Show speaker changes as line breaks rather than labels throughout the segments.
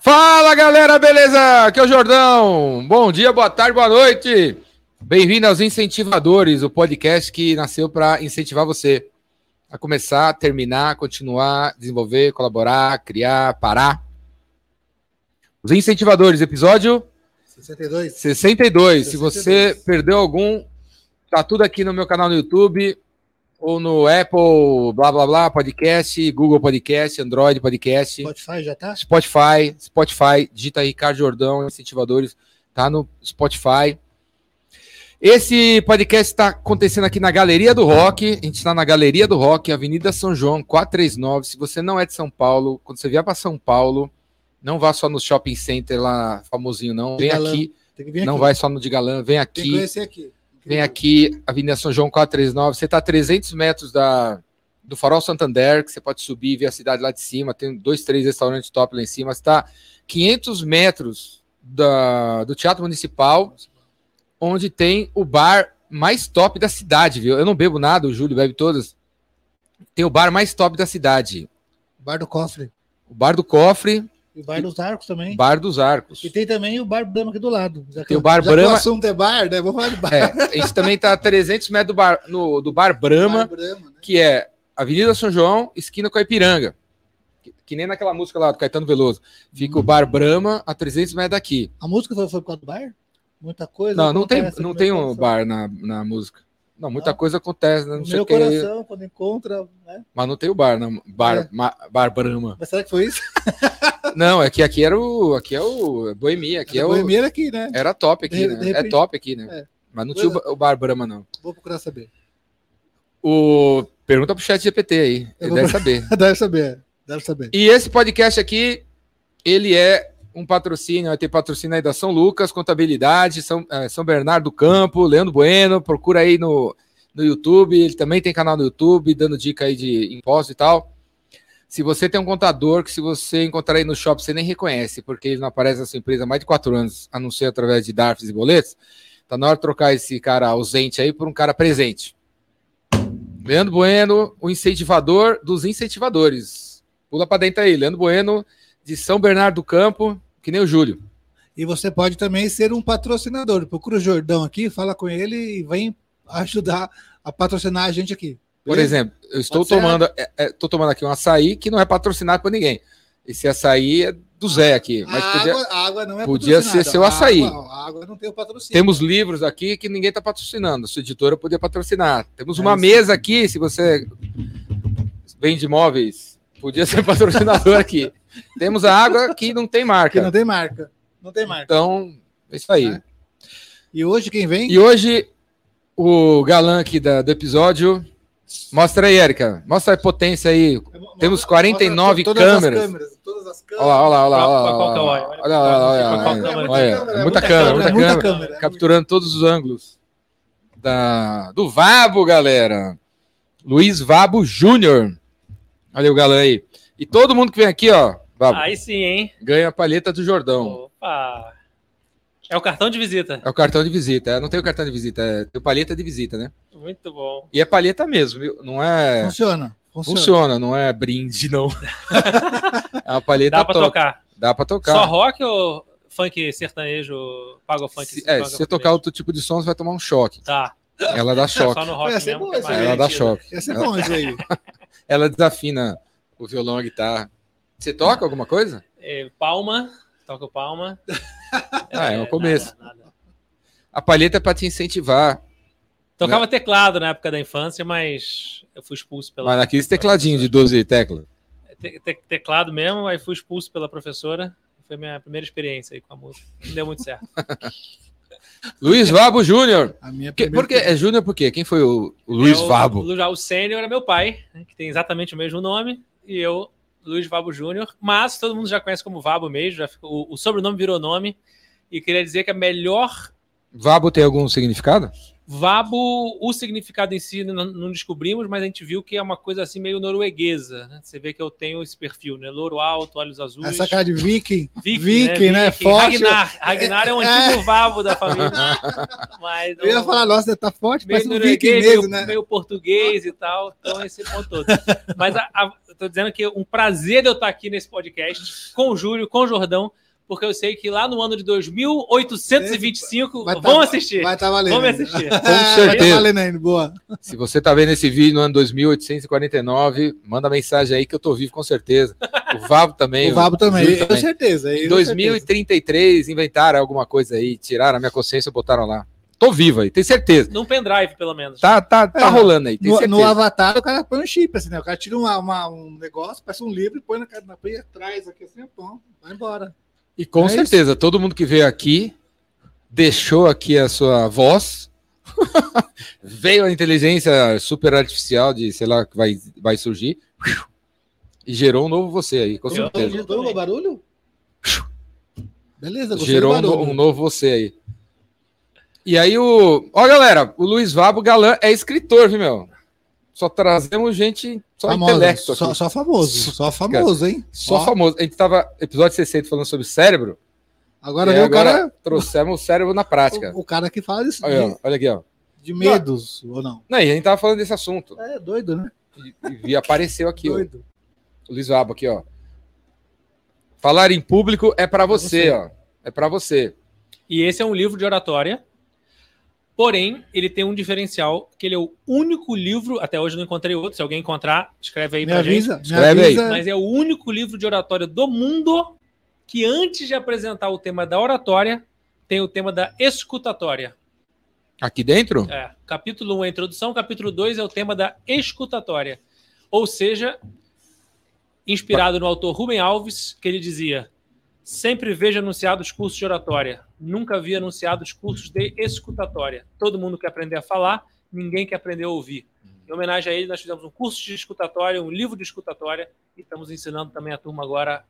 Fala galera, beleza? Aqui é o Jordão. Bom dia, boa tarde, boa noite. Bem-vindo aos Incentivadores, o podcast que nasceu para incentivar você a começar, terminar, continuar, desenvolver, colaborar, criar, parar. Os Incentivadores, episódio
62.
62. Se você perdeu algum, tá tudo aqui no meu canal no YouTube ou no Apple, blá blá blá, podcast, Google Podcast, Android Podcast.
Spotify já tá?
Spotify, Spotify, digita aí Ricardo Jordão, incentivadores, tá no Spotify. Esse podcast está acontecendo aqui na Galeria do Rock. A gente está na Galeria do Rock, Avenida São João, 439. Se você não é de São Paulo, quando você vier para São Paulo, não vá só no shopping center lá famosinho, não. Vem aqui. Não
aqui.
vai só no de galã, vem
Tem que
aqui.
conhecer aqui.
Vem aqui, Avenida São João 439. Você está a 300 metros da, do Farol Santander, que você pode subir e ver a cidade lá de cima. Tem dois, três restaurantes top lá em cima. Você está 500 metros da, do Teatro Municipal, onde tem o bar mais top da cidade, viu? Eu não bebo nada, o Júlio bebe todas. Tem o bar mais top da cidade.
Bar do Cofre.
O Bar do Cofre,
E o Bar dos Arcos também.
Bar dos Arcos.
E tem também o Bar Brahma aqui do lado. Já
Tem o Bar
já
Brahma-
o assunto é bar, né? Vamos falar de bar.
É, gente também está a 300 metros do bar, no, do bar Brahma.
Bar né?
que é Avenida São João, esquina com a Ipiranga. Que, que nem naquela música lá do Caetano Veloso. Fica o Bar Brahma a 300 metros daqui.
A música foi, foi por causa do bar? Muita coisa.
Não, não tem, não tem um bar na, na música. Não, muita
Não?
coisa acontece, né? Não sei
meu
o que.
coração, quando encontra. Né?
Mas não tem o bar, não. Bar,
É.
ma- bar Brahma.
Mas será que foi isso?
Não, é que aqui era o. Aqui é o Boemia, aqui é o.
Boemia era aqui, né?
Era top aqui,
De-
né?
de
É
repente-
top aqui, né?
É.
Mas não tinha o, o bar Brahma, não.
Vou procurar saber.
O... Pergunta pro chat GPT aí. Ele deve saber.
Deve saber. Deve saber.
E esse podcast aqui, ele é um patrocínio, vai ter patrocínio aí da São Lucas, Contabilidade, São, eh, São Bernardo do Campo, Leandro Bueno, procura aí no, no YouTube, ele também tem canal no YouTube, dando dica aí de imposto e tal. Se você tem um contador que se você encontrar aí no shopping, você nem reconhece, porque ele não aparece na sua empresa há mais de quatro anos, a não ser através de DARFs e boletos, tá na hora de trocar esse cara ausente aí por um cara presente. Leandro Bueno, o incentivador dos incentivadores. Pula para dentro aí, Leandro Bueno, de São Bernardo do Campo, que nem o Júlio.
E você pode também ser um patrocinador. Procura o Jordão aqui, fala com ele e vem ajudar a patrocinar a gente aqui.
Por
Beleza?
exemplo, eu estou
Pode
tomando, é, é, tô tomando aqui um açaí que não é patrocinado por ninguém. Esse açaí é do Zé aqui, mas
a,
podia-
água, a água não é
podia ser seu
A
açaí.
água- A água não tem o patrocínio.
temos livros aqui que ninguém está patrocinando. Sua editora podia patrocinar. Temos uma
sim.
mesa aqui, se você vende imóveis, podia ser patrocinador aqui. Temos a água que não tem marca.
não tem marca. Não tem marca.
Então, é isso aí.
É. E hoje quem vem?
E hoje, o galã aqui da- do episódio. Mostra aí, Érica. Mostra a potência aí. Temos 49
todas
câmeras.
As câmeras. Todas as câmeras.
Olha lá, olha lá, olha lá. Olha
que é
lá, olha lá,
Muita câmera,
câmera, muita
muita
câmera.
câmera.
Capturando todos os ângulos. Da, do Vabo, galera. Luiz Vabo Júnior. Olha o galã aí. E todo mundo que vem aqui, ó, Vabo,
Aí sim, hein?
ganha a palheta do Jordão.
Opa! É o cartão de visita.
É o cartão de visita. É, não tem o cartão de visita, é tem o palheta de visita, né?
Muito bom.
E é palheta mesmo, viu? Não é.
Funciona. Funciona.
Funciona, não é brinde, não. é uma palheta
Dá pra
top.
tocar.
Dá pra tocar.
Só rock ou funk sertanejo? Paga o funk?
Se, é, se você tocar outro tipo de som, você vai tomar um choque.
Tá.
Ela dá choque.
Só no rock
ser
mesmo.
bom
é
aí.
Ela dá choque.
Ia ser bom isso aí.
Ela desafina o violão, a guitarra. Você toca alguma coisa?
É, palma. Toca palma.
Ah, é o começo.
nada, nada.
A palheta é pra te incentivar.
Tocava teclado na época da infância, mas eu fui expulso pela.
Mas naqueles tecladinhos de 12 teclas.
Te- te- teclado mesmo, aí fui expulso pela professora. Foi minha primeira experiência aí com a música. Não deu muito certo.
Luiz Vabo Júnior.
A minha
Que-
primeira-
Por que é Júnior por quê? Quem foi o, o Luiz
É o-
Vabo?
O, o sênior é meu pai, né, que tem exatamente o mesmo nome, e eu, Luiz Vabo Júnior, mas todo mundo já conhece como Vabo mesmo, já ficou- o, o sobrenome virou nome, e queria dizer que a melhor.
Vabo tem algum significado?
Vabo, o significado em si não, descobrimos, mas a gente viu que é uma coisa assim meio norueguesa. Né? Você vê que eu tenho esse perfil, né? Louro alto, olhos azuis.
Essa cara de viking.
Viking,
Viking, né?
Viking.
Forte.
Ragnar. Ragnar é um antigo Vavo da família. Mas
Eu ia falar, nossa, tá forte,
meio
parece um viking mesmo,
meio,
né?
meio português e tal. Então, esse ponto todo. Mas a, a, eu tô dizendo que é um prazer eu estar aqui nesse podcast com o Júlio, com o Jordão, porque eu sei que lá no ano de 2825
Vai
vão
tá-
assistir.
Vai estar valendo.
Vão me assistir.
Vai tá
certeza.
valendo ainda, boa.
Se você tá vendo esse vídeo no ano 2849, manda mensagem aí que eu tô vivo com certeza. O Vavo também.
O Vabo também, com certeza.
Em
eu,
2033 inventaram alguma coisa aí, tiraram a minha consciência e botaram lá. Tô vivo aí, tenho certeza.
Num pendrive, pelo menos.
Tá, tá, tá
É,
rolando aí, tenho
No,
certeza.
no Avatar, o cara põe um chip, assim, né? O cara tira uma, uma- um negócio, parece um livro, e põe na, na põe atrás aqui, assim, pô, vai embora.
E com
É
certeza, todo mundo que veio aqui deixou aqui a sua voz. veio a inteligência super artificial de, sei lá, que vai, vai surgir. E gerou um novo você aí, com
Eu-
certeza.
Gostou do barulho? Beleza, gostei
Gerou
do
um,
barulho.
um novo você aí. E aí o. Ó, galera, o Luiz Vabo Galã é escritor, viu, meu? Só trazemos gente. Só
Famoso,
intelecto.
só,
aqui.
só famoso, só famoso, hein?
Só
Ó,
famoso. A gente tava, episódio 60, falando sobre cérebro.
Agora
e
vem o
agora
cara,
trouxemos o cérebro na prática.
o, o cara que fala disso,
Olha,
de,
ó, olha aqui, ó.
de medos, ou não?
Não, e a gente tava falando desse assunto.
É doido, né?
E, e apareceu aqui, ó,
doido.
o Luiz Vabo aqui, ó. Falar em público é pra você,
você.
ó. É pra você.
E esse é um livro de oratória. Porém, ele tem um diferencial, que ele é o único livro, até hoje eu não encontrei outro, se alguém encontrar, escreve aí
Me
pra gente.
avisa, me
Escreve aí.
avisa.
Mas é o único livro de oratória do mundo que antes de apresentar o tema da oratória, tem o tema da escutatória.
Aqui dentro?
É, capítulo 1 é a introdução, capítulo 2 é o tema da escutatória. Ou seja, inspirado no autor Rubem Alves, que ele dizia: Sempre vejo anunciados cursos de oratória, nunca vi anunciados cursos de escutatória. Todo mundo quer aprender a falar, ninguém quer aprender a ouvir. Em homenagem a ele, nós fizemos um curso de escutatória, um livro de escutatória, e estamos ensinando também a turma agora.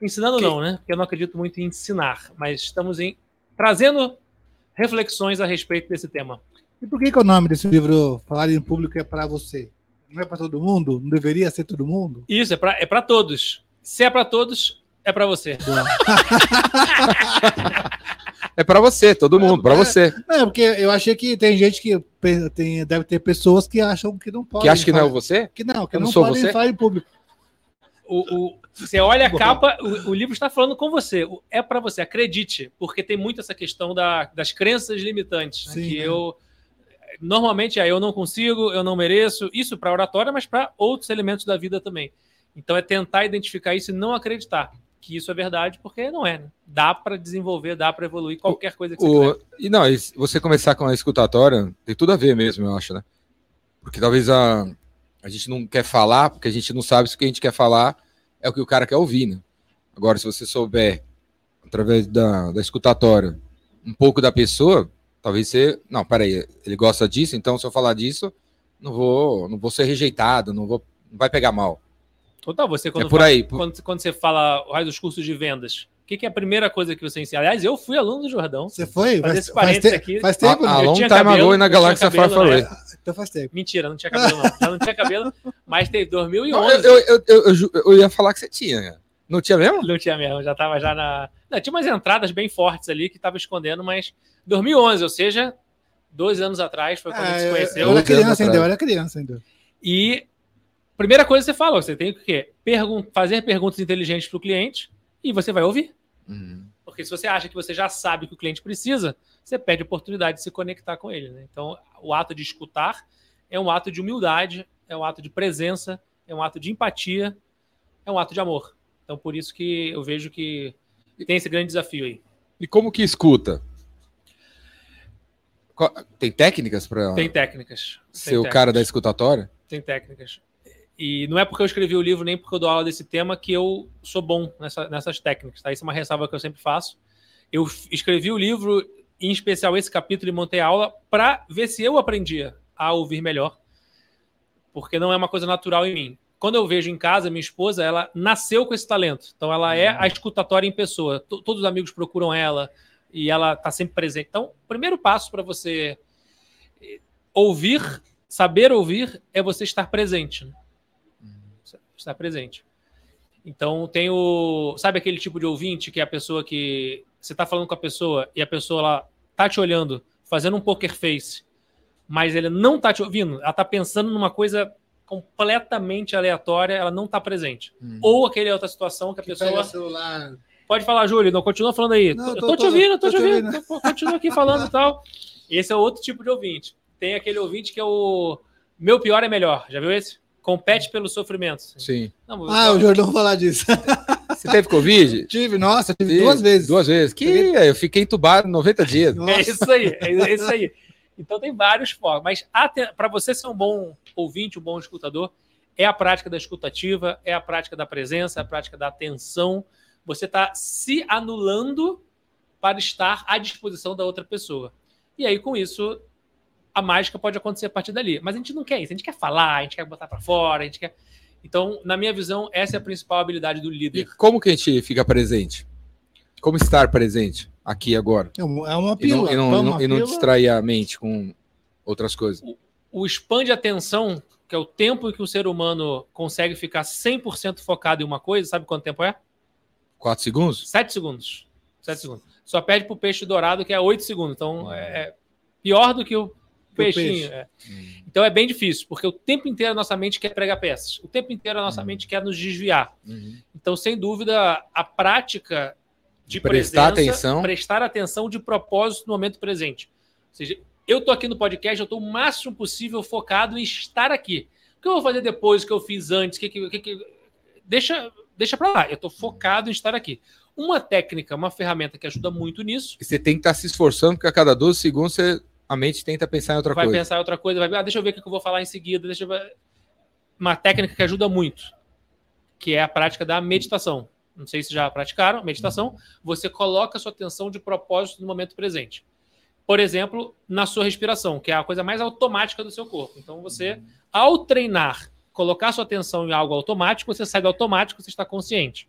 Ensinando
Que-
não, né? Porque eu não acredito muito em ensinar, mas estamos em... trazendo reflexões a respeito desse tema.
E por que, que o nome desse livro, Falar em Público, é pra você? Não é pra todo mundo? Não deveria ser todo mundo?
Isso, é para é pra todos. Se é para todos, é para você.
É pra você, todo mundo, pra você.
É, porque eu achei que tem gente que tem, deve ter pessoas que acham que não pode.
Que acha que não é você?
Que não, que
Eu não
não,
sou
podem
você?
falar em público.
O, o- você olha a capa, o, o livro está falando com você. É para você, acredite, porque tem muito essa questão da- das crenças limitantes. né,
Sim,
que
é.
eu normalmente é eu não consigo, eu não mereço. Isso para oratória, mas para outros elementos da vida também. Então é tentar identificar isso e não acreditar que isso é verdade, porque não é. Né? Dá para desenvolver, dá para evoluir qualquer coisa que você quiser.
O, e não, e se você começar com a escutatória, tem tudo a ver mesmo, eu acho, né? Porque talvez a, a gente não quer falar, porque a gente não sabe se o que a gente quer falar é o que o cara quer ouvir, né? Agora, se você souber, através da, da escutatória, um pouco da pessoa, talvez você. Não, peraí, ele gosta disso, então se eu falar disso, não vou, não vou ser rejeitado, não vou. Não vai pegar mal.
Total, você quando
é por
fala-
aí.
quando, quando você fala o raio dos cursos de vendas, o que, que é a primeira coisa que você ensina? Aliás, eu fui aluno do Jordão.
Você foi? Faz,
esse parênteses
te-
aqui.
faz tempo,
A-
né?
a
Eu
long
tinha
time
cabelo,
ago in a
eu tinha
Galáxia Far Far
na
Away.
Então faz tempo.
Mentira, não tinha cabelo, não. Já não tinha cabelo, mas teve
Não,
2011.
eu, eu, eu, eu eu ia falar que você tinha. né? Não tinha mesmo?
Não tinha mesmo, já tava já na. Não, tinha umas entradas bem fortes ali que tava escondendo, mas 2011, ou seja, dois anos atrás foi quando a gente se
É,
conheceu.
eu era criança ainda, eu era criança ainda.
E primeira coisa que você fala, você tem que o quê? Pergun fazer perguntas inteligentes para o cliente e você vai ouvir.
Uhum.
Porque se você acha que você já sabe o que o cliente precisa, você perde a oportunidade de se conectar com ele. né? Então, o ato de escutar é um ato de humildade, é um ato de presença, é um ato de empatia, é um ato de amor. Então, por isso que eu vejo que tem esse grande desafio aí.
E como que escuta? Tem técnicas para
Tem técnicas.
ser
Tem
o
técnicas.
cara da escutatória?
Tem técnicas. E não é porque eu escrevi o livro, nem porque eu dou aula desse tema, que eu sou bom nessa- nessas técnicas. Tá? Isso é uma ressalva que eu sempre faço. Eu escrevi o livro, em especial esse capítulo, e montei a aula para ver se eu aprendia a ouvir melhor. Porque não é uma coisa natural em mim. Quando eu vejo em casa, minha esposa, ela nasceu com esse talento. Então, ela é a escutatória em pessoa. T- Todos os amigos procuram ela e ela está sempre presente. Então, o primeiro passo para você Ouvir, saber ouvir é você estar presente. né? Estar presente. Então tem o. Sabe aquele tipo de ouvinte que é a pessoa que. Você tá falando com a pessoa e a pessoa lá tá te olhando, fazendo um poker face, mas ele não tá te ouvindo, ela tá pensando numa coisa completamente aleatória, ela não tá presente. Ou aquele outra situação que a
Que
pessoa.
celular.
Pode falar, Júlio, não continua falando aí.
Não,
eu
tô-
tô, te
tô-
ouvindo, tô,
tô
te
te
ouvindo.
ouvindo.
Tô- Continua aqui falando e tal. Esse é outro tipo de ouvinte. Tem aquele ouvinte que é o meu pior é melhor. Já viu esse? Compete pelo sofrimento.
Sim.
Não,
Ah, o Jordão vai falar disso.
Você teve Covid?
tive, nossa, tive
Sim,
duas vezes.
Duas vezes. Que eu fiquei entubado 90 dias.
Nossa.
É isso aí, é isso aí. Então tem vários focos. Mas para você ser um bom ouvinte, um bom escutador, é a prática da escutativa, é a prática da presença, é a prática da atenção. Você está se anulando para estar à disposição da outra pessoa. E aí, com isso, a mágica pode acontecer a partir dali. Mas a gente não quer isso, a gente quer falar, a gente quer botar para fora, a gente quer. Então, na minha visão, essa é a principal habilidade do
E
líder.
como que a gente fica presente? Como estar presente aqui agora?
É uma é uma
E não,
pílula.
e não- e não-
uma
e não distrair a mente com outras coisas.
o expande atenção, que é o tempo em que o ser humano consegue ficar 100% focado em uma coisa, sabe quanto tempo é?
Quatro segundos?
7 segundos. 7 segundos. Só perde pro peixe dourado, que é 8 segundos. Então é é pior do que o
Que o
peixinho.
peixe.
é. Então é bem difícil, porque o tempo inteiro a nossa mente quer pregar peças. O tempo inteiro a nossa mente quer nos desviar.
Uhum.
Então, sem dúvida, a prática de
Prestar
presença,
atenção.
prestar atenção de propósito no momento presente. Ou seja, eu estou aqui no podcast, eu estou o máximo possível focado em estar aqui. O que eu vou fazer depois, o que eu fiz antes, o que, que, o que, deixa, deixa para lá. Eu estou focado em estar aqui. Uma técnica, uma ferramenta que ajuda muito nisso,
E você tem que estar se esforçando, porque a cada 12 segundos você- a mente tenta pensar em outra
vai
coisa.
pensar em outra coisa, vai, ah, deixa eu ver o que eu vou falar em seguida, deixa eu ver. Uma técnica que ajuda muito, que é a prática da meditação. Não sei se já praticaram meditação. Você coloca a sua atenção de propósito no momento presente. Por exemplo, na sua respiração, que é a coisa mais automática do seu corpo. Então, você, ao treinar, colocar sua atenção em algo automático, você sai do automático, você está consciente.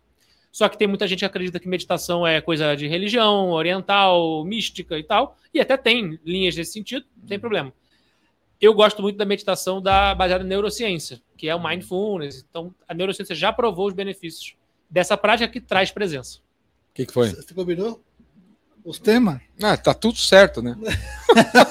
Só que tem muita gente que acredita que meditação é coisa de religião, oriental, mística e tal. E até tem linhas nesse sentido, não tem problema. Eu gosto muito da meditação da, baseada em neurociência, que é o mindfulness. Então, a neurociência já provou os benefícios dessa prática que traz presença.
O que, que foi?
Você combinou? Os temas?
Ah, tá tudo certo, né?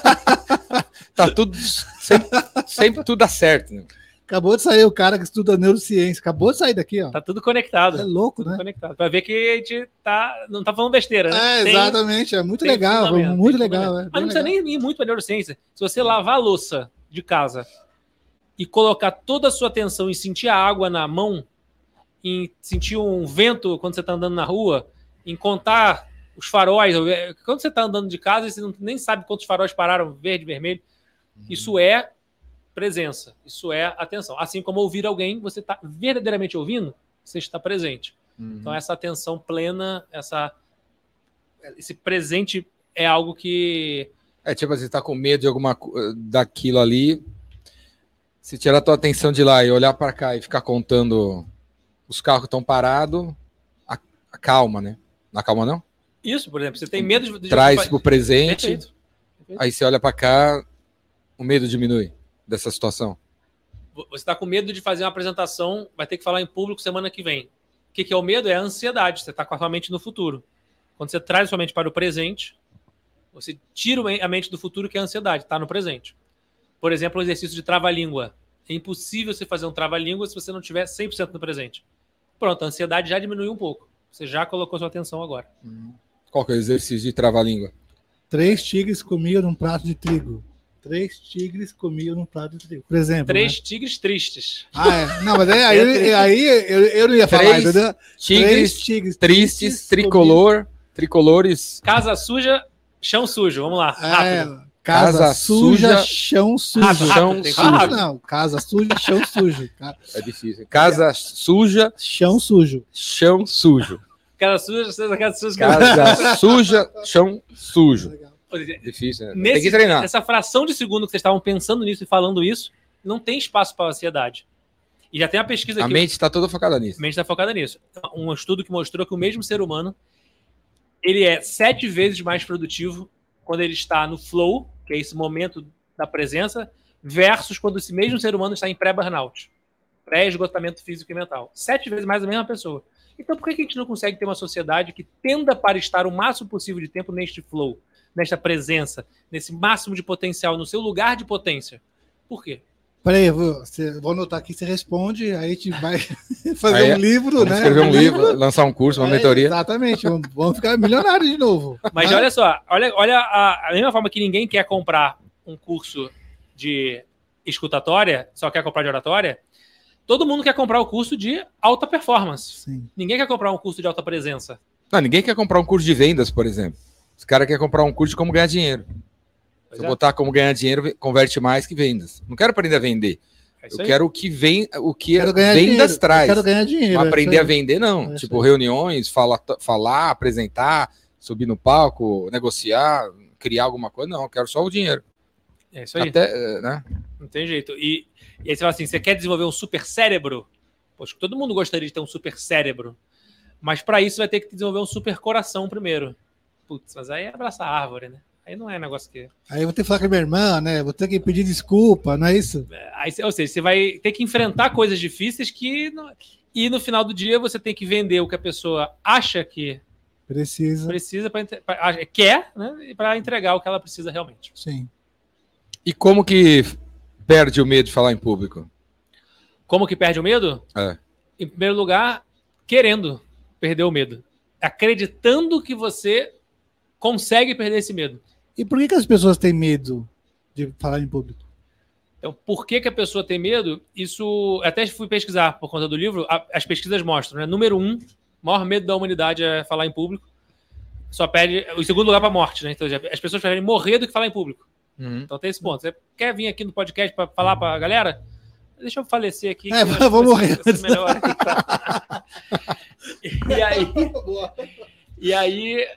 tá tudo. Sempre, sempre tudo dá certo, né?
Acabou de sair o cara que estuda neurociência. Acabou de sair daqui, ó.
Tá tudo conectado.
É louco,
tudo
né?
conectado. Pra ver que a gente tá, não tá falando besteira, né?
É,
Tem-
exatamente. É muito legal. Muito legal. É,
Mas não precisa
legal.
nem ir muito para neurociência. Se você lavar a louça de casa e colocar toda a sua atenção em sentir a água na mão, em sentir um vento quando você está andando na rua, em contar os faróis, quando você está andando de casa e você não, nem sabe quantos faróis pararam, verde, vermelho, isso é presença, isso é atenção. Assim como ouvir alguém, você está verdadeiramente ouvindo, você está presente. Então, essa atenção plena, essa, esse presente é algo que.
É tipo, você tá com medo de alguma daquilo ali. Se tirar a tua atenção de lá e olhar para cá e ficar contando os carros que estão parados, a- acalma, né? Não acalma, não?
Isso, por exemplo, você tem medo de.
Traz pro presente,
Perfeito.
aí você olha para cá, o medo diminui dessa situação.
Você está com medo de fazer uma apresentação, vai ter que falar em público semana que vem. O que, que é o medo? É a ansiedade. Você está com a sua mente no futuro. Quando você traz a sua mente para o presente, você tira a mente do futuro, que é a ansiedade, está no presente. Por exemplo, o exercício de trava-língua. É impossível você fazer um trava-língua se você não tiver 100% no presente. Pronto, a ansiedade já diminuiu um pouco. Você já colocou sua atenção agora.
Qual que é o exercício de trava-língua?
Três tigres comiam num prato de trigo. Três tigres comiam num prato de trigo. Por exemplo.
Três
né?
tigres tristes.
Ah, é. Não, mas aí, aí,
É,
aí eu, eu não ia falar,
Três
entendeu?
Tigres,
Três tigres
tristes, tricolor, tricolores.
Casa suja, chão sujo. Vamos lá.
comiam-
Rápido.
É, casa,
Casa
suja,
suja,
chão sujo.
Rápido,
chão sujo.
Ah, não, casa suja, chão sujo.
É difícil. Casa suja,
Chão sujo.
chão sujo.
Casa suja, casa suja.
Casa suja, chão sujo. Difícil, né? Tem
Nesse,
que treinar.
Nessa fração de segundo que vocês estavam pensando nisso e falando isso, não tem espaço para ansiedade. E já tem a pesquisa
A
aqui.
mente está toda focada nisso.
A mente está focada nisso. Um estudo que mostrou que o mesmo ser humano ele é sete vezes mais produtivo quando ele está no flow, que é esse momento da presença versus quando esse mesmo ser humano está em pré-burnout, pré-esgotamento físico e mental. Sete vezes mais a mesma pessoa. Então, por que a gente não consegue ter uma sociedade que tenda para estar o máximo possível de tempo neste flow, nesta presença, nesse máximo de potencial, no seu lugar de potência? Por quê?
Peraí, eu vou, você, vou anotar aqui, você responde, aí a gente vai fazer
Aí,
um livro,
Vamos
né?
escrever um livro, lançar um curso, uma
É,
mentoria.
Exatamente, vamos, vamos ficar milionários de novo.
Mas olha só, olha, olha a, a mesma forma que ninguém quer comprar um curso de escutatória, só quer comprar de oratória, todo mundo quer comprar o curso de alta performance.
Sim.
Ninguém quer comprar um curso de alta presença.
Não, ninguém quer comprar um curso de vendas, por exemplo. Os caras querem comprar um curso de como ganhar dinheiro.
Pois
Se eu
é.
botar como ganhar dinheiro, converte mais que vendas. Não quero aprender a vender.
É
Eu
aí.
quero o que vem, o que vendas
dinheiro.
traz.
Quero ganhar dinheiro.
Não
é
aprender a vender, não.
É
tipo, reuniões, fala, falar, apresentar, subir no palco, negociar, criar alguma coisa. Não, eu quero só o dinheiro.
É isso aí.
Até, eh, né?
Não tem jeito. E, e aí você fala assim: você quer desenvolver um super cérebro? Poxa, todo mundo gostaria de ter um super cérebro. Mas para isso vai ter que desenvolver um super coração primeiro. Putz, mas aí é abraçar a árvore, né? Aí não é negócio que.
Aí eu vou ter que falar com a minha irmã, né? Vou ter que pedir desculpa, não é isso?
Aí, ou seja, você vai ter que enfrentar coisas difíceis que. não- E no final do dia você tem que vender o que a pessoa acha que
Precisa.
precisa para quer, né? Para entregar o que ela precisa realmente.
Sim.
E como que perde o medo de falar em público?
Como que perde o medo?
É.
Em primeiro lugar, querendo perder o medo. Acreditando que você consegue perder esse medo.
E por que, que as pessoas têm medo de falar em público?
Então, por que, que a pessoa tem medo? Isso. Até fui pesquisar por conta do livro, a- as pesquisas mostram, né? Número um, o maior medo da humanidade é falar em público. Só perde. O segundo lugar para a morte, né? Então, as pessoas preferem morrer do que falar em público. Então tem esse ponto. Você quer vir aqui no podcast para falar para a galera? Deixa eu falecer aqui.
É,
que eu
vou morrer
melhor. e aí. E aí,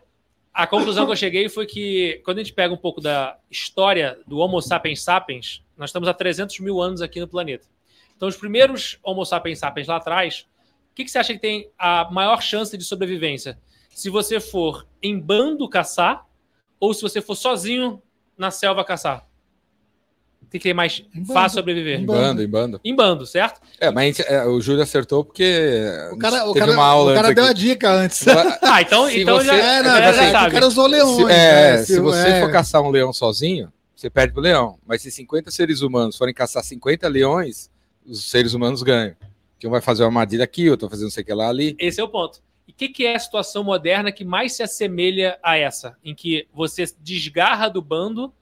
a conclusão que eu cheguei foi que, quando a gente pega um pouco da história do Homo sapiens sapiens, nós estamos há 300 mil anos aqui no planeta. Então, os primeiros Homo sapiens sapiens lá atrás, o que, que você acha que tem a maior chance de sobrevivência? Se você for em bando caçar ou se você for sozinho na selva caçar? O que, que é mais
Em bando.
fácil sobreviver?
Em bando, em bando.
Em bando, certo?
É, mas gente- é, o Júlio acertou porque
O cara, o cara,
uma aula
o cara deu a dica antes.
Ah, então,
Se
então
você-
já,
É, não,
já
é
sabe.
o cara usou leões.
Se, é,
né?
se você
é.
for caçar um leão sozinho, você perde pro leão. Mas se 50 seres humanos forem caçar 50 leões, os seres humanos ganham. Que um vai fazer uma armadilha aqui, outro vai fazer não sei o que lá ali.
Esse é o ponto. E o que, que é a situação moderna que mais se assemelha a essa? Em que você desgarra do bando,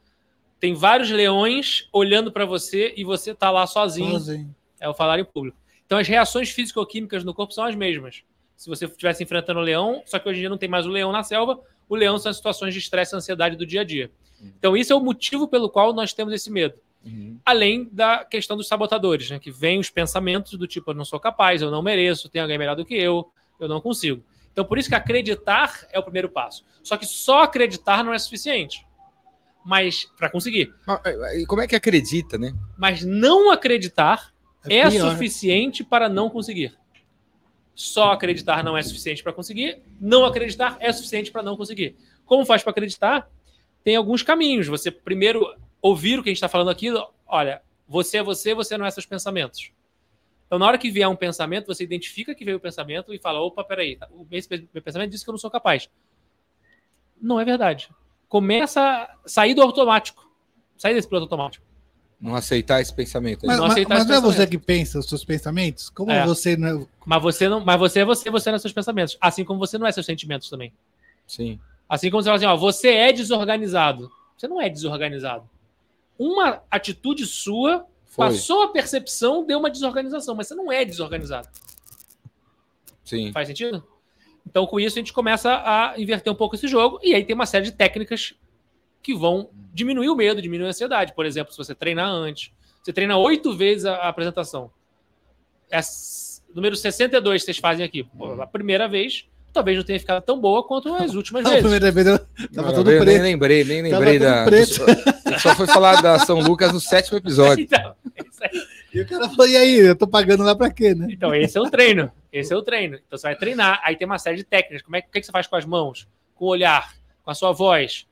tem vários leões olhando para você e você tá lá sozinho,
Sozinho.
é o falar em público. Então as reações físico-químicas no corpo são as mesmas. Se você estivesse enfrentando o leão, só que hoje em dia não tem mais o leão na selva, o leão são as situações de estresse e ansiedade do dia a dia. Então isso é o motivo pelo qual nós temos esse medo além da questão dos sabotadores, né? Que vem os pensamentos do tipo, eu não sou capaz, eu não mereço, tem alguém melhor do que eu, eu não consigo. Então, por isso que acreditar é o primeiro passo. Só que só acreditar não é suficiente. Mas para conseguir.
Mas, é, E como é que acredita, né?
Mas não acreditar é,
pior.
suficiente para não conseguir. Só acreditar não é suficiente para conseguir, não acreditar é suficiente para não conseguir. Como faz para acreditar? Tem alguns caminhos. Você primeiro ouvir o que a gente está falando aqui, olha, você é você, você não é seus pensamentos. Então, na hora que vier um pensamento, você identifica que veio o pensamento e fala: opa, peraí, o meu pensamento disse que eu não sou capaz. Não é verdade. Começa a sair do automático. Sair desse piloto automático.
Não aceitar esse pensamento.
Mas,
não
mas- mas não é você que pensa os seus pensamentos? Como
É.
você não é...
Mas você não, mas você é você, você não é seus pensamentos. Assim como você não é seus sentimentos também.
Sim.
Assim como você fala assim, ó, você é desorganizado. Você não é desorganizado. Uma atitude sua
Foi.
passou a percepção, deu uma desorganização, mas você não é desorganizado.
Sim.
Faz sentido? Então, com isso, a gente começa a inverter um pouco esse jogo, e aí tem uma série de técnicas que vão diminuir o medo, diminuir a ansiedade. Por exemplo, se você treinar antes, você treina oito vezes a, a apresentação. É número 62 que vocês fazem aqui. Pô, a primeira vez, talvez não tenha ficado tão boa quanto as últimas
A
vezes.
primeira vez eu tava
Não,
todo
eu Nem
preto.
lembrei, nem
Tava
lembrei
tudo
da.
preto.
Só foi falar da São Lucas no sétimo episódio.
Então.
E o cara falou, e aí, eu tô pagando lá pra quê, né?
Então, esse é o treino. Esse é o treino. Então, você vai treinar. Aí tem uma série de técnicas. Como é, que- o que, que você faz com as mãos? Com o olhar? Com a sua voz?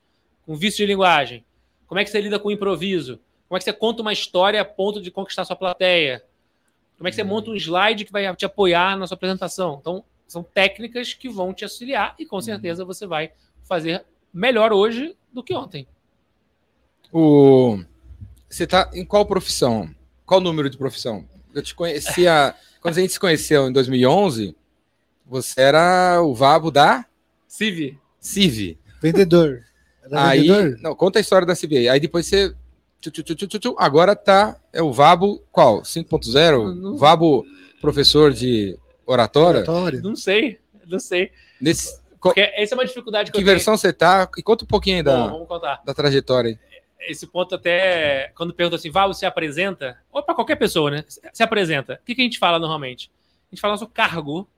Com o vício de linguagem? Como é que você lida com o improviso? Como é que você conta uma história a ponto de conquistar sua plateia? Como é que você monta um slide que vai te apoiar na sua apresentação? Então, são técnicas que vão te auxiliar e com certeza você vai fazer melhor hoje do que ontem.
O... Você tá em qual profissão? Qual número de profissão? Eu te conhecia. quando a gente se conheceu em 2011, você era o Vabo da
Civi.
Civi.
Vendedor. Era
Aí,
vendedor?
não, conta a história da CBA. Aí depois você. agora tá. É o Vabo qual? 5.0?
Não-
Vabo professor de oratória?
Oratório.
Não sei, não sei.
Nesse,
Porque essa é uma dificuldade que,
que
eu tenho.
versão você tá? E conta um pouquinho aí
Bom,
da,
vamos contar.
da trajetória aí.
Esse ponto até, quando pergunta assim, Val, você apresenta? Ou para qualquer pessoa, né? Se apresenta. O que, que a gente fala normalmente? A gente fala nosso cargo,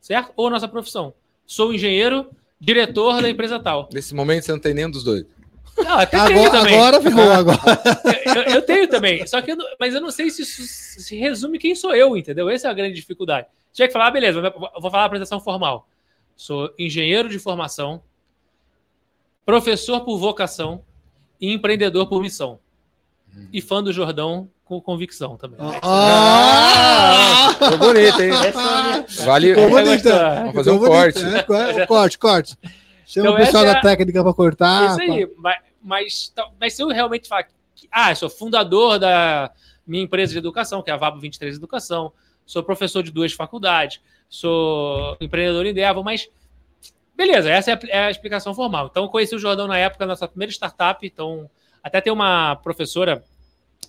certo? Ou nossa profissão. Sou engenheiro, diretor da empresa tal.
Nesse momento você não tem nenhum dos dois.
Não, até
Agora,
também.
agora ferrou, agora.
Eu, eu- tenho também. Só que eu não- mas eu não sei se isso se resume quem sou eu, entendeu? Essa é a grande dificuldade. Tinha que falar, ah, beleza, vou falar a apresentação formal. Sou engenheiro de formação, professor por vocação e empreendedor por missão. E fã do Jordão com convicção também.
Ah!
Ficou bonito, hein? Vale.
Ficou bonito.
Vamos fazer um corte.
né? Corte, Corte, corte. Chama
Então,
o pessoal
é
da
a-
técnica para cortar.
Isso aí, mas, mas, tá- mas se eu realmente falar, que, ah, sou fundador da minha empresa de educação, que é a Vabo 23 Educação, sou professor de duas faculdades, sou empreendedor em Devo, mas beleza, essa é a, é a explicação formal. Então, eu conheci o Jordão na época, nossa primeira startup, então até tem uma professora,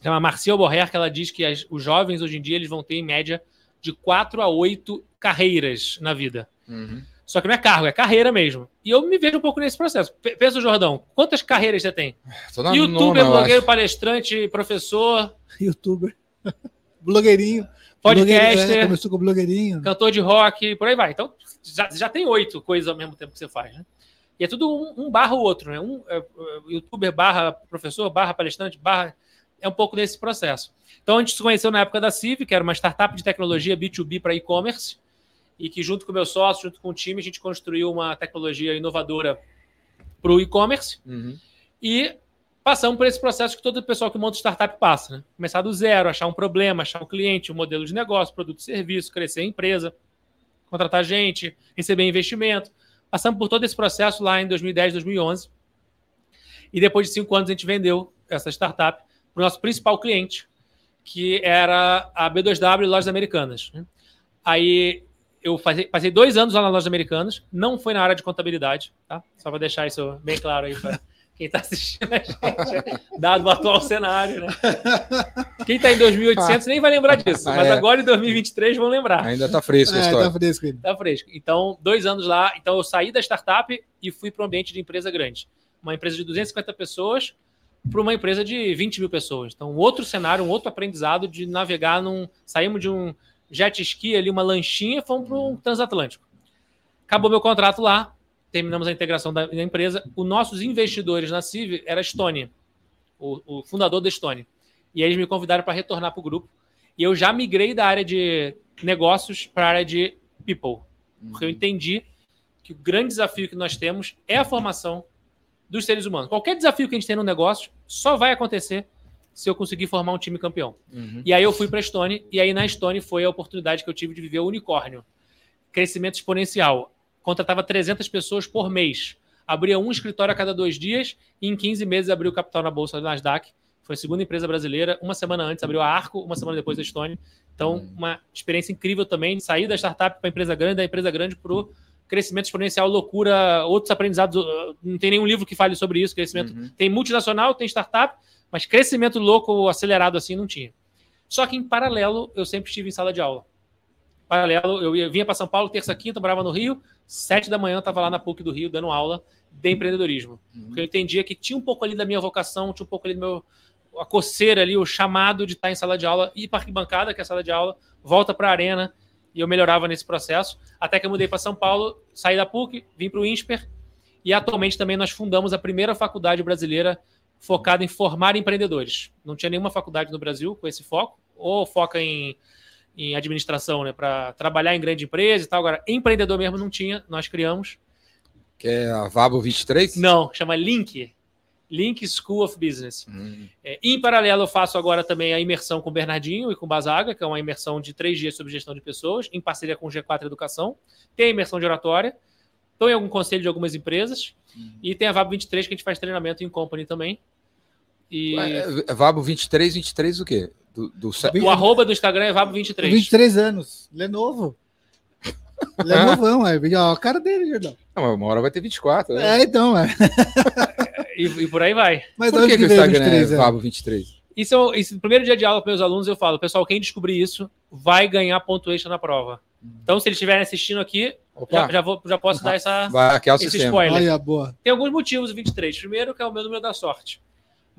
chama Marcia Borrer, que ela diz que as- os jovens hoje em dia eles vão ter em média de quatro a oito carreiras na vida.
Uhum.
Só que não é cargo, é carreira mesmo. E eu me vejo um pouco nesse processo. P- Pensa, Jordão, quantas carreiras você tem?
Tô na
Youtuber,
nona,
blogueiro, palestrante, professor,
Youtuber. Blogueirinho.
Podcaster,
é, começou com blogueirinho.
cantor de rock, por aí vai. Então, já, já tem oito coisas ao mesmo tempo que você faz, né? E é tudo um, um barra o outro, né? Um é, é, youtuber barra professor, barra palestrante, barra... É um pouco nesse processo. Então, a gente se conheceu na época da CIV, que era uma startup de tecnologia B2B para e-commerce, e que junto com o meu sócio, junto com o time, a gente construiu uma tecnologia inovadora para o e-commerce.
Uhum.
E passamos por esse processo que todo pessoal que monta startup passa, né? Começar do zero, achar um problema, achar um cliente, um modelo de negócio, produto e serviço, crescer a empresa, contratar gente, receber investimento. Passamos por todo esse processo lá em 2010, 2011. E depois de cinco anos a gente vendeu essa startup para o nosso principal cliente, que era a B2W Lojas Americanas. né? Aí eu passei dois anos lá nas Lojas Americanas, não foi na área de contabilidade, tá? Só para deixar isso bem claro aí para quem está assistindo a gente, dado o atual cenário, né? Quem está em 2800 nem vai lembrar disso, mas
É.
agora em 2023 vão lembrar.
Ainda tá fresco a
É,
história.
tá fresco ele.
Tá fresco. Então, dois anos lá. Então, eu saí da startup e fui para um ambiente de empresa grande. Uma empresa de 250 pessoas para uma empresa de 20 mil pessoas. Então, um outro cenário, um outro aprendizado de navegar num. Saímos de um jet ski ali, uma lanchinha, fomos para um transatlântico. Acabou meu contrato lá, terminamos a integração da, da empresa. Os nossos investidores na CIV era a Estônia, o, o fundador da Estônia. E aí eles me convidaram para retornar para o grupo. E eu já migrei da área de negócios para a área de people. Porque eu entendi que o grande desafio que nós temos é a formação dos seres humanos. Qualquer desafio que a gente tem no negócio só vai acontecer se eu conseguir formar um time campeão.
Uhum.
E aí eu fui para a Stone, e aí na Stone foi a oportunidade que eu tive de viver o unicórnio. Crescimento exponencial. Contratava 300 pessoas por mês. Abria um escritório a cada dois dias e em 15 meses abriu capital na Bolsa da Nasdaq. Foi a segunda empresa brasileira. Uma semana antes abriu a Arco, uma semana depois a Stone. Então,
Hum.
uma experiência incrível também de sair da startup para a empresa grande, da empresa grande para o crescimento exponencial, loucura, outros aprendizados. uh, Não tem nenhum livro que fale sobre isso. Crescimento
Uhum.
tem multinacional, tem startup, mas crescimento louco, acelerado assim, não tinha. Só que em paralelo, eu sempre estive em sala de aula. Paralelo, eu vinha para São Paulo, terça, quinta, morava no Rio, sete da manhã eu estava lá na PUC do Rio dando aula de empreendedorismo. Porque eu entendia que tinha um pouco ali da minha vocação, tinha um pouco ali do meu a coceira ali, o chamado de estar em sala de aula, ir para arquibancada, que é a sala de aula, volta para a arena, e eu melhorava nesse processo. Até que eu mudei para São Paulo, saí da PUC, vim para o INSPER, e atualmente também nós fundamos a primeira faculdade brasileira focada em formar empreendedores. Não tinha nenhuma faculdade no Brasil com esse foco, ou foca em, em administração, né, para trabalhar em grande empresa e tal. Agora, empreendedor mesmo não tinha, nós criamos.
Que é a Vabo 23?
Não, chama Link. Link School of Business.
Hum.
É, em paralelo, eu faço agora também a imersão com o Bernardinho e com o Basaga, que é uma imersão de três dias sobre gestão de pessoas, em parceria com o G4 Educação. Tem a imersão de oratória. Estou em algum conselho de algumas empresas. E tem a VAB 23, que a gente faz treinamento em company também. E
É, é Vabo 23, 23 o quê? Do, do
o arroba do Instagram é VAB 23.
23 anos. Lenovo. Lenovão, é. Ó, a cara dele, Jordão.
Não, uma hora vai ter 24. Né?
É, então, é.
E, e por aí vai.
Mas
Por que, que o Instagram
23
é
anos?
Vabo 23?
Isso, é o- isso, no primeiro dia de aula com meus alunos, eu falo, pessoal, quem descobrir isso vai ganhar ponto extra na prova. Então, se eles estiverem assistindo aqui, já, já, vou, já posso dar essa,
vai
esse
sistema.
spoiler.
Olha, boa.
Tem alguns motivos o 23. Primeiro, que é o meu número da sorte.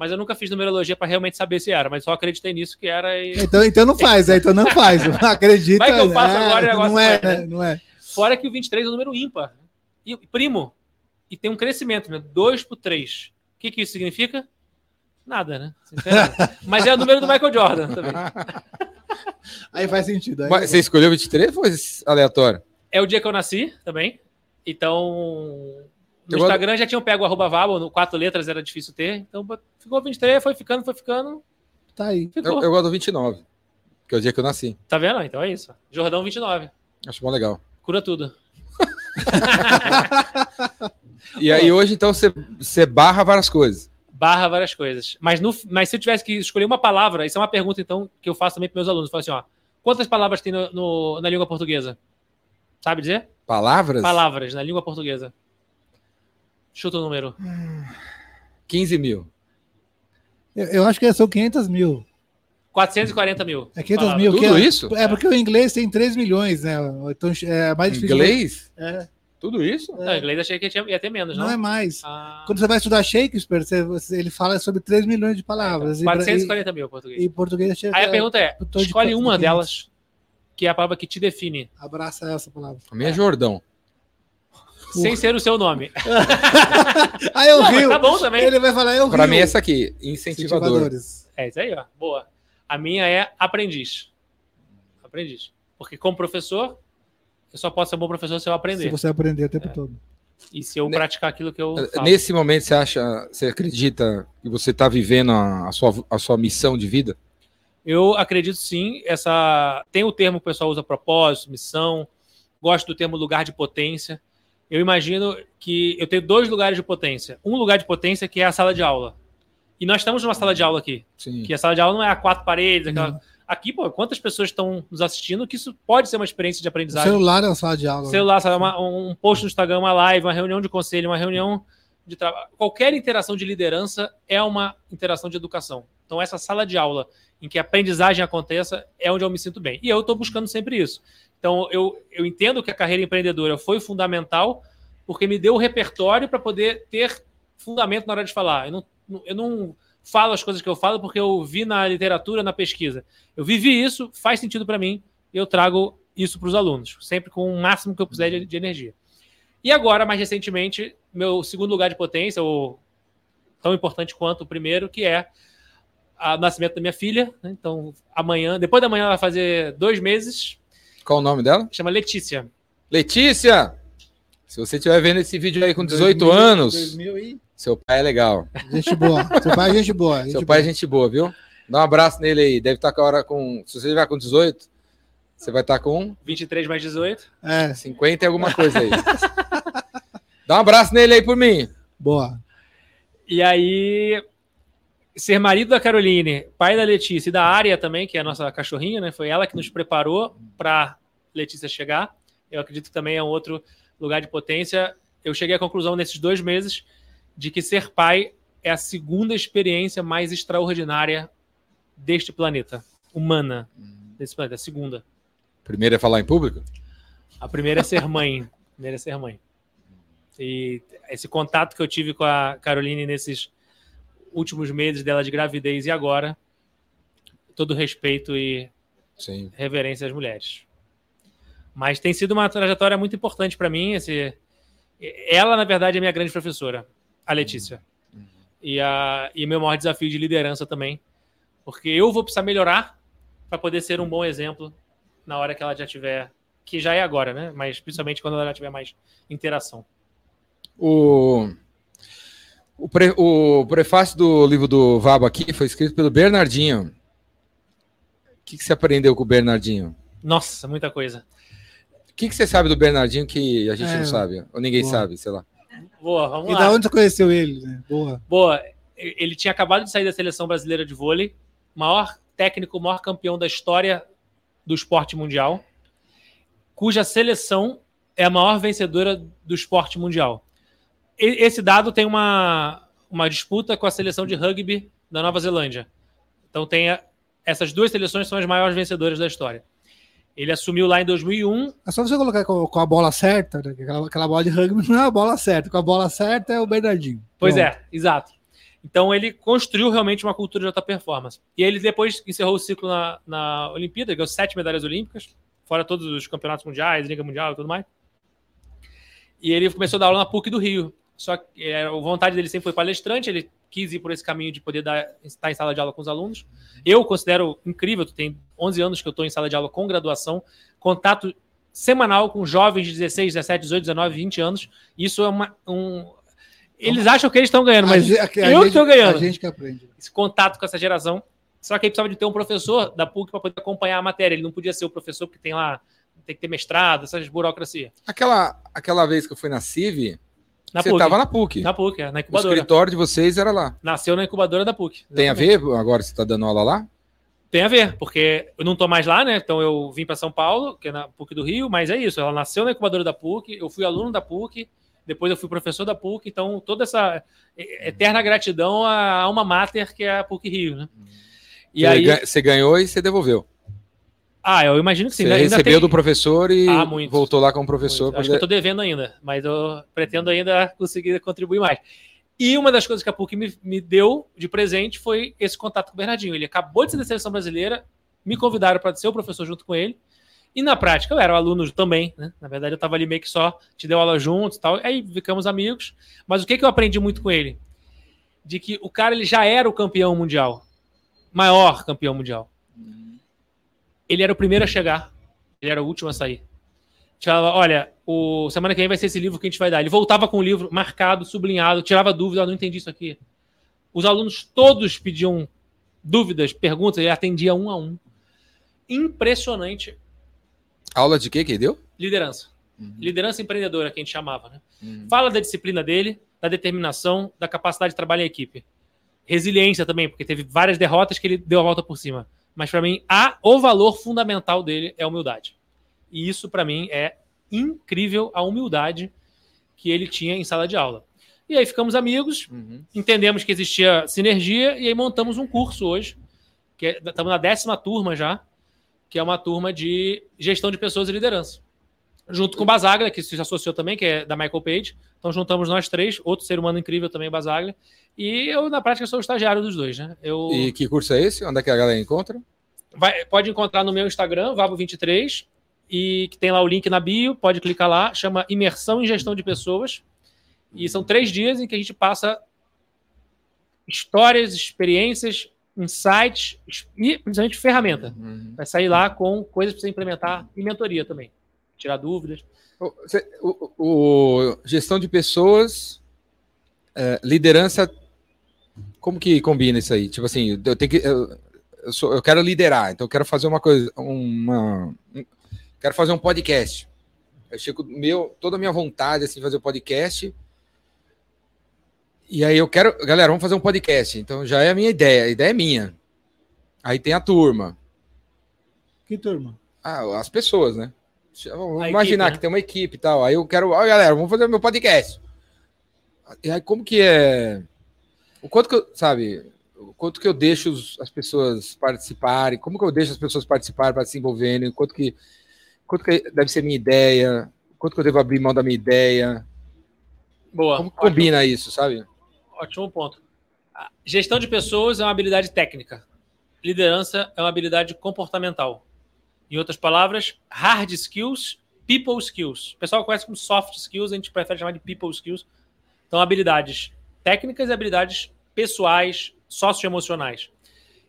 Mas eu nunca fiz numerologia para realmente saber se era, mas só acreditei nisso que era. E...
Então, então não faz, é, então não faz. Acredita.
Vai que eu faço
é,
agora e o negócio
Não é,
vai,
né? Não é.
Fora que o 23 é um número ímpar. E primo. E tem um crescimento, né? 2 por 3. O que, que isso significa? Nada, né? Mas é o número do Michael Jordan também.
Aí faz sentido. Aí
você escolheu 23 ou foi aleatório?
É o dia que eu nasci também. Então. No
Eu
Instagram já tinham pego o arroba Vabo, no quatro letras era difícil ter. Então ficou 23, foi ficando, foi ficando.
Tá aí.
Eu, eu gosto do 29, que é o dia que eu nasci.
Tá vendo? Então é isso. Jordão 29.
Acho bom legal.
Cura tudo.
E aí hoje, então, você, você barra várias coisas.
barra várias coisas. Mas, no, mas se eu tivesse que escolher uma palavra, isso é uma pergunta, então, que eu faço também para meus alunos. Eu falo assim, ó, quantas palavras tem no, no- na língua portuguesa? Sabe dizer?
Palavras?
Palavras na língua portuguesa. Chuta o número.
15 mil.
Eu, eu acho que são 500 mil.
440 mil.
É 500
palavras.
mil.
Tudo
é,
isso?
É porque o inglês tem 3 milhões, né? Então é mais difícil.
Inglês?
É,
Tudo isso?
Não, em inglês achei que tinha- ia ter menos, não?
não é mais.
Ah,
Quando você vai estudar Shakespeare, você- ele fala sobre 3 milhões de palavras. E bra-
440 mil em português.
E, e português chega
Aí a pergunta é,
tô de
escolhe uma
400.
delas, que é a palavra que te define,
Abraça essa palavra.
A minha é Jordão.
Sem ser o seu nome.
Ah, eu vi.
tá bom também.
Ele vai falar, eu vi.
Pra mim é essa aqui, incentivador.
Incentivadores.
É isso aí, ó. Boa. A minha é aprendiz. Aprendiz. Porque como professor, eu só posso ser um bom professor se eu
Se
aprender.
você aprender o tempo todo.
E se eu
Ne-
praticar aquilo que eu falo.
Nesse momento, você acha, você acredita que você está vivendo a, a sua, a sua missão de vida?
Eu acredito sim. Essa tem o termo que o pessoal usa propósito, missão. Gosto do termo lugar de potência. Eu imagino que eu tenho dois lugares de potência. Um lugar de potência que é a sala de aula. E nós estamos numa sala de aula aqui.
Sim.
Que a sala de aula não é a quatro paredes, aquela...
Não.
Aqui, pô, quantas pessoas estão nos assistindo que isso pode ser uma experiência de
O
aprendizagem.
celular é uma sala de aula.
celular, sabe, uma- um post no Instagram, uma live, uma reunião de conselho, uma reunião de trabalho. Qualquer interação de liderança é uma interação de educação. Então, essa sala de aula em que a aprendizagem aconteça é onde eu me sinto bem. E eu estou buscando sempre isso. Então, eu, eu entendo que a carreira empreendedora foi fundamental porque me deu o repertório para poder ter fundamento na hora de falar. Eu não, eu não falo as coisas que eu falo porque eu vi na literatura, na pesquisa. Eu vivi isso, faz sentido para mim, e eu trago isso para os alunos, sempre com o máximo que eu puser de, de energia. E agora, mais recentemente, meu segundo lugar de potência, ou tão importante quanto o primeiro, que é o nascimento da minha filha. né? Então, amanhã, depois da manhã, ela vai fazer dois meses,
Qual o nome dela?
chama Letícia.
Letícia! Se você estiver vendo esse vídeo aí com 18
2000,
anos,
2000 e...
seu pai é legal.
Gente boa. Seu pai é gente boa. gente
Seu pai é
boa.
gente boa, viu? Dá um abraço nele aí. Deve estar com a hora com. Se você estiver com 18, você vai estar com
23 mais 18.
É,
50 e alguma coisa aí. Dá um abraço nele aí por mim.
boa.
E aí, ser marido da Caroline, pai da Letícia e da Área também, que é a nossa cachorrinha, né? Foi ela que nos preparou para Letícia chegar. Eu acredito que também é um outro lugar de potência. Eu cheguei à conclusão nesses dois meses de que ser pai é a segunda experiência mais extraordinária deste planeta, humana, desse planeta, a segunda.
Primeiro é falar em público?
A primeira é ser mãe. A primeira é ser mãe. E esse contato que eu tive com a Caroline nesses últimos meses dela de gravidez e agora, todo respeito e
Sim.
reverência às mulheres. Mas tem sido uma trajetória muito importante para mim. Esse... Ela, na verdade, é minha grande professora, a Letícia. E, a... e meu maior desafio de liderança também. Porque eu vou precisar melhorar para poder ser um bom exemplo na hora que ela já tiver. Que já é agora, né? Mas principalmente quando ela já tiver mais interação.
O... O, pre- o prefácio do livro do Vabo aqui foi escrito pelo Bernardinho. O que, que você aprendeu com o Bernardinho?
Nossa, muita coisa.
O que, que você sabe do Bernardinho que a gente
É,
não sabe? Ou ninguém
boa.
sabe, sei lá.
Boa, vamos
E
lá.
da onde você conheceu ele? Né? Boa.
Boa, ele tinha acabado de sair da seleção brasileira de vôlei, maior técnico, maior campeão da história do esporte mundial, cuja seleção é a maior vencedora do esporte mundial. Esse dado tem uma, uma disputa com a seleção de rugby da Nova Zelândia. Então tem a- essas duas seleções são as maiores vencedoras da história. Ele assumiu lá em 2001
É só você colocar com, com a bola certa, né? que Aquela, aquela bola de rugby não é a bola certa. Com a bola certa é o Bernardinho.
Pois é, exato. Então ele construiu realmente uma cultura de alta performance. E ele depois encerrou o ciclo na, na Olimpíada, ganhou sete medalhas olímpicas, fora todos os campeonatos mundiais, Liga Mundial e tudo mais. E ele começou a dar aula na PUC do Rio. Só que é, a vontade dele sempre foi palestrante, ele quis ir por esse caminho de poder dar, estar em sala de aula com os alunos. Eu considero incrível, tem 11 anos que eu estou em sala de aula com graduação, contato semanal com jovens de 16, 17, 18, 19, 20 anos. Isso é uma, um... Eles acham que eles estão ganhando, mas
A ge- a
eu tô ganhando.
A gente que aprende.
esse contato com essa geração. Só que aí precisava de ter um professor da PUC para poder acompanhar a matéria. Ele não podia ser o professor porque tem lá, tem que ter mestrado, essas burocracia.
Aquela, aquela vez que eu fui na CIV,
Na
você estava na PUC.
Na PUC, é, na
O
incubadora.
escritório de vocês era lá.
Nasceu na incubadora da PUC.
Tem a
Exatamente.
ver agora você está dando aula lá?
Tem a ver, porque eu não tô mais lá, né? Então eu vim para São Paulo, que é na PUC do Rio, mas é isso. Ela nasceu na incubadora da PUC, eu fui aluno da PUC, depois eu fui professor da PUC, então toda essa eterna gratidão à alma mater que é a PUC Rio, né? E
você,
aí,
você ganhou e você devolveu.
Ah, eu imagino que sim.
você recebeu
tem-
do professor e
Ah,
voltou lá como professor.
Muito.
pra-
Acho que eu tô devendo ainda, mas eu pretendo ainda conseguir contribuir mais. E uma das coisas que a PUC me, me deu de presente foi esse contato com o Bernardinho. Ele acabou de ser da seleção brasileira, me convidaram para ser o professor junto com ele. E na prática eu era um aluno também, né? Na verdade eu estava ali meio que só, te deu aula juntos e tal. Aí ficamos amigos. Mas o que, que eu aprendi muito com ele? De que o cara ele já era o campeão mundial. Maior campeão mundial. Ele era o primeiro a chegar. Ele era o último a sair. Falava, olha, o semana que vem vai ser esse livro que a gente vai dar. Ele voltava com o livro marcado, sublinhado, tirava dúvida, "Ah, não entendi isso aqui. Os alunos todos pediam dúvidas, perguntas, ele atendia um a um. Impressionante
Aula de quê que ele deu?
liderança. Liderança empreendedora, que a gente chamava, né?
Uhum.
Fala da disciplina dele, da determinação, da capacidade de trabalhar em equipe. Resiliência também, porque teve várias derrotas que ele deu a volta por cima. Mas para mim, a, o valor fundamental dele é a humildade. E isso para mim é incrível a humildade que ele tinha em sala de aula. E aí ficamos amigos,
Uhum.
entendemos que existia sinergia e aí montamos um curso hoje, que é- estamos na décima turma já, que é uma turma de gestão de pessoas e liderança. Junto com o Basaglia, que se associou também, que é da Michael Page. Então juntamos nós três, outro ser humano incrível também, Basaglia. E eu, na prática, sou o estagiário dos dois, né? Eu
E que curso é esse? Onde é que a galera encontra?
vai- pode encontrar no meu Instagram, Vabo23, e que tem lá o link na bio, pode clicar lá, chama Imersão em Gestão de Pessoas. E são três dias em que a gente passa histórias, experiências, insights e principalmente ferramenta.
Uhum.
Vai sair lá com coisas para você implementar e mentoria também. Tirar dúvidas.
O, o- o- gestão de pessoas, é, liderança, como que combina isso aí? Tipo assim, eu tenho que, eu, eu sou- eu quero liderar, então eu quero fazer uma coisa, uma, um- quero fazer um podcast. Eu chego meu, toda a minha vontade assim fazer o podcast. E aí eu quero, galera, vamos fazer um podcast. Então já é a minha ideia, a ideia é minha. Aí tem a turma,
Que turma?
ah, as pessoas, né? Vamos
A
imaginar
equipe, né?
que tem uma equipe e tal. Aí eu quero, ó, galera, vamos fazer meu podcast. E aí, como que é? O quanto que eu, sabe, o quanto que eu deixo as pessoas participarem, como que eu deixo as pessoas participarem para se envolverem, quanto que, quanto que deve ser minha ideia, quanto que eu devo abrir mão da minha ideia,
Boa.
como
ótimo,
combina isso, sabe?
ótimo ponto. A Gestão de pessoas é uma habilidade técnica. Liderança é uma habilidade comportamental. Em outras palavras, hard skills, people skills. O pessoal conhece como soft skills, a gente prefere chamar de people skills. Então, habilidades técnicas e habilidades pessoais, socioemocionais.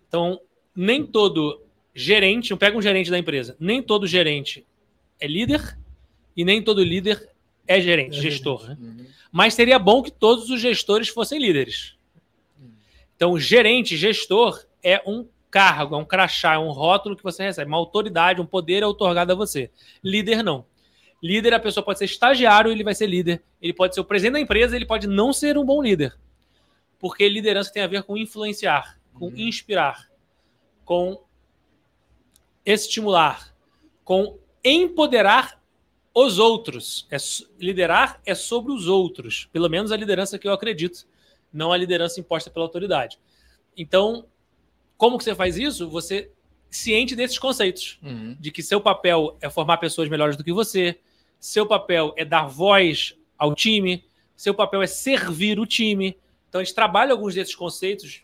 Então, nem todo gerente, pega um gerente da empresa, nem todo gerente é líder e nem todo líder é gerente,
É
gestor. né?
Uhum.
Mas seria bom que todos os gestores fossem líderes. Então, gerente, gestor é um cargo, é um crachá, é um rótulo que você recebe, uma autoridade, um poder é otorgado a você. Líder não. Líder, a pessoa pode ser estagiário, ele vai ser líder. Ele pode ser o presidente da empresa, ele pode não ser um bom líder. Porque liderança tem a ver com influenciar, com
Uhum.
inspirar, com estimular, com empoderar os outros. É, liderar é sobre os outros. Pelo menos a liderança que eu acredito, não a liderança imposta pela autoridade. Então, como que você faz isso? Você ciente desses conceitos
Uhum.
de que seu papel é formar pessoas melhores do que você, seu papel é dar voz ao time, seu papel é servir o time. Então a gente trabalha alguns desses conceitos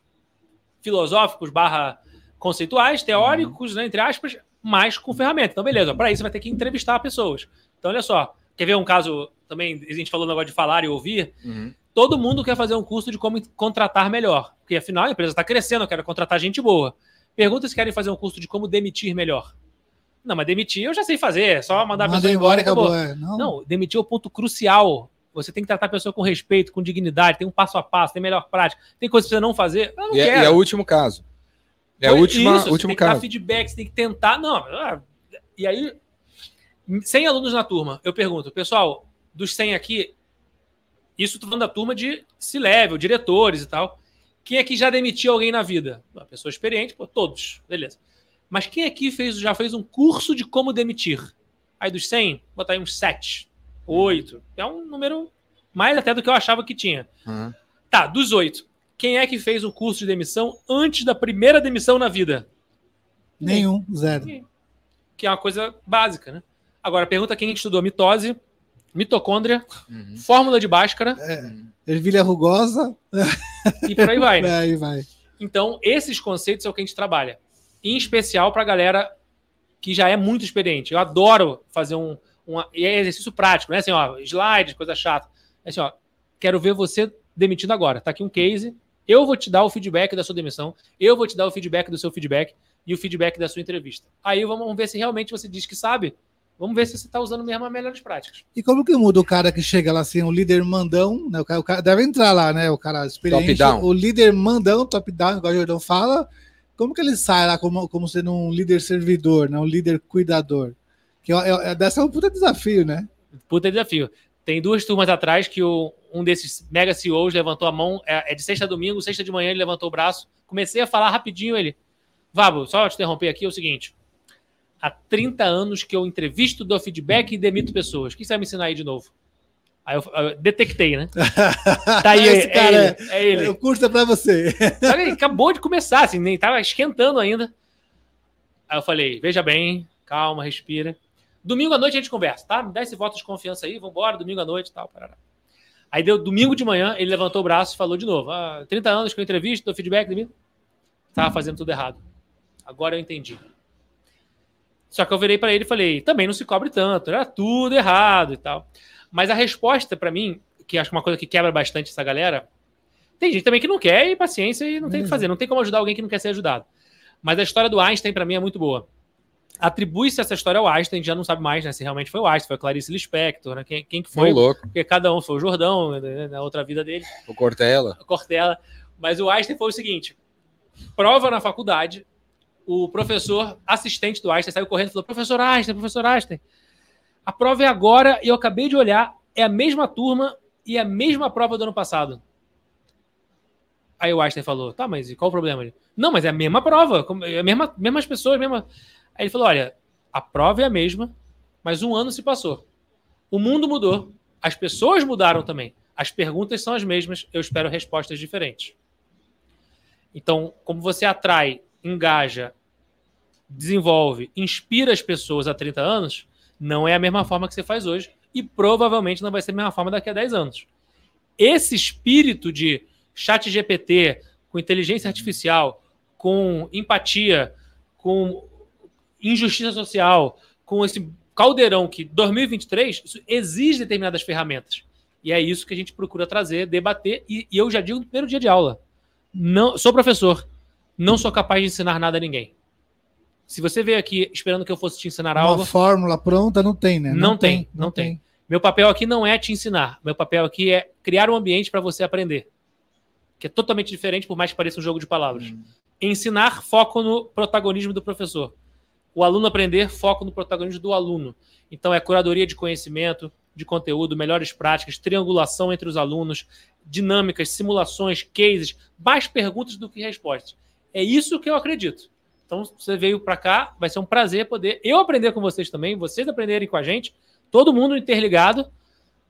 filosóficos barra conceituais, teóricos, né, entre aspas, mas com ferramenta. Então, beleza, para isso você vai ter que entrevistar pessoas. Então, olha só, quer ver um caso também, a gente falou no negócio de falar e ouvir,
Uhum.
Todo mundo quer fazer um curso de como contratar melhor. Porque afinal a empresa está crescendo, eu quero contratar gente boa. Pergunta se querem fazer um curso de como demitir melhor. Não, mas demitir eu já sei fazer, é só mandar a
Manda
pessoa embora e acabou.
é. Não,
Não, demitir é o ponto crucial. Você tem que tratar a pessoa com respeito, com dignidade, tem um passo a passo, tem melhor prática. Tem coisa que você não fazer. Eu não
E, é,
quero.
e é o último caso. É o
Foi
última,
isso, você
último
tem que dar
caso.
feedback, você tem que tentar. Não, ah, e aí, 100 alunos na turma, eu pergunto, pessoal, dos 100 aqui, isso tô falando da turma de C-level, diretores e tal. Quem aqui já demitiu alguém na vida? Uma pessoa experiente, pô, todos, beleza. Mas quem aqui fez, já fez um curso de como demitir? Aí dos 100, botar aí uns 7, 8. É um número mais até do que eu achava que tinha.
Uhum.
Tá, dos oito. Quem é que fez o curso de demissão antes da primeira demissão na vida?
nenhum, zero.
Que é uma coisa básica, né? Agora, pergunta quem estudou mitose, mitocôndria,
Uhum.
fórmula de Bhaskara
Ervilha rugosa,
e por aí vai. né?
aí vai.
Então, esses conceitos é o que a gente trabalha. Em especial para a galera que já é muito experiente. Eu adoro fazer um, um e é exercício prático, né? Assim, ó, slides, coisa chata. É assim, ó, quero ver você demitindo agora. Tá aqui um case. Eu vou te dar o feedback da sua demissão. Eu vou te dar o feedback do seu feedback e o feedback da sua entrevista. Aí vamos ver se realmente você diz que sabe. Vamos ver se você está usando mesmo as melhores práticas.
E como que muda o cara que chega lá assim, o líder mandão, né? O cara, o cara deve entrar lá, né? O cara experiente, o líder mandão, top-down, igual o Jordão fala. Como que ele sai lá como, como sendo um líder servidor, né? Um líder cuidador? Que é, é, é, dessa é um puta desafio, né?
Puta desafio. Tem duas turmas atrás que o, um desses mega CEOs levantou a mão, é, é de sexta a domingo, sexta de manhã ele levantou o braço. Comecei a falar rapidinho ele. Vabo, só te interromper aqui, é o seguinte. Há 30 anos que eu entrevisto, dou feedback e demito pessoas. O que você vai me ensinar aí de novo? Aí eu, eu detectei, né? Tá aí,
Esse
é,
cara
é ele. É ele.
O curso é pra você.
Sabe, ele acabou de começar, assim, nem tava esquentando ainda. Aí eu falei, veja bem, calma, respira. Domingo à noite a gente conversa, tá? Me dá esse voto de confiança aí, vambora, domingo à noite e tal. Parará. Aí deu domingo de manhã, ele levantou o braço e falou de novo. Ah, 30 anos que eu entrevisto, dou feedback de mim. Tava fazendo tudo errado. Agora eu entendi. Só que eu virei para ele e falei, também não se cobre tanto, era tudo errado e tal. Mas a resposta para mim, que acho que é uma coisa que quebra bastante essa galera, tem gente também que não quer e paciência e não tem o que fazer, não tem como ajudar alguém que não quer ser ajudado. Mas a história do Einstein para mim é muito boa. Atribui-se essa história ao Einstein, a gente já não sabe mais né, se realmente foi o Einstein, foi a Clarice Lispector, né, quem, quem que
Foi louco.
porque cada um foi o Jordão né, na outra vida dele
O Cortella.
a Cortella. Mas o Einstein foi o seguinte: prova na faculdade, o professor assistente do Einstein saiu correndo e falou: Professor Einstein, professor Einstein, a prova é agora e eu acabei de olhar, é a mesma turma e a mesma prova do ano passado. Aí o Einstein falou: Tá, mas e qual o problema? Ele, Não, mas é a mesma prova, é a mesma, mesmas pessoas, mesma. Aí ele falou: Olha, a prova é a mesma, mas um ano se passou. O mundo mudou, as pessoas mudaram também. As perguntas são as mesmas, eu espero respostas diferentes. Então, como você atrai, engaja, desenvolve, inspira as pessoas há 30 anos, não é a mesma forma que você faz hoje e provavelmente não vai ser a mesma forma daqui a 10 anos. Esse espírito de chat GPT, com inteligência artificial, com empatia, com injustiça social, com esse caldeirão que 2023 isso exige determinadas ferramentas. E é isso que a gente procura trazer, debater. E, e eu já digo no primeiro dia de aula: não sou professor, não sou capaz de ensinar nada a ninguém. Se você veio aqui esperando que eu fosse te ensinar
Uma
algo,
fórmula pronta não tem, né?
Não tem, não tem. Meu papel aqui não é te ensinar. Meu papel aqui é criar um ambiente para você aprender. Que é totalmente diferente, por mais que pareça um jogo de palavras.
Hum.
Ensinar, foco no protagonismo do professor. O aluno aprender, foco no protagonismo do aluno. Então, é curadoria de conhecimento, de conteúdo, melhores práticas, triangulação entre os alunos, dinâmicas, simulações, cases, mais perguntas do que respostas. É isso que eu acredito. Então, você veio para cá, vai ser um prazer poder eu aprender com vocês também, vocês aprenderem com a gente, todo mundo interligado,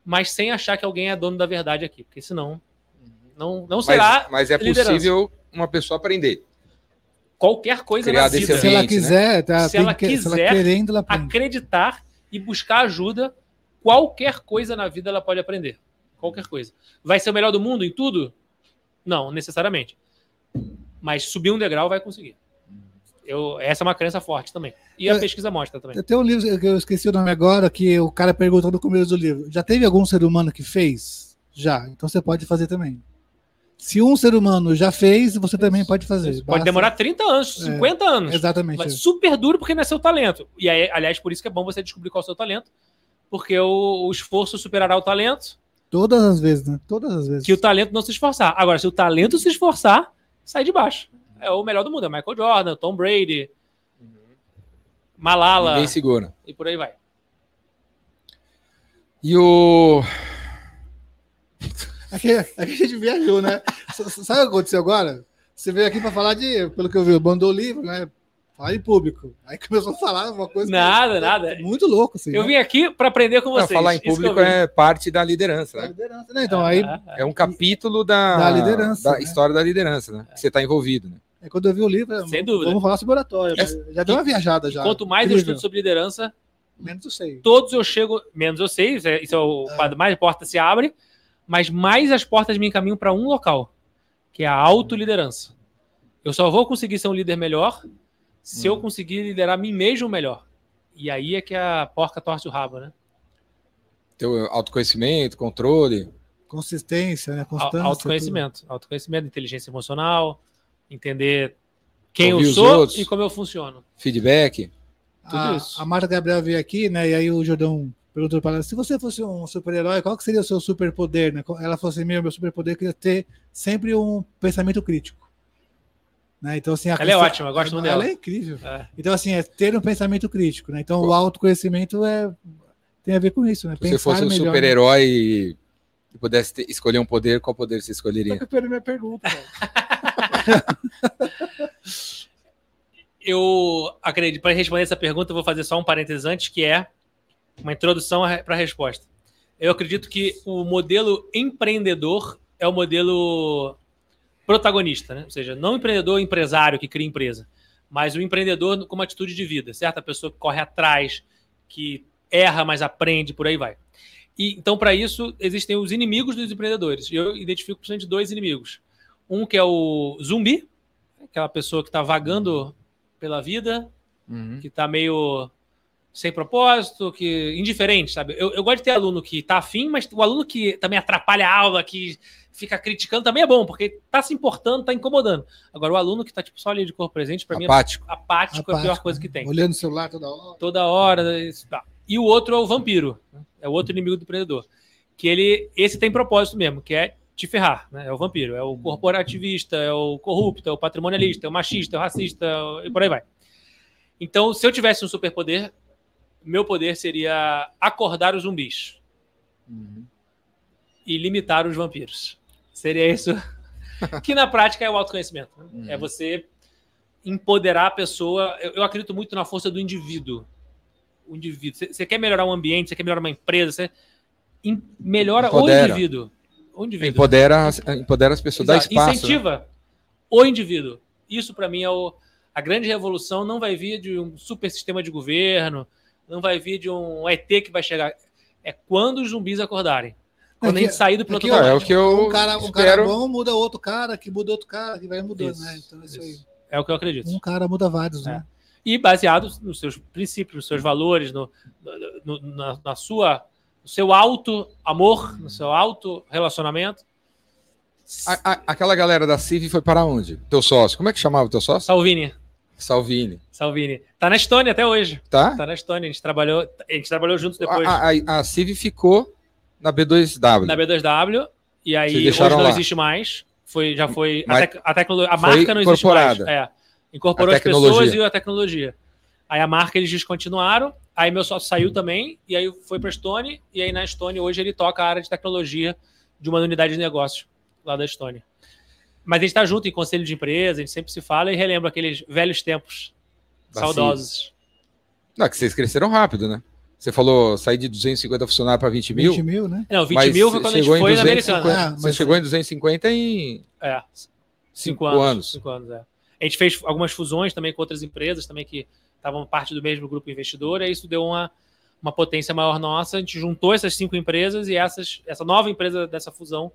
mas sem achar que alguém é dono da verdade aqui, porque senão não, não será.
Mas, mas é
liderança.
possível uma pessoa aprender.
Qualquer coisa
Criar
na vida.
Se ela
ambiente, né?
quiser, tá,
Se ela
que- se ela
quiser,
querendo, ela
acreditar e buscar ajuda, qualquer coisa na vida ela pode aprender. Qualquer coisa. Vai ser o melhor do mundo em tudo? Não, necessariamente. Mas subir um degrau vai conseguir. Eu, essa é uma crença forte também. E a
É.
pesquisa mostra também.
Tem um livro que eu esqueci o nome agora, que o cara perguntou no começo do livro. Já teve algum ser humano que fez? Já. Então você pode fazer também. Se um ser humano já fez, você também pode fazer.
Pode
Basta-
demorar 30 anos,
É.
50 anos.
Exatamente.
Mas super duro porque não é seu talento. E aí, aliás, por isso que é bom você descobrir qual é o seu talento. Porque o, o esforço superará o talento,
Todas as vezes, né? Todas as vezes.
que o talento não se esforçar. Agora, se o talento se esforçar, sai de baixo. É o melhor do mundo. É Michael Jordan, Tom Brady, Malala
Ninguém segura.
e por aí vai.
E o.
Aqui, aqui a gente viajou, né? Sabe o que aconteceu agora? Você veio aqui para falar de, pelo que eu vi, mandou o livro, né? Falar em público. Aí começou a falar uma coisa. que-
Nada, nada.
Muito louco, assim.
Eu
né?
vim aqui para aprender com
Não,
vocês.
falar em público é parte da liderança,
Da
né?
liderança, né? Então, aí,
Ah, ah.
É um capítulo da,
Da liderança,
da
né?
história da liderança, né? Que você está envolvido, né?
É quando eu vi o livro, eu-
Sem dúvida.
vamos falar sobre oratória.
É.
Já deu uma viajada já.
Quanto mais eu
Incrível.
estudo sobre liderança,
Menos eu sei.
todos eu chego, menos eu sei, isso é, isso é o quando mais a porta se abre, mas mais as portas me encaminham para um local, que é a autoliderança. Eu só vou conseguir ser um líder melhor se eu conseguir liderar a mim mesmo melhor. E aí é que a porca torce o rabo, né?
Teu autoconhecimento, controle.
Consistência, né? Constância.
Autoconhecimento. Autoconhecimento, inteligência emocional, entender quem
Ouvir
eu sou
outros.
e como eu funciono.
feedback.
tudo. A,
isso.
a Marta Gabriel veio aqui, né? E aí o Jordão perguntou para ela: se você fosse um super-herói, qual que seria o seu superpoder? Né? Ela falou assim: meu, meu superpoder é queria ter sempre um pensamento crítico. Né? Então, assim, a
Ela é
questão-
ótima, eu gosto muito
Ela
dela.
é incrível.
É.
Então, assim, é ter um pensamento crítico, né? Então, o autoconhecimento é, tem a ver com isso, né?
Se você fosse um
né?
super-herói e pudesse ter- escolher um poder, qual poder você escolheria?
eu minha pergunta.
eu acredito, para responder essa pergunta, eu vou fazer só um parênteses antes, que é uma introdução para a resposta. Eu acredito que o modelo empreendedor é o modelo protagonista, né? Ou seja, não empreendedor empresário que cria empresa, mas o empreendedor com uma atitude de vida, certo? A pessoa que corre atrás, que erra, mas aprende, por aí vai. E, então, para isso, existem os inimigos dos empreendedores. Eu identifico principalmente dois inimigos. Um que é o zumbi, aquela pessoa que está vagando pela vida,
Uhum.
que tá meio sem propósito, que indiferente, sabe? Eu, eu gosto de ter aluno que tá afim, mas o aluno que também atrapalha a aula, que fica criticando, também é bom, porque tá se importando, tá incomodando. Agora, o aluno que tá tipo, só ali de corpo presente, para mim, é
Apático.
apático, é a pior coisa
né?
que tem.
Olhando o celular toda hora.
Toda hora. isso, tá. E o outro é o vampiro, né? é o outro inimigo do empreendedor. Que ele, esse tem propósito mesmo, que é te ferrar, né? É o vampiro, é o corporativista, é o corrupto, é o patrimonialista, é o machista, é o racista, é o- e por aí vai. Então, se eu tivesse um superpoder, meu poder seria acordar os zumbis
Uhum.
e limitar os vampiros. Seria isso. que na prática é o autoconhecimento. né?
Uhum.
É você empoderar a pessoa. Eu, eu acredito muito na força do indivíduo. O indivíduo. Você- quer melhorar um ambiente, você quer melhorar uma empresa, você melhora
Empodera.
o indivíduo. O indivíduo.
Empodera, as- empodera as pessoas, dá
Exato.
espaço. né?
Incentiva o indivíduo. Isso, para mim, é o, a grande revolução. Não vai vir de um super sistema de governo, não vai vir de um ET que vai chegar. É quando os zumbis acordarem. Quando a
Aqui-
gente sair do piloto
aqui,
Não, é o que eu
um cara, um
espero.
cara bom muda outro cara, que muda outro cara, que vai mudando,
Isso,
né? Então, isso aí.
isso. É o que eu acredito.
Um cara muda vários,
É.
né?
e baseado nos seus princípios, nos seus valores, no, no- na, na sua, no seu alto amor, no seu alto relacionamento.
A- a- aquela galera da CIV foi para onde? Teu sócio. Como é que chamava o teu sócio?
Salvini.
Salvini.
Salvini. Tá na Estônia até hoje.
Tá?
Tá na Estônia. A gente trabalhou, a gente trabalhou juntos depois
A, a, a Civ ficou na B2W.
na B2W. E aí hoje não
lá.
existe mais. Foi, já foi.
Mas
a, tec- a, tecnologia, a marca não existe
incorporada.
mais. É. Incorporou
A
as pessoas e a tecnologia. Aí a marca eles descontinuaram. Aí meu sócio saiu também. E aí foi para Estônia. E aí na Estônia hoje ele toca a área de tecnologia de uma unidade de negócio lá da Estônia. Mas a gente está junto em conselho de empresa, a gente sempre se fala e relembra aqueles velhos tempos saudosos.
Não, é que vocês cresceram rápido, né? Você falou sair de 250 funcionários para 20 mil.
20 mil, né?
Não, 20
mas
mil foi quando a gente
chegou em
foi na
250.
Americana.
Ah,
Você
mas-
chegou em 250 em
É,
cinco,
cinco
anos.
anos. Cinco anos, é. A gente fez algumas fusões também com outras empresas também que estavam parte do mesmo grupo investidor, e isso deu uma, uma potência maior nossa. A gente juntou essas cinco empresas e essas, essa nova empresa dessa fusão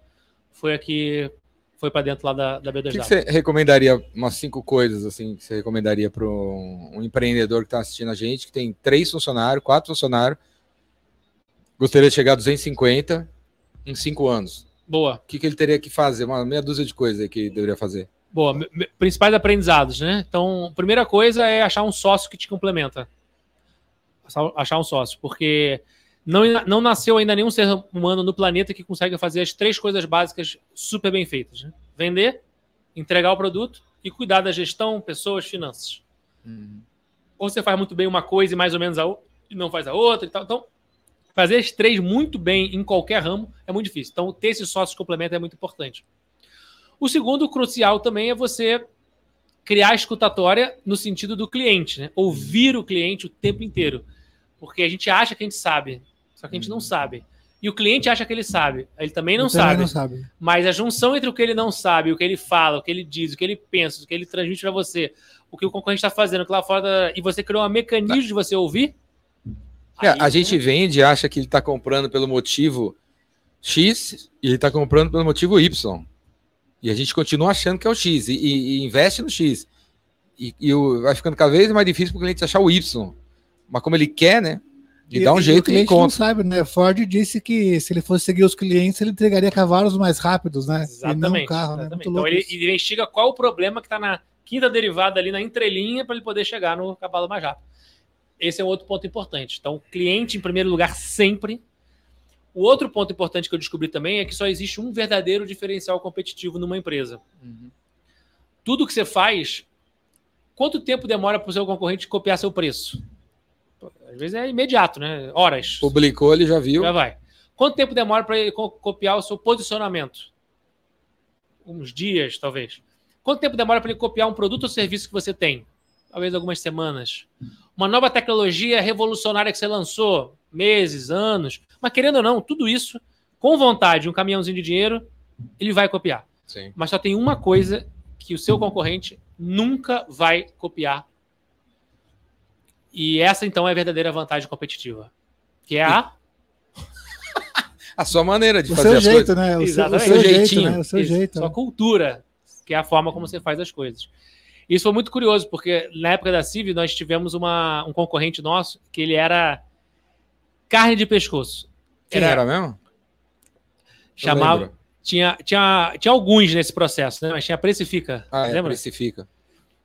foi a que foi para dentro lá da, da
O que,
B2W.
que você recomendaria, umas cinco coisas assim, que você recomendaria para um, um empreendedor que está assistindo a gente, que tem três funcionários, quatro funcionários, gostaria de chegar a 250 em cinco anos.
Boa,
O que, que ele teria que fazer? Uma meia dúzia de coisas aí que ele deveria fazer.
Boa. Principais aprendizados, né? Então, a primeira coisa é achar um sócio que te complementa. Achar- um sócio, porque não, não nasceu ainda nenhum ser humano no planeta que consegue fazer as três coisas básicas super bem feitas: né? vender, entregar o produto e cuidar da gestão, pessoas, finanças. Ou você faz muito bem uma coisa e mais ou menos a outra, e não faz a outra e tal. Então, fazer as três muito bem em qualquer ramo é muito difícil. Então, ter esse sócio complemento é muito importante. O segundo crucial também é você criar a escutatória no sentido do cliente, né? Ouvir o cliente o tempo inteiro. Porque a gente acha que a gente sabe, só que a gente não sabe. E o cliente acha que ele sabe, ele também não
Ele também
sabe.
não sabe.
Mas a junção entre o que ele não sabe, o que ele fala, o que ele diz, o que ele pensa, o que ele transmite para você, o que o concorrente está fazendo, que lá fora. da- E você criou um mecanismo de você ouvir.
É,
aí,
a gente vende e acha que ele está comprando pelo motivo X e ele está comprando pelo motivo Y. E a gente continua achando que é o X e, e- e investe no X. E, e o- vai ficando cada vez mais difícil para o cliente achar o Y. Mas como ele quer, né? Ele dá um
e
jeito
o
e
cliente não
encontra.
sabe, né? Ford disse que se ele fosse seguir os clientes, ele entregaria cavalos mais rápidos, né? E não
Exatamente.
carro, né?
exatamente.
Muito
Então ele ele investiga qual o problema que está na quinta derivada ali na entrelinha para ele poder chegar no cavalo mais rápido. Esse é um outro ponto importante. Então, cliente em primeiro lugar sempre. O outro ponto importante que eu descobri também é que só existe um verdadeiro diferencial competitivo numa empresa. Tudo que você faz, quanto tempo demora para o seu concorrente copiar seu preço? Às vezes é imediato, né? Horas.
Publicou, ele já viu.
Já vai. Quanto tempo demora para ele co- copiar o seu posicionamento? Uns dias, talvez. Quanto tempo demora para ele copiar um produto ou serviço que você tem? Talvez algumas semanas. Uma nova tecnologia revolucionária que você lançou? Meses, anos. Mas querendo ou não, tudo isso, com vontade, um caminhãozinho de dinheiro, ele vai copiar.
Sim.
Mas só tem uma coisa que o seu concorrente nunca vai copiar. E essa, então, é a verdadeira vantagem competitiva. Que é a
A sua maneira de
O
fazer
seu
as
jeito,
coisas.
né? O seu, o
Exatamente.
seu
Seu
jeito,
jeitinho.
né? O seu jeito.
sua
né?
cultura, que é a forma como você faz as coisas. Isso foi muito curioso, porque na época da CIV nós tivemos uma, um concorrente nosso que ele era carne de pescoço.
Quem era mesmo? Eu
chamava, tinha, tinha, tinha alguns nesse processo, né? Mas tinha Precifica,
Ah, é,
lembra?
precifica.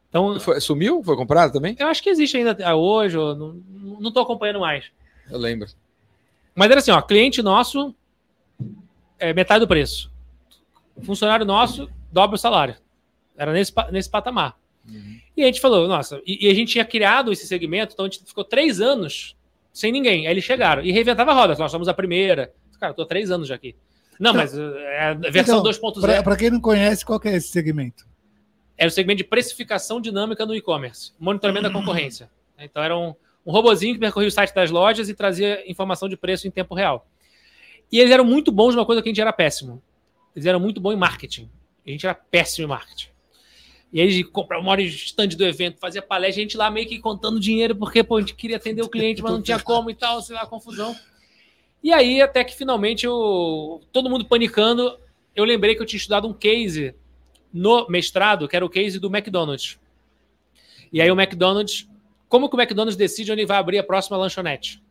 Então,
Foi- sumiu? Foi comprado também?
eu acho que existe ainda hoje, não, não tô acompanhando mais.
Eu lembro.
Mas era assim, ó, cliente nosso é metade do preço. Funcionário nosso dobra o salário. Era nesse, nesse patamar. E a gente falou, nossa, e, e a gente tinha criado esse segmento, então a gente ficou três anos sem ninguém. Aí eles chegaram e reinventava a roda. Nós somos a primeira. Cara, tô há três anos já aqui. Não,
Então-
mas é a versão
Então,
2.0
Para quem não conhece, qual é esse segmento?
era o segmento de precificação dinâmica no e-commerce, monitoramento da concorrência. Então era um, um robozinho que percorria o site das lojas e trazia informação de preço em tempo real. E eles eram muito bons numa coisa que a gente era péssimo. Eles eram muito bons em marketing. A gente era péssimo em marketing. E aí compravam o maior stand do evento, fazia palestra, a gente lá meio que contando dinheiro, porque pô, a gente queria atender o cliente, mas não tinha como e tal, sei lá, confusão. E aí, até que finalmente, eu, todo mundo panicando, eu lembrei que eu tinha estudado um case no mestrado, que era o case do McDonald's. E aí o McDonald's, como que o McDonald's decide onde vai abrir a próxima lanchonete?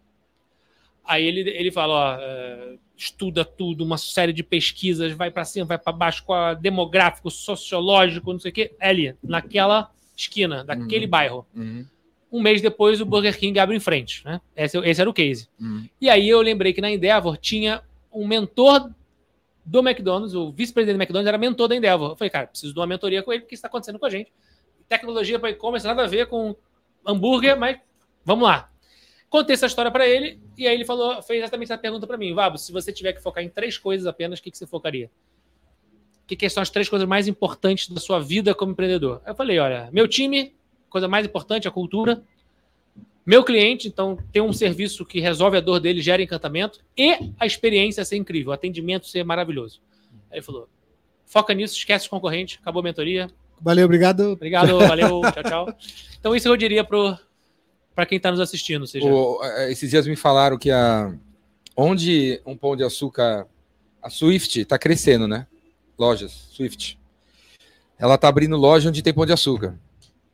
Aí ele, ele fala, ó, é, estuda tudo, uma série de pesquisas, vai para cima, vai para baixo, com a demográfico, sociológico, não sei o quê, é ali, naquela esquina, daquele
Uhum.
bairro.
Uhum,
Um mês depois, o Burger King abre em frente. Né? Esse, esse era o case.
uhum.
E aí eu lembrei que na Endeavor tinha um mentor do McDonald's, o vice-presidente do McDonald's era mentor da Endeavor. Eu falei, cara, preciso de uma mentoria com ele, porque isso está acontecendo com a gente. Tecnologia para e-commerce, nada a ver com hambúrguer, mas vamos lá. Contei essa história para ele, e aí ele falou, fez exatamente essa pergunta para mim. Vabo, se você tiver que focar em três coisas apenas, o que, que você focaria? O que, que são as três coisas mais importantes da sua vida como empreendedor? Eu falei, olha, meu time, coisa mais importante, a cultura. Meu cliente, então, tem um serviço que resolve a dor dele, gera encantamento, e a experiência ser incrível, o atendimento ser maravilhoso. Aí ele falou: foca nisso, esquece os concorrentes, acabou a mentoria.
Valeu, obrigado.
Obrigado, valeu, tchau, tchau. Então, isso eu diria para quem está nos assistindo. Seja,
O- eh, esses dias me falaram que a, onde um pão de açúcar, a Swift, está crescendo, né? Lojas, Swift. Ela está abrindo loja onde tem pão de açúcar.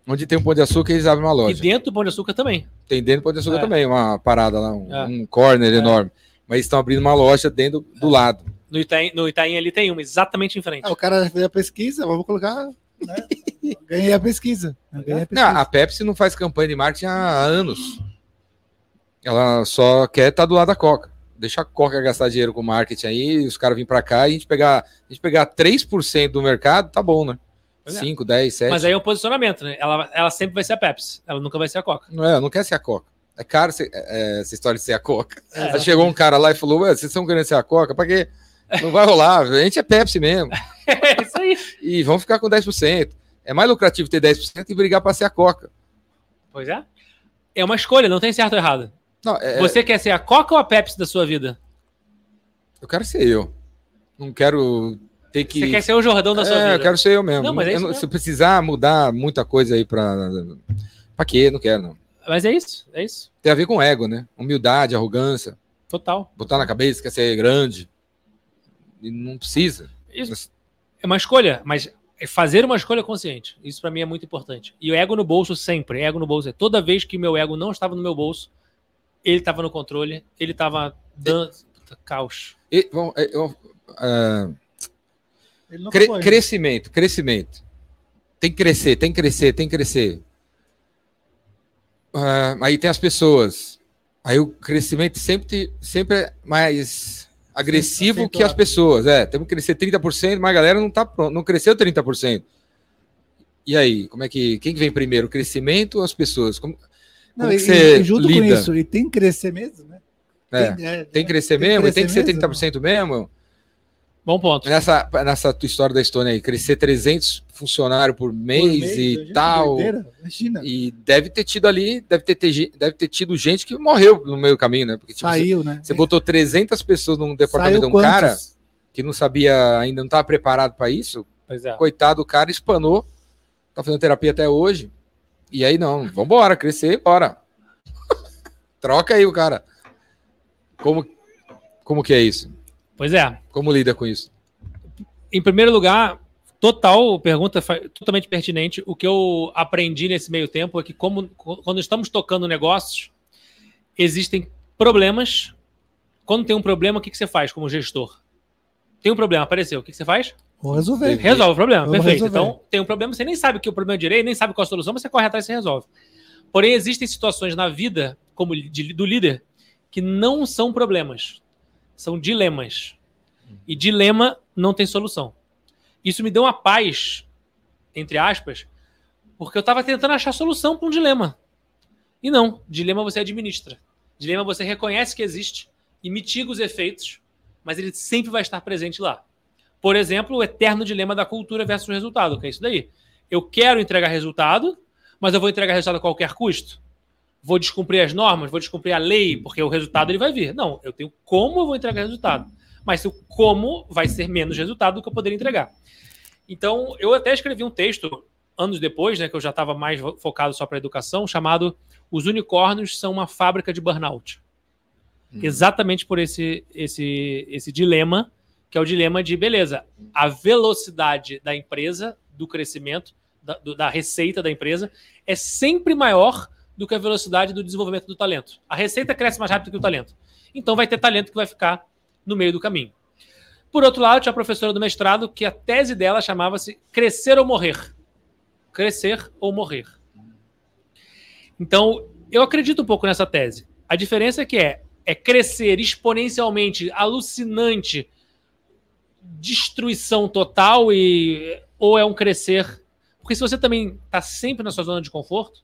Onde tem um pão de açúcar, eles abrem uma
e
loja.
dentro do Pão de Açúcar também.
Tem dentro do pão de açúcar
É.
também, uma parada lá, um,
É.
um corner
É.
enorme. Mas estão abrindo uma loja dentro do lado.
No Itaim, no Itaim ali tem uma, exatamente em frente.
Ah, o cara fez a pesquisa, vamos colocar. Né? Ganhei a pesquisa. Ganhei a
Não,
pesquisa.
a Pepsi não faz campanha de marketing há anos. Ela só quer estar do lado da Coca. Deixa a Coca gastar dinheiro com marketing aí, os caras virem para cá e a gente pegar, a gente pegar 3% do mercado, tá bom, né?
Pois é.
5, 10, 7.
Mas aí é um posicionamento, né? Ela, ela sempre vai ser a Pepsi, ela nunca vai ser a Coca.
Não é, não quer ser a Coca. É caro ser- é, essa história de ser a Coca.
É.
Aí chegou um cara lá e falou: Ué, vocês estão querendo ser a Coca? Pra quê? Não vai rolar, a gente é Pepsi mesmo.
É isso aí.
E vamos ficar com 10%. É mais lucrativo ter 10% e brigar para ser a Coca.
Pois é. É uma escolha, não tem certo ou errado.
Não, é-
Você quer ser a Coca ou a Pepsi da sua vida?
eu quero ser eu. Não quero ter que.
Você quer ser o Jordão da sua
é,
vida?
eu quero ser eu mesmo.
Não, mas é
Eu
isso mesmo.
se eu precisar mudar muita coisa aí pra. Pra quê? Não quero, não.
Mas é isso, é isso.
Tem a ver com ego, né? Humildade, arrogância,
Total.
botar na cabeça que quer ser grande. E não precisa.
Isso é uma escolha, mas é fazer uma escolha consciente. Isso pra mim é muito importante. E o ego no bolso sempre, ego no bolso. Toda vez que meu ego não estava no meu bolso, ele estava no controle, ele estava dando Puta, caos.
E, bom, é, eu- é,
Ele não
cre-
acompanha.
crescimento, crescimento. Tem que crescer, tem que crescer, tem que crescer. Ah, aí tem as pessoas. Aí o crescimento sempre, sempre é mais agressivo que as pessoas. É, temos que crescer 30%, mas a galera não tá pronto, não cresceu 30%. E aí, como é que quem que vem primeiro, o crescimento ou as pessoas? Como,
Não,
como
e,
que você
junto com
lida?
isso, e tem que crescer mesmo, né?
É,
Tem, é,
tem que crescer
tem que
mesmo, e tem que ser
crescer
30% mesmo.
Bom ponto.
Nessa, nessa tua história da Estônia aí, crescer 300 funcionários por
Por
mês,
mês,
e tal. E deve ter tido ali, deve ter, ter deve ter tido gente que morreu no meio do caminho, né? Porque tipo, você,
Saiu, né?
você botou 300 pessoas num departamento de
Saiu
um cara
quantos?
que não sabia, ainda não estava preparado para isso.
Pois é.
Coitado, o cara espanou, tá fazendo terapia até hoje. E aí não, vambora, crescer, bora. Troca aí o cara. Como, como que é isso?
Pois é.
Como lida com isso?
Em primeiro lugar, total pergunta totalmente pertinente. O que eu aprendi nesse meio tempo é que como quando estamos tocando negócios, existem problemas. Quando tem um problema, o que, que você faz como gestor? Tem um problema, apareceu. O que, que você faz?
Vou resolver.
Resolve o problema,
Vamos
perfeito.
resolver.
Então, tem um problema, você nem sabe o que é o problema direito, nem sabe qual a solução, mas você corre atrás e você resolve. Porém, existem situações na vida, como de- do líder, que não são problemas, são dilemas. E dilema não tem solução. Isso me deu uma paz, entre aspas, porque eu estava tentando achar solução para um dilema. E não, dilema você administra. Dilema você reconhece que existe e mitiga os efeitos, mas ele sempre vai estar presente lá. Por exemplo, o eterno dilema da cultura versus resultado, que é isso daí. Eu quero entregar resultado, mas eu vou entregar resultado a qualquer custo. Vou descumprir as normas, vou descumprir a lei, porque o resultado ele vai vir. Não, eu tenho como eu vou entregar resultado. Mas o como vai ser menos resultado do que eu poderia entregar. Então, eu até escrevi um texto anos depois, né, que eu já estava mais fo- focado só para educação, chamado Os unicórnios são uma fábrica de burnout. Exatamente por esse, esse, esse dilema, que é o dilema de, beleza, a velocidade da empresa, do crescimento, da, do- da receita da empresa, é sempre maior do que a velocidade do desenvolvimento do talento. A receita cresce mais rápido que o talento. Então vai ter talento que vai ficar no meio do caminho. Por outro lado, tinha a professora do mestrado que a tese dela chamava-se Crescer ou Morrer. crescer ou morrer. Então, eu acredito um pouco nessa tese. A diferença é que é, é crescer exponencialmente, alucinante, destruição total e ou é um crescer. Porque se você também está sempre na sua zona de conforto,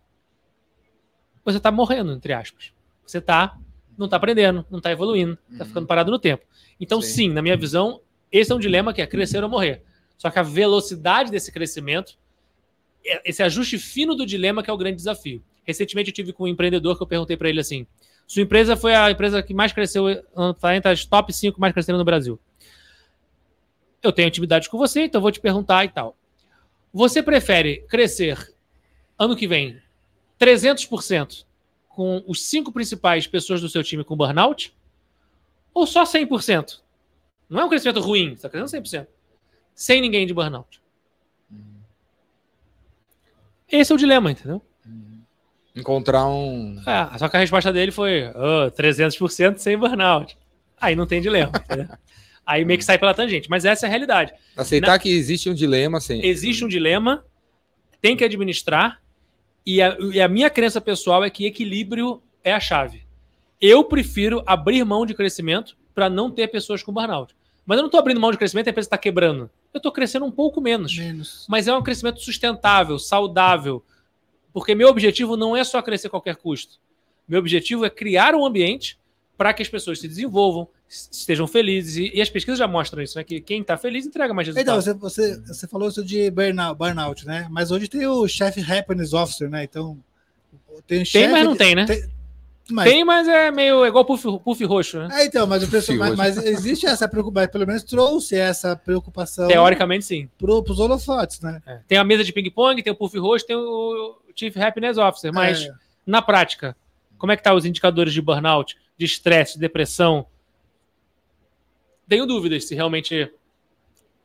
você está morrendo, entre aspas. Você tá, não está aprendendo, não está evoluindo, está ficando parado no tempo. Então, sim. sim, na minha visão, esse é um dilema que é crescer ou morrer. Só que a velocidade desse crescimento, é, esse ajuste fino do dilema que é o grande desafio. Recentemente eu tive com um empreendedor que eu perguntei para ele assim: sua empresa foi a empresa que mais cresceu, está entre as top 5 mais cresceram no Brasil. Eu tenho intimidade com você, então vou te perguntar e tal. Você prefere crescer ano que vem 300% com os cinco principais pessoas do seu time com burnout? Ou só 100%? Não é um crescimento ruim, você está crescendo 100%. Sem ninguém de burnout. Esse é o dilema, entendeu?
Encontrar um.
É, só que a resposta dele foi oh, 300% sem burnout. Aí não tem dilema. Aí meio que sai pela tangente. Mas essa é a realidade.
Aceitar Na... que existe um dilema, sim.
Existe um dilema, tem que administrar. E a, e a minha crença pessoal é que equilíbrio é a chave. Eu prefiro abrir mão de crescimento para não ter pessoas com burnout. Mas eu não estou abrindo mão de crescimento e a empresa está quebrando. Eu estou crescendo um pouco menos. menos. Mas é um crescimento sustentável, saudável. Porque meu objetivo não é só crescer a qualquer custo. Meu objetivo é criar um ambiente para que as pessoas se desenvolvam, estejam felizes. E, e, as pesquisas já mostram isso, né? Que quem está feliz entrega mais
resultados. Então, você, você, você falou isso de burnout, burnout, né? Mas hoje tem o chefe happiness officer, né? Então.
Tem, um tem mas não tem, né? Tem, mas... Tem, mas é meio igual puff, puff roxo, né?
É, então, mas, o pessoal, mas, mas, existe essa preocupação, pelo menos trouxe essa preocupação.
Teoricamente, sim.
Para os holofotes, né?
É. Tem a mesa de ping-pong, tem o puff roxo, tem o Chief Happiness Officer, mas é. na prática, como é que tá os indicadores de burnout, de estresse, de depressão? Tenho dúvidas se realmente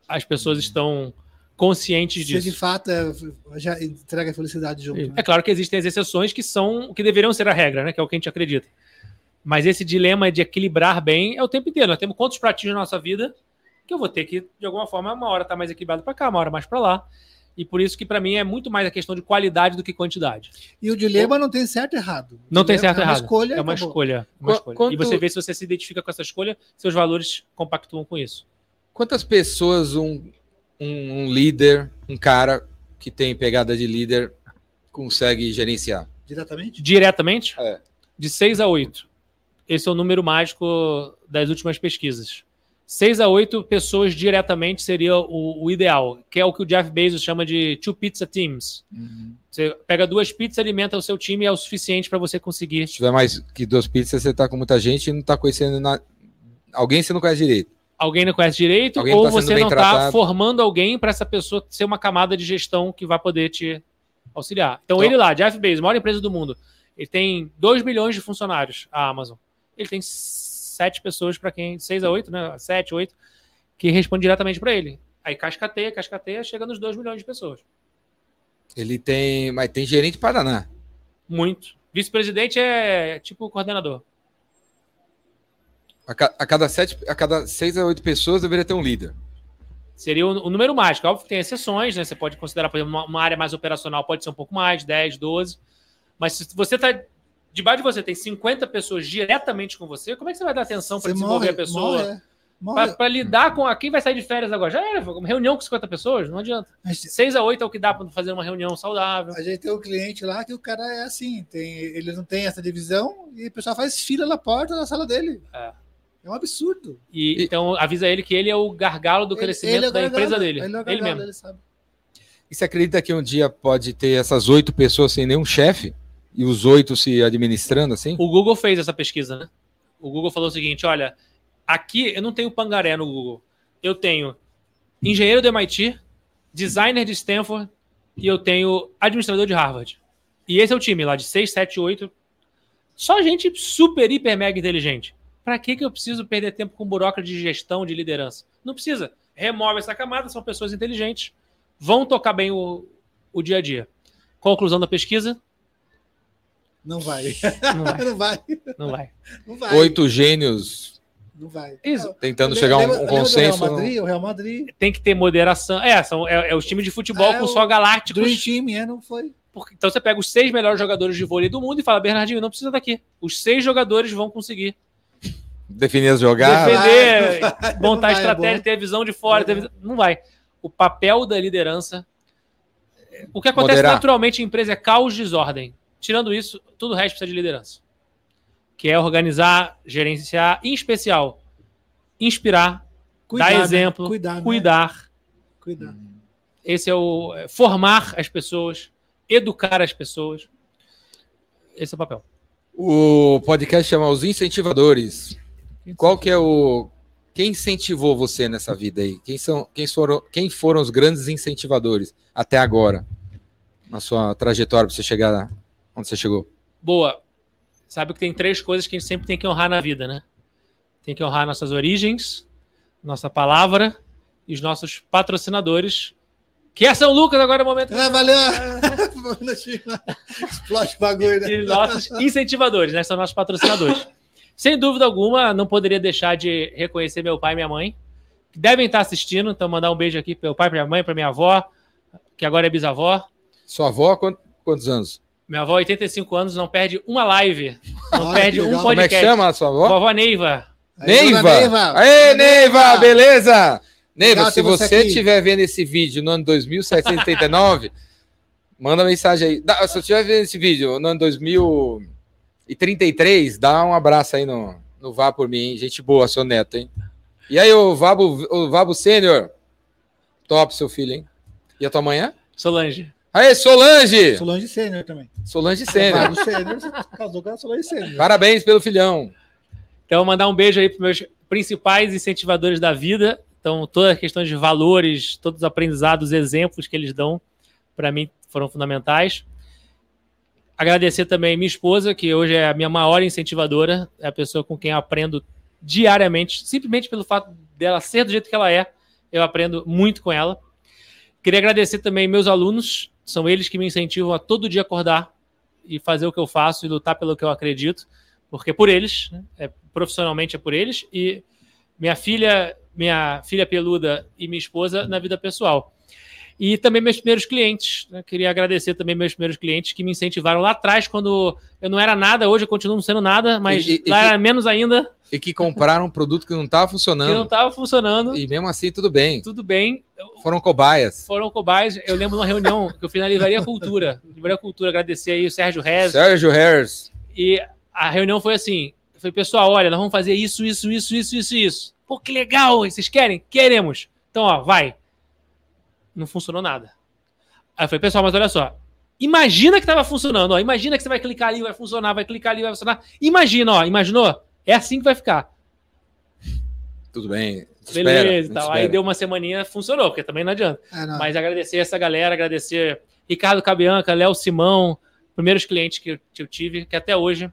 as pessoas estão conscientes disso.
Se de fato é, já entrega a felicidade junto. Né?
É claro que existem as exceções que são que deveriam ser a regra, né? Que é o que a gente acredita. Mas esse dilema de equilibrar bem é o tempo inteiro. Nós temos quantos pratinhos na nossa vida que eu vou ter que, de alguma forma, uma hora tá mais equilibrado para cá, uma hora mais para lá. E por isso que para mim é muito mais a questão de qualidade do que quantidade.
E o dilema não tem certo e errado.
Não tem certo e é errado. Escolha, é uma escolha. Uma escolha. Quanto... E você vê se você se identifica com essa escolha, seus valores compactuam com isso.
Quantas pessoas um, um, um líder, um cara que tem pegada de líder, consegue gerenciar?
Diretamente?
Diretamente?
É.
De 6 a 8. Esse é o número mágico das últimas pesquisas. 6 a 8 pessoas diretamente seria o, o, ideal, que é o que o Jeff Bezos chama de two pizza teams. Uhum. Você pega duas pizzas, alimenta o seu time e é o suficiente para você conseguir.
Se tiver mais que duas pizzas, você está com muita gente e não está conhecendo na... alguém você não conhece direito
alguém não conhece direito alguém ou tá você não está formando alguém para essa pessoa ser uma camada de gestão que vai poder te auxiliar. Então, então ele lá, Jeff Bezos, maior empresa do mundo, ele tem 2 milhões de funcionários, a Amazon. Ele tem sete pessoas para quem, 6 a 8, né? 7, 8, que respondem diretamente para ele. Aí cascateia, cascateia, chega nos 2 milhões de pessoas.
Ele tem, mas tem gerente Paraná.
Muito. Vice-presidente é tipo coordenador.
A, ca a, cada sete, a cada seis a oito pessoas deveria ter um líder.
Seria o, o número mágico. Óbvio que tem exceções, né? Você pode considerar, por exemplo, uma, uma, área mais operacional pode ser um pouco mais, 10, 12. Mas se você está. Debaixo de você tem 50 pessoas diretamente com você, como é que você vai dar atenção para desenvolver morre, a pessoa? Para lidar com a quem vai sair de férias agora. Já era, uma reunião com 50 pessoas, não adianta. Gente, 6 a 8 é o que dá para fazer uma reunião saudável.
A gente tem um cliente lá que o cara é assim, tem, ele não tem essa divisão e o pessoal faz fila na porta da sala dele. É. É um absurdo.
E, então avisa ele que ele é o gargalo do ele, crescimento ele é da gargalo, empresa dele. Ele, é gargalo, ele mesmo. Ele sabe.
E você acredita que um dia pode ter essas oito pessoas sem nenhum chefe e os oito se administrando assim?
O Google fez essa pesquisa, né? O Google falou o seguinte: olha, aqui eu não tenho pangaré no Google. Eu tenho engenheiro do MIT, designer de Stanford e eu tenho administrador de Harvard. E esse é o time lá de 6, 7, 8. Só gente super, hiper, mega inteligente. Para que, que eu preciso perder tempo com burocrata de gestão, de liderança? Não precisa. Remove essa camada, são pessoas inteligentes, vão tocar bem o, o dia a dia. Conclusão da pesquisa?
Não vai.
Não vai. Não vai.
Não vai. Não vai. Oito gênios
Não vai.
Isso.
Tentando chegar a um, um consenso.
Real Madrid, o Real Madrid,
Tem que ter moderação. É, são, é, é os times de futebol
É,
com
o
só galácticos.
Dream Team, é, não foi.
Porque- Então você pega os seis melhores jogadores de vôlei do mundo e fala, Bernardinho, não precisa daqui. Os seis jogadores vão conseguir
Definir as jogadas.
defender,
vai, não
montar
vai, é
estratégia,
bom.
ter a visão de fora. visão- Não vai. O papel da liderança. O que acontece
Moderar.
naturalmente em empresa é caos e desordem. Tirando isso, tudo o resto precisa de liderança. Que é organizar, gerenciar, em especial, inspirar,
Cuidar,
dar
né?
exemplo,
Cuidar, né?
cuidar.
Cuidar.
Esse é o é, formar as pessoas, educar as pessoas. Esse é o papel.
O podcast chama Os Incentivadores. Qual que é o. Quem incentivou você nessa vida aí? Quem, são, quem, foram, quem foram os grandes incentivadores até agora? Na sua trajetória para você chegar onde você chegou?
Boa. Sabe que tem três coisas que a gente sempre tem que honrar na vida, né? Tem que honrar nossas origens, nossa palavra e os nossos patrocinadores. Que é São Lucas, agora é o momento.
Ah, valeu! Explode o bagulho, né?
E nossos incentivadores, né? São nossos patrocinadores. Sem dúvida alguma, não poderia deixar de reconhecer meu pai e minha mãe, que devem estar assistindo. Então, mandar um beijo aqui para meu pai, para minha mãe, para minha avó, que agora é bisavó.
Sua avó, quant- quantos anos?
Minha avó, 85 anos, não perde uma live, não
Olha,
perde um
legal.
Como é que
podcast.
chama a sua avó?
Vovó Neiva.
Neiva!
Neiva!
Aê, Neiva! Beleza? Neiva,
Legal
se
você
estiver vendo esse vídeo no ano 2789, manda mensagem aí. Dá- se você estiver vendo esse vídeo no ano 2033, dá um abraço aí no, no Vá por mim, hein? Gente boa, seu neto, hein? E aí, o Vabo, o Vabo Sênior? Top, seu filho, hein? E a tua manhã?
Solange.
Aê, Solange!
Solange Sênior também.
Solange Sênior.
Vago Sênior, você casou com a Solange Sênior.
Parabéns pelo filhão.
Então, mandar um beijo aí para meus principais incentivadores da vida. Então, toda a questão de valores, todos os aprendizados, exemplos que eles dão, para mim, foram fundamentais. Agradecer também minha esposa, que hoje é a minha maior incentivadora, é a pessoa com quem eu aprendo diariamente, simplesmente pelo fato dela ser do jeito que ela é, eu aprendo muito com ela. Queria agradecer também meus alunos, são eles que me incentivam a todo dia acordar e fazer o que eu faço e lutar pelo que eu acredito, porque é por eles, né? é, profissionalmente é por eles, e minha filha, minha filha peluda e minha esposa na vida pessoal. E também meus primeiros clientes. né? Queria agradecer também meus primeiros clientes que me incentivaram lá atrás, quando eu não era nada, hoje eu continuo não sendo nada, mas
E- e-
lá
e-
era menos ainda,
E que compraram um produto que não estava
que não
funcionando.
estava funcionando.
E mesmo assim, tudo bem.
Tudo bem,
Foram cobaias.
foram cobaias. Eu lembro de uma reunião que eu fiz na Livraria Cultura. Livraria Cultura, agradecer aí o Sérgio Rez.
Sérgio Harris.
E a reunião foi assim: foi pessoal, olha, nós vamos fazer isso, isso, isso, isso, isso, isso. Pô, que legal! Vocês querem? Queremos. Então, ó, vai. Não funcionou nada. Aí eu falei, pessoal, mas olha só. Imagina que estava funcionando, ó. Imagina que você vai clicar ali, vai funcionar, vai clicar ali, vai funcionar. Imagina, ó, imaginou? É assim que vai ficar.
Tudo bem.
Beleza
Espera,
e tal. Aí deu uma semaninha, funcionou, porque também não adianta.
Ah, não.
Mas agradecer essa galera, agradecer Ricardo Cabianca, Léo Simão, primeiros clientes que eu, que eu tive, que até hoje,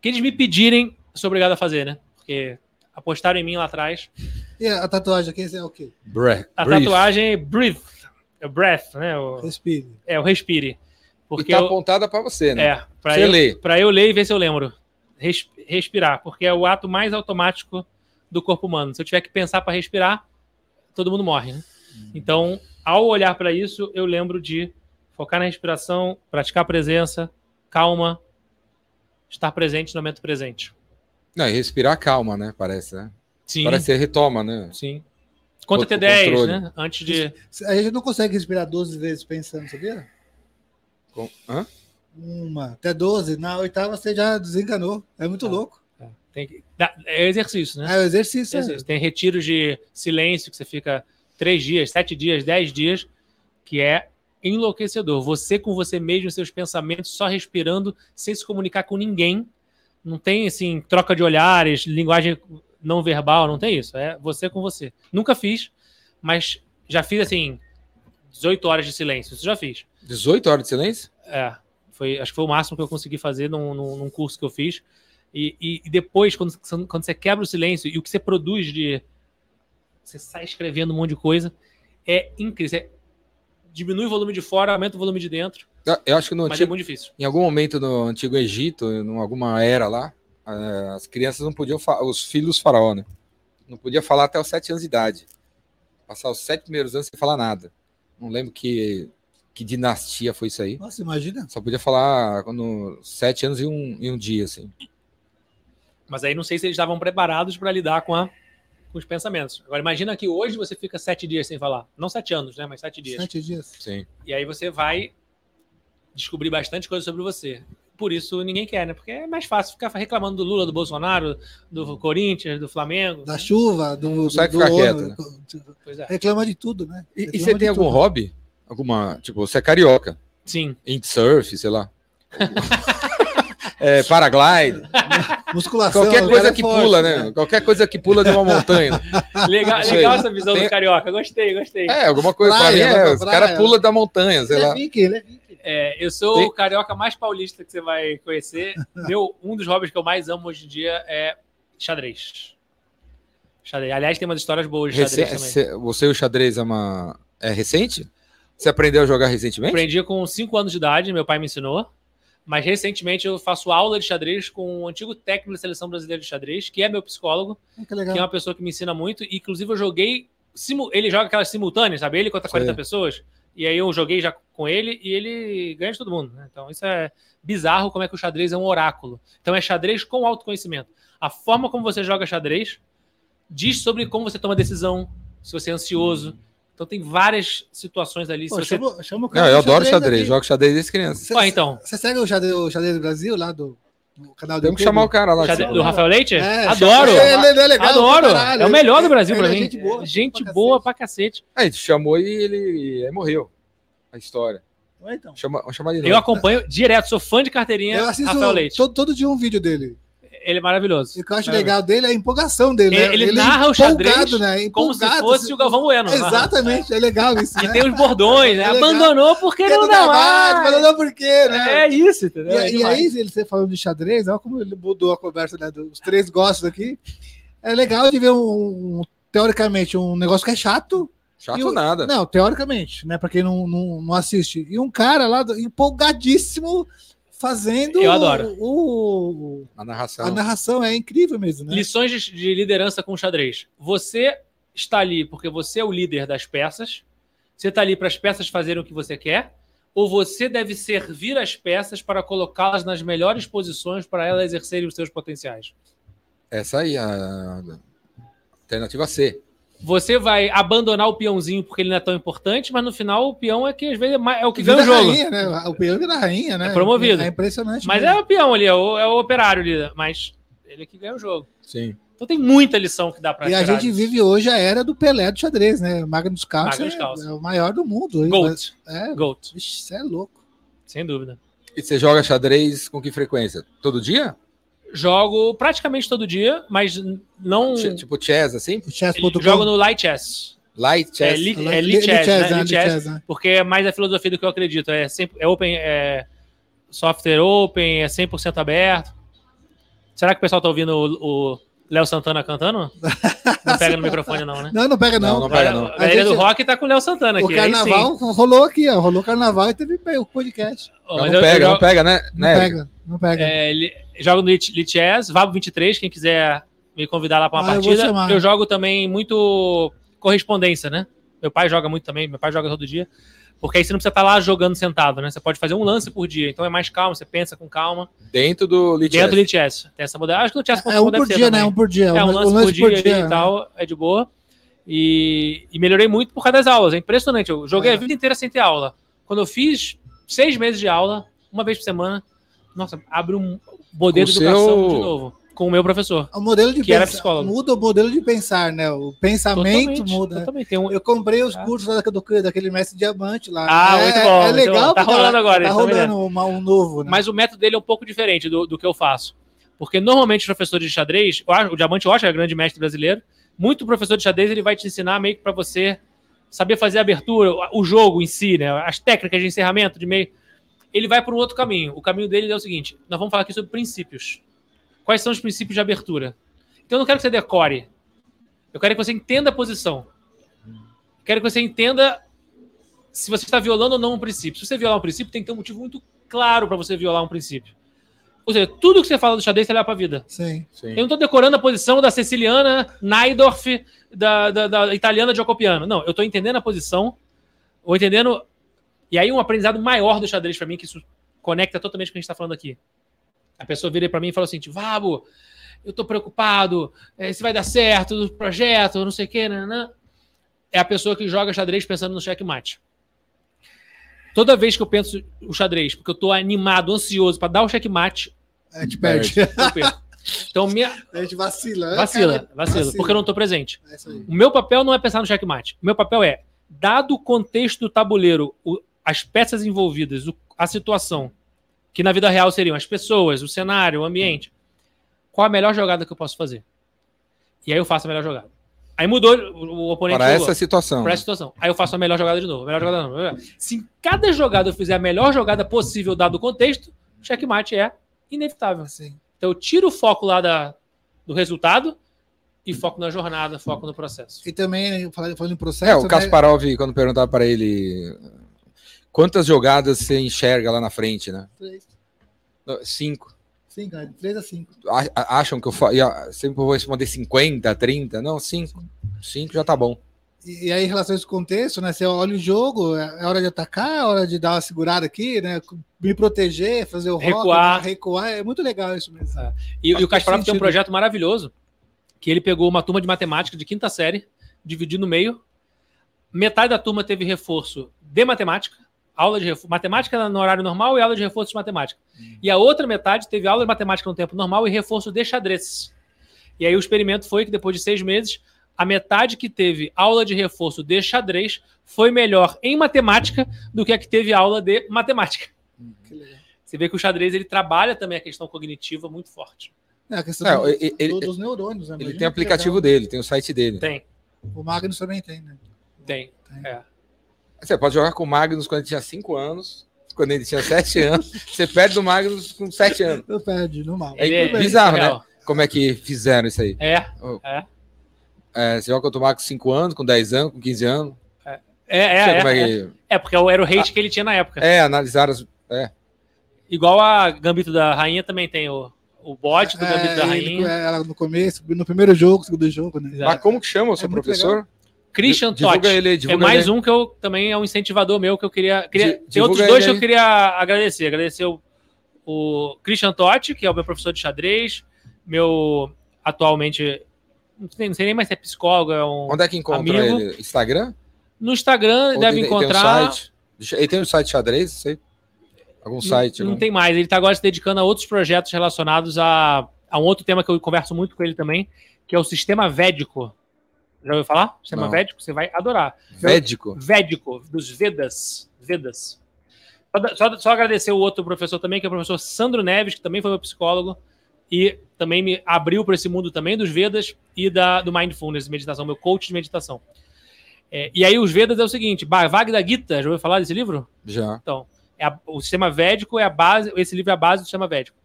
que eles me pedirem, eu sou obrigado a fazer, né? Porque apostaram em mim lá atrás.
E a tatuagem aqui é o quê?
Bre-
A
brief.
tatuagem é Breathe, é o Breath, né? O,
Respire.
é o Respire.
E
Porque
tá
eu,
apontada para você, né?
é, pra
Você
eu,
lê.
pra eu ler e ver se eu lembro. Res- respirar, porque é o ato mais automático do corpo humano. Se eu tiver que pensar para respirar, todo mundo morre, né? Então, ao olhar para isso, eu lembro de focar na respiração, praticar a presença, calma, estar presente no momento presente.
Não, e respirar calma, né? Parece, né?
Sim.
Parece que você retoma, né?
Sim. Conta até 10,
controle.
né? Antes de.
A gente não consegue respirar 12 vezes pensando, sabia?
Com- Hã?
Uma, até 12. Na oitava você já desenganou. É muito
Ah.
louco.
Tem que... É exercício, né?
É o exercício. é.
Exercício. Tem retiros de silêncio que você fica três dias, sete dias, dez dias, que é enlouquecedor. Você com você mesmo, seus pensamentos, só respirando, sem se comunicar com ninguém. Não tem, assim, troca de olhares, linguagem não verbal, não tem isso. É você com você. Nunca fiz, mas já fiz, assim, 18 horas de silêncio. Isso já fiz.
18 horas de silêncio?
É, foi, acho que foi o máximo que eu consegui fazer num, num, curso que eu fiz. E, e- e depois, quando, quando você quebra o silêncio e o que você produz de. Você sai escrevendo um monte de coisa, é incrível. Você diminui o volume de fora, aumenta o volume de dentro,
Eu- acho que no
mas é
antigo,
muito difícil.
em algum momento no Antigo Egito, em alguma era lá, as crianças não podiam falar, os filhos do faraó, né? Não podia falar até os sete anos de idade. Passar os sete primeiros anos sem falar nada. Não lembro que, que dinastia foi isso aí.
Nossa, imagina.
Só podia falar quando sete anos e um, e um dia, assim.
Mas aí não sei se eles estavam preparados para lidar com, a, com os pensamentos. Agora, imagina que hoje você fica sete dias sem falar. Não sete anos, né? Mas sete dias.
Sete dias.
Sim.
E aí você vai descobrir bastante coisa sobre você. Por isso ninguém quer, né? Porque é mais fácil ficar reclamando do Lula, do Bolsonaro, do Corinthians, do Flamengo.
Da chuva, do. do,
Consegue
do
ficar quieto, né?
Pois é.
Reclama de tudo, né?
E, e você tem algum
tudo.
hobby? Alguma. Tipo, você é carioca.
Sim.
Windsurf, sei lá. é, paraglide.
Musculação.
Qualquer coisa
é
que
forte,
pula, né? Qualquer coisa que pula de uma montanha.
Legal, legal essa visão
Tem-
do carioca. Gostei, gostei.
É, alguma coisa.
Praia,
pra mim é.
pra
Os caras pulam da montanha, sei
Ele é
lá.
viking, ele é
eu sou
Tem-
o carioca mais paulista que você vai conhecer. Meu, um dos hobbies que eu mais amo hoje em dia é xadrez. Xadrez. Aliás, tem umas histórias boas de xadrez também.
cê- você e o xadrez é uma. É recente? Você aprendeu a jogar recentemente?
Aprendi com 5 anos de idade, meu pai me ensinou. Mas recentemente eu faço aula de xadrez com o antigo técnico da seleção brasileira de xadrez, que é meu psicólogo,
Ah, Que
que é uma pessoa que me ensina muito. E, inclusive, eu joguei. Ele joga aquelas simultâneas, sabe? Ele contra 40
Sei.
pessoas. E aí eu joguei já com ele e ele ganha de todo mundo. né? Então isso é bizarro como é que o xadrez é um oráculo. Então é xadrez com autoconhecimento. A forma como você joga xadrez diz sobre como você toma decisão, se você é ansioso. Então tem várias situações ali.
Pô,
se você...
chama, chama o
Não,
cara
eu
do
adoro xadrez,
aqui.
jogo xadrez desde criança.
Você,
Ó, então,
você segue o xadrez, o xadrez do Brasil lá do, do canal do
Temos que
YouTube?
chamar o cara lá.
do Rafael Leite?
É,
Adoro!
Ele, ele é legal
Adoro!
caralho.
É o melhor do Brasil
Ele
pra
é
mim.
Gente boa,
Gente
pra
boa
cacete.
pra cacete.
Aí, te chamou e ele morreu. A história.
Ué, então.
Chama, vamos chamar ele.
Eu acompanho direto, sou fã de carteirinha
Eu assisto
Rafael Leite.
todo, todo dia um vídeo dele.
Ele é maravilhoso.
E o que eu acho legal dele é a empolgação dele.
Ele-
né?
ele
é
narra o
empolgado,
xadrez
né?
Como se
Empolgado,
fosse
assim.
o Galvão Bueno. né?
Exatamente, é legal isso.
E
né?
tem os bordões, né?
É.
Abandonou porque
Porque
não dá mais.
mas não por quê, né?
É isso, entendeu?
E,
É
e aí, ele você falando de xadrez, olha como ele mudou a conversa né, dos três gostos aqui. É legal de ver um, um- teoricamente, um negócio que é chato.
Chato
E o-
nada.
Não, teoricamente, né? Pra quem não, não, não assiste. E um cara lá do- empolgadíssimo fazendo
Eu adoro.
o,
A narração.
a narração. É incrível mesmo, né?
Lições de, de liderança com xadrez. Você está ali porque você é o líder das peças. Você está ali para as peças fazerem o que você quer. Ou você deve servir as peças para colocá-las nas melhores posições para elas exercerem os seus potenciais.
Essa aí, a alternativa C.
Você vai abandonar o peãozinho porque ele não é tão importante, mas no final o peão é que às vezes é mais- é o que ganha o jogo.
rainha, né? O peão vira rainha, né?
É promovido.
É impressionante.
Mas
mesmo.
é o peão ali, é o, é o operário ali, mas ele é que ganha o jogo.
Sim.
Então tem muita lição que dá para
E a gente vive hoje a era do Pelé do xadrez, né? Magnus Carlsen é, é o maior do mundo. hein?
Gold.
É,
Gold,
é louco.
sem dúvida.
E você joga xadrez com que frequência? Todo dia?
Jogo praticamente todo dia, mas não.
Tipo chess, assim?
Chess.com.
Jogo no Light Chess.
Light
É,
chess.
li,
Ela-
é
Li-
Chess, né?
né?
Chess,
né?
porque é mais a filosofia do que eu acredito. É, sempre, é open, é software open, é 100% aberto. Será que o pessoal tá ouvindo o o Léo Santana cantando? Não pega no microfone, não, né?
Não, não pega não.
Não, não pega, não.
A galera do rock tá com o Léo Santana
O
aqui. aí sim.
carnaval rolou aqui, ó. Rolou o carnaval e teve o podcast.
Não,
eu
pega, não pega, né?
Não
né?
pega, não pega.
É, li- jogo no Lit, Lit Chess, Vabo 23, quem quiser me convidar lá para uma
Ah, eu
partida.
chamar.
Eu, jogo também muito correspondência, né? Meu pai joga muito também, meu pai joga todo dia. Porque aí você não precisa estar lá jogando sentado, né? Você pode fazer um lance por dia, então é mais calmo, você pensa com calma.
Dentro do Lich
Dentro do
Chess.
Lit Chess. Tem essa modalidade. Acho que no Chess
É um por dia, né? Um por dia.
É um
o
lance, por dia, ali e tal, é de boa. E, e melhorei muito por causa das aulas. É impressionante. Eu joguei
É.
a vida inteira sem ter aula. Quando eu fiz seis meses de aula, uma vez por semana, nossa, abre um modelo
Com
de educação
seu-
de novo. Com o meu professor.
O modelo de
Que era
pensar-
psicólogo.
muda o modelo de pensar, né? O pensamento
Totalmente,
muda. né?
totalmente. Um,
Eu comprei os
Ah.
cursos lá do, daquele mestre diamante lá.
Ah,
é,
muito bom,
É legal.
bom. Tá rolando agora,
Tá
isso também,
rolando uma- um novo, né?
Mas o método dele é um pouco diferente do, do que eu faço. Porque normalmente os professores de xadrez, o Diamante Rocha é grande mestre brasileiro, muito professor de xadrez ele vai te ensinar meio que para você saber fazer a abertura, o jogo em si, né? As técnicas de encerramento, de meio. Ele vai para um outro caminho. O caminho dele é o seguinte: nós vamos falar aqui sobre princípios. Quais são os princípios de abertura? Então eu não quero que você decore. Eu quero que você entenda a posição. Quero que você entenda se você está violando ou não um princípio. Se você violar um princípio, tem que ter um motivo muito claro para você violar um princípio. Ou seja, tudo que você fala do xadrez, você leva pra vida.
Sim.
Sim.
Eu não tô decorando a posição da siciliana, Naidorf, da, da, da italiana Jacopiano. Não, eu tô entendendo a posição, ou entendendo. E aí, um aprendizado maior do xadrez pra mim, que isso conecta totalmente com o que a gente tá falando aqui. A pessoa vira pra mim e fala assim: Vabo, eu tô preocupado, eh, se vai dar certo, do projeto, não sei o quê, né? É a pessoa que joga xadrez pensando no checkmate. Toda vez que eu penso o xadrez, porque eu tô animado, ansioso pra dar o checkmate,
A gente perde.
perco. Então, minha,
A gente vacila.
Vacila,
Cara,
vacila, porque eu não tô presente.
É.
O meu papel não é pensar no checkmate. O meu papel é, dado o contexto do tabuleiro, o- as peças envolvidas, o- a situação, que na vida real seriam as pessoas, o cenário, o ambiente, qual a melhor jogada que eu posso fazer? E aí eu faço a melhor jogada. Aí mudou, o, o oponente
Para
jogou.
essa situação.
Para essa situação. Aí eu faço a melhor jogada de novo. a Melhor jogada de novo. Se em cada jogada eu fizer a melhor jogada possível, dado o contexto, checkmate é inevitável.
Sim.
Então eu tiro o foco lá da, do resultado e foco na jornada, foco no processo.
E também, falando, falando em processo.
É, o
né,
Kasparov, quando perguntava para ele quantas jogadas você enxerga lá na frente, né?
Três.
Cinco.
Cinco, né? Três a cinco.
A- Acham que eu fa... sempre vou responder 50, 30? Não, cinco. Cinco já tá bom.
E, e aí, em relação a esse contexto, né? Você olha o jogo, é é hora de atacar, é hora de dar uma segurada aqui, né? Me proteger, fazer o rock,
Recuar.
né, recuar. É muito legal isso mesmo.
É. E, e o Kasparov tem um projeto maravilhoso, que ele pegou uma turma de matemática de quinta série, dividiu no meio. Metade da turma teve reforço de matemática, aula de reforço, matemática no horário normal e aula de reforço de matemática. E a outra metade teve aula de matemática no tempo normal e reforço de xadrez. E aí o experimento foi que depois de seis meses, a metade que teve aula de reforço de xadrez foi melhor em matemática do que a que teve aula de matemática.
Legal.
Você vê que o xadrez ele trabalha também a questão cognitiva muito forte.
É, a questão
É,
do-
ele-
do- dos neurônios, né?
Ele tem aplicativo
legal.
dele, tem o site dele.
Tem,
O Magnus também tem, né?
tem.
Tem.
É.
Você pode jogar com o Magnus quando ele tinha 5 anos, quando ele tinha 7 anos. Você perde do Magnus com 7 anos.
Eu perde, normal.
É
Ele
bizarro, né? Como é que fizeram isso aí?
É,
É, você joga contra o Magnus com 5 anos, com 10 anos, com 15 anos.
é, é, é,
é,
é.
que...
É, porque era o hate que ele tinha na época.
é, analisaram as. É.
Igual a Gambito da Rainha também tem o, o bot do Gambito da
É, ele-
Rainha.
ela no começo, no primeiro jogo, segundo jogo, né?
Exato.
Mas como que chama o seu
É
professor?
Christian Totti.
ele,
É mais
ele.
um que eu também é um incentivador meu que eu queria. queria tem outros dois que eu queria agradecer. Agradecer o, o Christian Totti, que é o meu professor de xadrez, meu atualmente. Não sei, não sei nem mais se é psicólogo, é um.
Onde é que encontra
Amigo.
ele? Instagram?
No Instagram
Ou
deve
tem- tem um
encontrar.
site? Ele tem um site xadrez, sei. Algum site?
Não, não
algum-
tem mais. Ele está agora se dedicando a outros projetos relacionados a, a um outro tema que eu converso muito com ele também, que é o sistema védico. Já ouviu falar? Sistema
Não.
védico? Você vai adorar.
Védico.
Védico, dos Vedas. Vedas. Só, só, só agradecer o outro professor também, que é o professor Sandro Neves, que também foi meu psicólogo e também me abriu para esse mundo também dos Vedas e da, do Mindfulness, meditação, meu coach de meditação. É, e aí os Vedas é o seguinte, Bhagavad Gita, já ouviu falar desse livro?
Já.
Então, é a- o sistema védico é a base, esse livro é a base do sistema védico,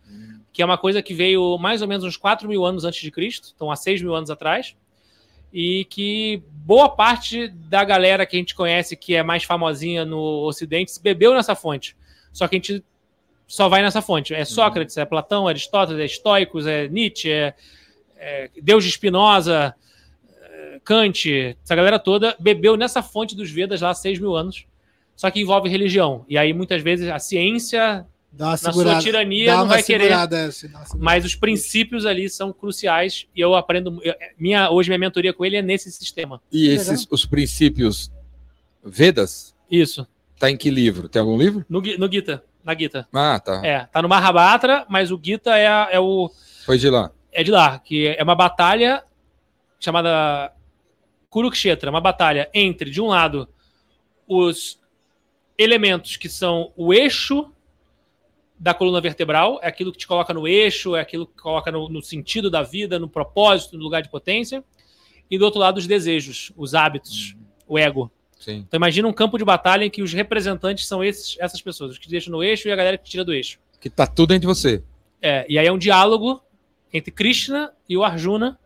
que é uma coisa que veio mais ou menos uns 4 mil anos antes de Cristo, então há 6 mil anos atrás, e que boa parte da galera que a gente conhece, que é mais famosinha no Ocidente, se bebeu nessa fonte. Só que a gente só vai nessa fonte. É Sócrates, é Platão, é Aristóteles, é Estoicos, é Nietzsche, é, é Deus de Spinoza, é Kant, essa galera toda bebeu nessa fonte dos Vedas lá há 6 mil anos só que envolve religião. E aí, muitas vezes, a ciência,
Dá uma
na
segurada.
sua tirania,
dá
não vai querer.
é, segurada.
Mas os princípios ali são cruciais e eu aprendo. eu- minha, hoje, minha mentoria com ele é nesse sistema.
E
Legal.
esses, os princípios Vedas,
Isso.
tá em que livro? Tem algum livro?
No, no Gita. Na Gita.
Ah, tá.
É, tá no Mahabharata, mas o Gita é, a- é, o,
Foi de lá.
é de lá, que é uma batalha chamada Kurukshetra, uma batalha entre, de um lado, os elementos que são o eixo da coluna vertebral, é aquilo que te coloca no eixo, é aquilo que coloca no, no sentido da vida, no propósito, no lugar de potência, e do outro lado, os desejos, os hábitos, o ego.
Sim.
Então imagina um campo de batalha em que os representantes são esses, essas pessoas, os que deixam no eixo e a galera que tira do eixo.
Que tá tudo dentro de você.
É, e aí é um diálogo entre Krishna e o Arjuna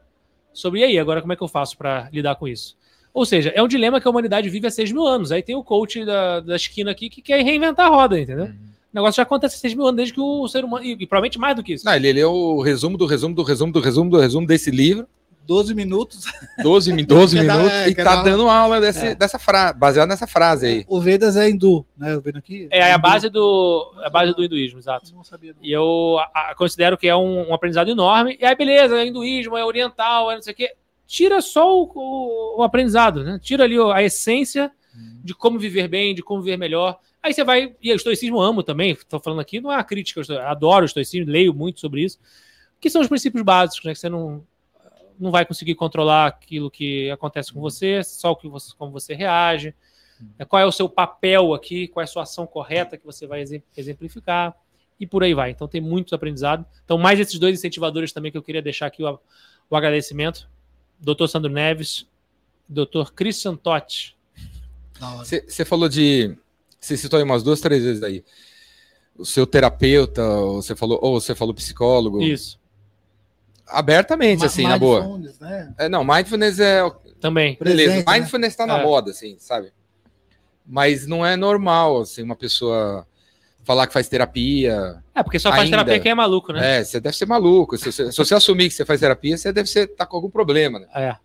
sobre e aí, agora como é que eu faço para lidar com isso? Ou seja, é um dilema que a humanidade vive há 6 mil anos. Aí tem o coach da, da esquina aqui que quer reinventar a roda, entendeu? Negócio já acontece há 6 mil anos desde que o ser humano. E, e provavelmente mais do que isso.
Não, ele leu o resumo do resumo do resumo do resumo do resumo desse livro,
12 minutos.
12, mi- 12
Quer dar-
minutos,
é,
e tá
dar-
dando aula desse,
É.
dessa frase, baseado nessa frase aí.
O Vedas é hindu, né? Eu vendo aqui.
É a
Hindu.
base do, a base do hinduísmo, exato.
Não sabia. não.
E eu a- a- considero que é um, um aprendizado enorme. E aí, beleza, é hinduísmo, é oriental, é não sei o quê. Tira só o, o- o aprendizado, né? Tira ali o- a essência de como viver bem, de como viver melhor. Aí você vai. E o estoicismo eu amo também. Estou falando aqui, não é uma crítica, adoro o estoicismo, leio muito sobre isso. Que são os princípios básicos, né? Que você não, não vai conseguir controlar aquilo que acontece com você, só o que você, como você reage. né? Qual é o seu papel aqui, qual é a sua ação correta que você vai exem- exemplificar e por aí vai. Então tem muito aprendizado. Então, mais esses dois incentivadores também que eu queria deixar aqui o, o agradecimento. Dr. Sandro Neves, Dr. Christian Totti.
Você falou de. Você citou aí umas duas, três vezes aí. O seu terapeuta, ou você falou, ou você falou psicólogo.
Isso,
Abertamente,
Ma-
assim, na boa.
mindfulness, Né?
É, não, mindfulness é.
também.
Beleza,
Presente, né?
mindfulness tá na
É.
moda, assim, sabe? Mas não é normal, assim, uma pessoa falar que faz terapia.
É, porque só faz
Ainda.
terapia quem é maluco, né?
É, você deve ser maluco. Se você, se você assumir que você faz terapia, você deve ser, tá com algum problema, né?
É.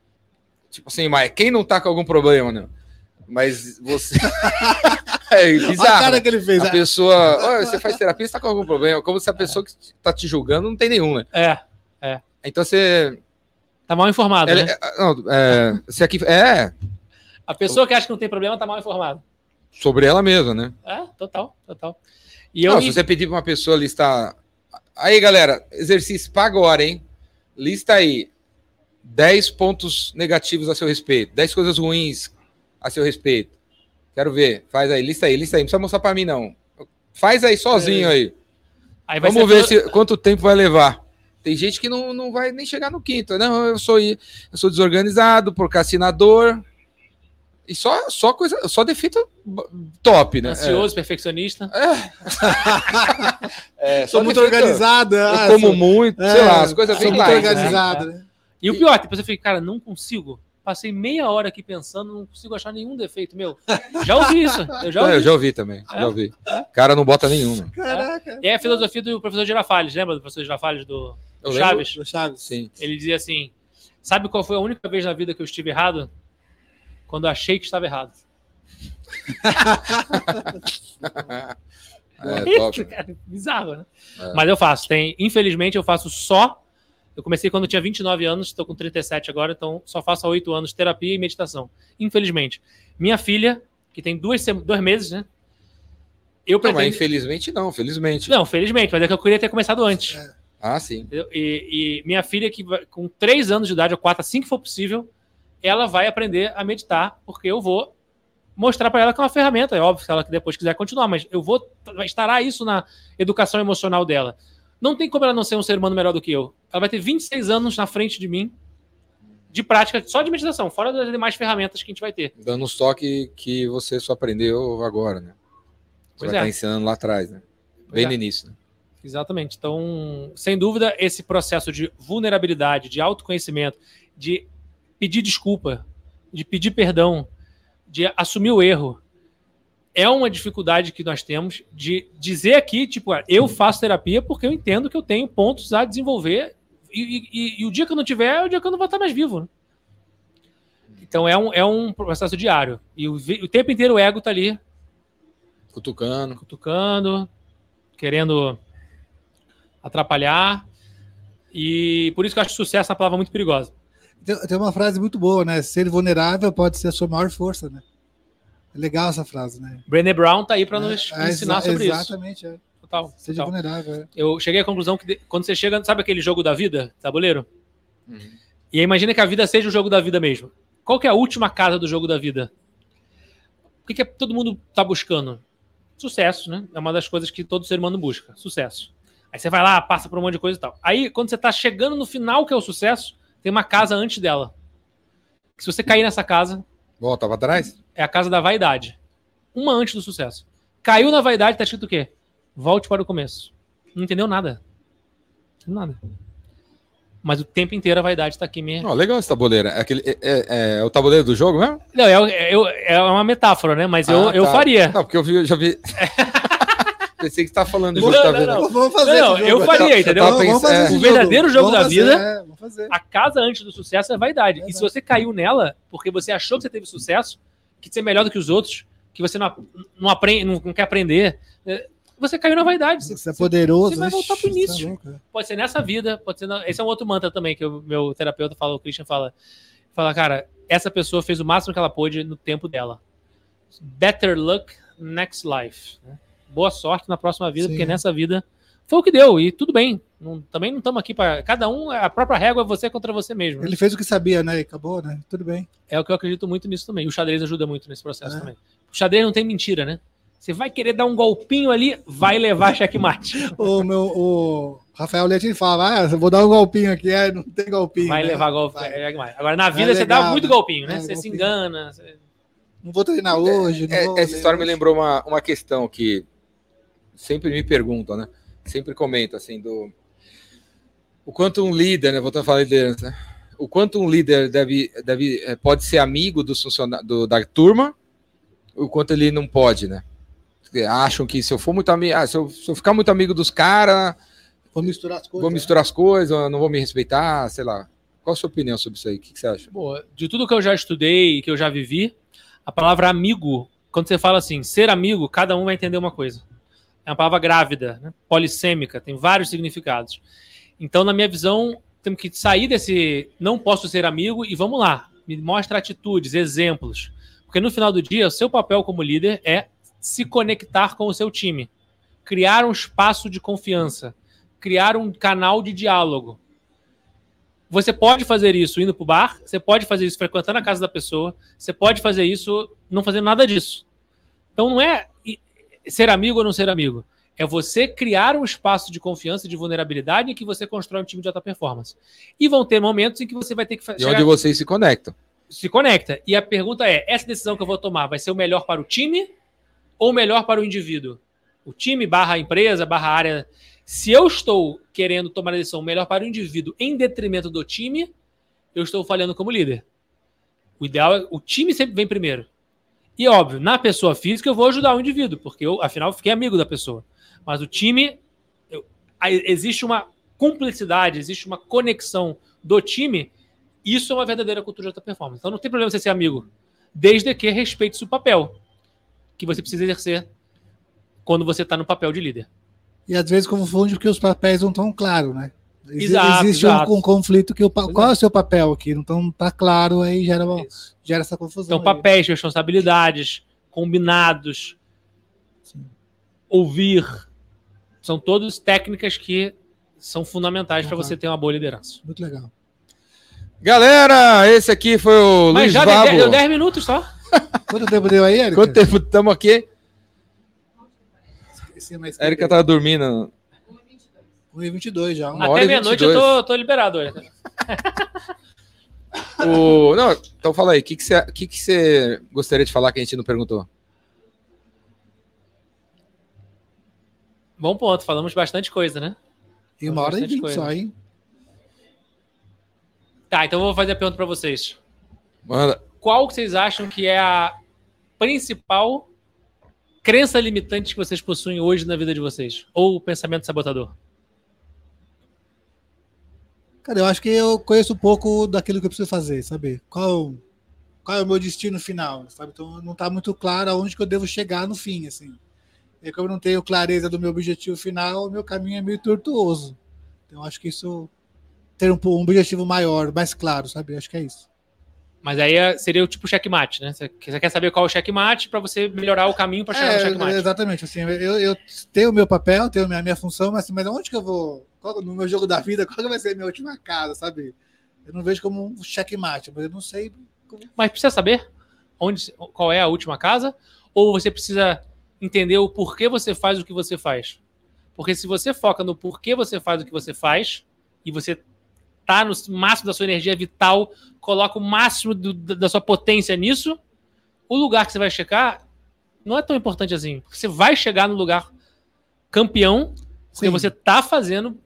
Tipo assim, mas quem não tá com algum problema, né? Mas você. é
Olha a
bizarro.
cara que ele fez.
A pessoa. "Ó, você faz terapia, você tá com algum problema. Como se a pessoa que tá te julgando não tem nenhum, né?
É.
Então você.
Tá mal informado,
ela-
né?
é, não, é, você aqui. É,
A pessoa que acha que não tem problema tá mal informada.
sobre ela mesma, né?
É, total, total. E eu
Não, se você pedir pra uma pessoa listar. Aí, galera, exercício para agora, hein? Lista aí 10 pontos negativos a seu respeito, 10 coisas ruins a seu respeito. Quero ver. Faz aí, lista aí, lista aí. Não precisa mostrar pra mim, não. Faz aí sozinho aí.
aí vai
Vamos ver
todo-
se, quanto tempo vai levar. Tem gente que não, não vai nem chegar no quinto. Não, eu sou, eu sou desorganizado, procrastinador. E só, só coisa, só defeito top, né?
ansioso, perfeccionista.
É, é,
Sou
só
muito
defeito-
organizada.
Eu
ah,
como
sou-
muito,
é,
sei lá, as coisas
sou
bem
muito
né?
organizada, né?
E o pior, depois eu fiquei, cara, não consigo. Passei meia hora aqui pensando, não consigo achar nenhum defeito meu. Já ouvi isso. Eu já
É,
ouvi.
eu já ouvi também,
É?
já ouvi. Cara, não bota nenhuma.
Caraca.
E é a filosofia do professor Girafales, lembra do professor Girafales do, Chaves?
Do Chaves.
Sim.
Ele dizia assim: Sabe qual foi a única vez na vida que eu estive errado? Quando eu achei que estava errado.
É, top.
Cara, bizarro, né?
É.
Mas eu faço. Tem, infelizmente, eu faço só. Eu comecei quando eu tinha 29 anos, estou com 37 agora, então só faço há 8 anos terapia e meditação. Infelizmente. Minha filha, que tem duas, dois meses, né? Eu
Não, mas
pretendo.
infelizmente não, felizmente.
Não, felizmente, mas é que eu queria ter começado antes.
Ah, sim.
E, e minha filha, que com 3 anos de idade, ou 4, assim que for possível, ela vai aprender a meditar, porque eu vou mostrar para ela que é uma ferramenta. É óbvio que ela depois quiser continuar, mas eu vou estará isso na educação emocional dela. Não tem como ela não ser um ser humano melhor do que eu. Ela vai ter 26 anos na frente de mim de prática só de meditação, fora das demais ferramentas que a gente vai ter.
Dando uns toques que você só aprendeu agora, né? Você
Pois
vai
é.
estar ensinando lá atrás, né? Bem
é.
no início. Né?
Exatamente. Então, sem dúvida, esse processo de vulnerabilidade, de autoconhecimento, de pedir desculpa, de pedir perdão, de assumir o erro, é uma dificuldade que nós temos de dizer aqui, tipo, ah, eu faço terapia porque eu entendo que eu tenho pontos a desenvolver e, e- e- o dia que eu não tiver é o dia que eu não vou estar mais vivo. né? Então, é um, é um processo diário. E o, o tempo inteiro o ego tá ali
Cutucando.
cutucando, querendo atrapalhar. E por isso que eu acho que sucesso é uma palavra muito perigosa.
Tem, tem uma frase muito boa, né? Ser vulnerável pode ser a sua maior força, né? É legal essa frase, né?
Brené Brown tá aí para nos
É,
ensinar
exa-
sobre isso.
Exatamente, é.
Total,
Seja
total.
vulnerável. é.
Eu cheguei à conclusão que de- quando você chega, sabe aquele jogo da vida, tabuleiro?
Uhum.
E aí imagina que a vida seja o jogo da vida mesmo. Qual que é a última casa do jogo da vida? O que, que é- todo mundo tá buscando? Sucesso, né? É uma das coisas que todo ser humano busca. Sucesso. Aí você vai lá, passa por um monte de coisa e tal. Aí, quando você tá chegando no final, que é o sucesso, tem uma casa antes dela. Se você cair nessa casa,
Volta pra trás?
É a casa da vaidade. Uma antes do sucesso. Caiu na vaidade, tá escrito o quê? Volte para o começo. Não entendeu nada. Não entendeu nada. Mas o tempo inteiro a vaidade tá aqui me.
Ó, legal esse tabuleiro. É, aquele, é, é- é o tabuleiro do jogo mesmo?
Não, é, é- é uma metáfora, né? Mas eu,
Ah,
eu
tá.
faria.
Não, porque eu vi, já vi. Pensei que você tá falando do
Não,
jogo, tá
não,
vendo?
não.
Vamos fazer
Não,
jogo.
eu faria, entendeu?
Vamos fazer esse
O verdadeiro jogo
Vamos
da
fazer,
vida-
é, vamos fazer.
A casa antes do sucesso é vaidade. E se você caiu nela porque você achou que você teve sucesso, que é melhor do que os outros, que você não, não aprende, não, não quer aprender, é, você caiu na vaidade. Você-
Você é poderoso.
você vai voltar pro
você
início.
é é.
Pode ser nessa vida, pode ser. Na... Esse é um outro mantra também que o meu terapeuta fala, o Christian fala. Fala, cara, essa pessoa fez o máximo que ela pôde no tempo dela. Better luck next life. Boa sorte na próxima vida,
Sim.
porque nessa vida foi o que deu e tudo bem. Não- também não estamos aqui para cada um. A própria régua é você contra você mesmo. né?
Ele fez o que sabia, né? E acabou, né? Tudo bem.
É o que eu acredito muito nisso também. E o xadrez ajuda muito nesse processo
É.
também. O xadrez não tem mentira, né? Você vai querer dar um golpinho ali, vai levar checkmate.
O meu, o Rafael Leite fala, ah, eu vou dar um golpinho aqui, é, não tem golpinho.
Vai
né?
levar golpe. É. Agora, na vida,
É
você dá
legal,
muito
né?
golpinho, né?
É,
você se
golpinho.
engana. você-
Não vou treinar hoje. não
É,
vou
essa história me
hoje.
lembrou uma, uma questão que sempre me perguntam, né? Sempre comento assim do o quanto um líder, né? Voltando a falar de liderança, né? o quanto um líder deve, deve eh, pode ser amigo do, da turma, o quanto ele não pode, né? Acham que se eu for muito amigo, ah, se, eu, se eu ficar muito amigo dos caras,
Vou misturar as coisas.
vou misturar as coisas, não vou me respeitar, sei lá. Qual a sua opinião sobre isso aí? O que, que você acha?
Boa. De tudo que eu já estudei e que eu já vivi, a palavra amigo, quando você fala assim, ser amigo, cada um vai entender uma coisa. É uma palavra grávida, né? polissêmica, tem vários significados. Então, na minha visão, temos que sair desse não posso ser amigo e vamos lá, me mostra atitudes, exemplos. Porque no final do dia, o seu papel como líder é se conectar com o seu time, criar um espaço de confiança, criar um canal de diálogo. Você pode fazer isso indo para o bar, você pode fazer isso frequentando a casa da pessoa, você pode fazer isso não fazendo nada disso. Então não é ser amigo ou não ser amigo. É você criar um espaço de confiança e de vulnerabilidade em que você constrói um time de alta performance. E vão ter momentos em que você vai ter que fa-
E onde vocês se conectam?
se conecta. E a pergunta é: essa decisão que eu vou tomar vai ser o melhor para o time ou o melhor para o indivíduo? O time barra a empresa, barra a área. Se eu estou querendo tomar a decisão melhor para o indivíduo em detrimento do time, eu estou falhando como líder. O ideal é o time sempre vem primeiro. E óbvio, na pessoa física eu vou ajudar o indivíduo, porque eu, afinal, fiquei amigo da pessoa. Mas o time, eu- existe uma cumplicidade, existe uma conexão do time isso é uma verdadeira cultura de alta performance. Então não tem problema você ser amigo, desde que respeite o papel que você precisa exercer quando você está no papel de líder.
E às vezes confunde porque os papéis não estão claros, né?
Exato,
Existe
exato.
Um, um conflito que o qual
é.
o seu papel aqui? Então não tá claro, aí gera,
Isso.
gera essa confusão.
Então,
aí.
papéis, responsabilidades, combinados,
Sim.
ouvir, são todas técnicas que são fundamentais para
Uhum.
você ter uma boa liderança.
Muito legal.
Galera, esse aqui foi o
Mas
Luiz
já
Vabo.
deu 10 minutos só.
Quanto tempo deu aí, Érica?
Quanto tempo estamos aqui?
Esqueci mais
A Erika tá dormindo.
1h22 já.
Uma
Até meia-noite eu
22.
tô, tô liberado hoje.
O... Não, então fala aí, o que, que, você, que, que você gostaria de falar que a gente não perguntou?
Bom ponto, falamos bastante coisa, né?
E uma hora e vinte só, hein?
Tá, então vou fazer a pergunta para vocês.
Manda.
qual que vocês acham que é a principal crença limitante que vocês possuem hoje na vida de vocês? Ou o pensamento sabotador?
Cara, eu acho que eu conheço um pouco daquilo que eu preciso fazer, sabe? Qual, qual é o meu destino final, sabe? Então não tá muito claro aonde que eu devo chegar no fim, assim. E como eu não tenho clareza do meu objetivo final, o meu caminho é meio tortuoso. Então acho que isso ter um, um objetivo maior, mais claro, sabe? Acho que é isso.
Mas aí é- seria o tipo checkmate, né? Você quer saber qual é o checkmate para você melhorar o caminho para chegar no
É,
checkmate.
exatamente. Assim, eu, eu tenho o meu papel, tenho a minha, minha função, mas, mas onde que eu vou? Qual- no meu jogo da vida, qual vai ser a minha última casa, sabe? Eu não vejo como um checkmate, mas eu não sei. como-
Mas precisa saber onde, qual é a última casa? Ou você precisa entender o porquê você faz o que você faz? Porque se você foca no porquê você faz o que você faz e você tá no máximo da sua energia vital, coloca o máximo do- da sua potência nisso, o lugar que você vai checar não é tão importante assim. Você vai chegar no lugar campeão porque
Sim.
você tá fazendo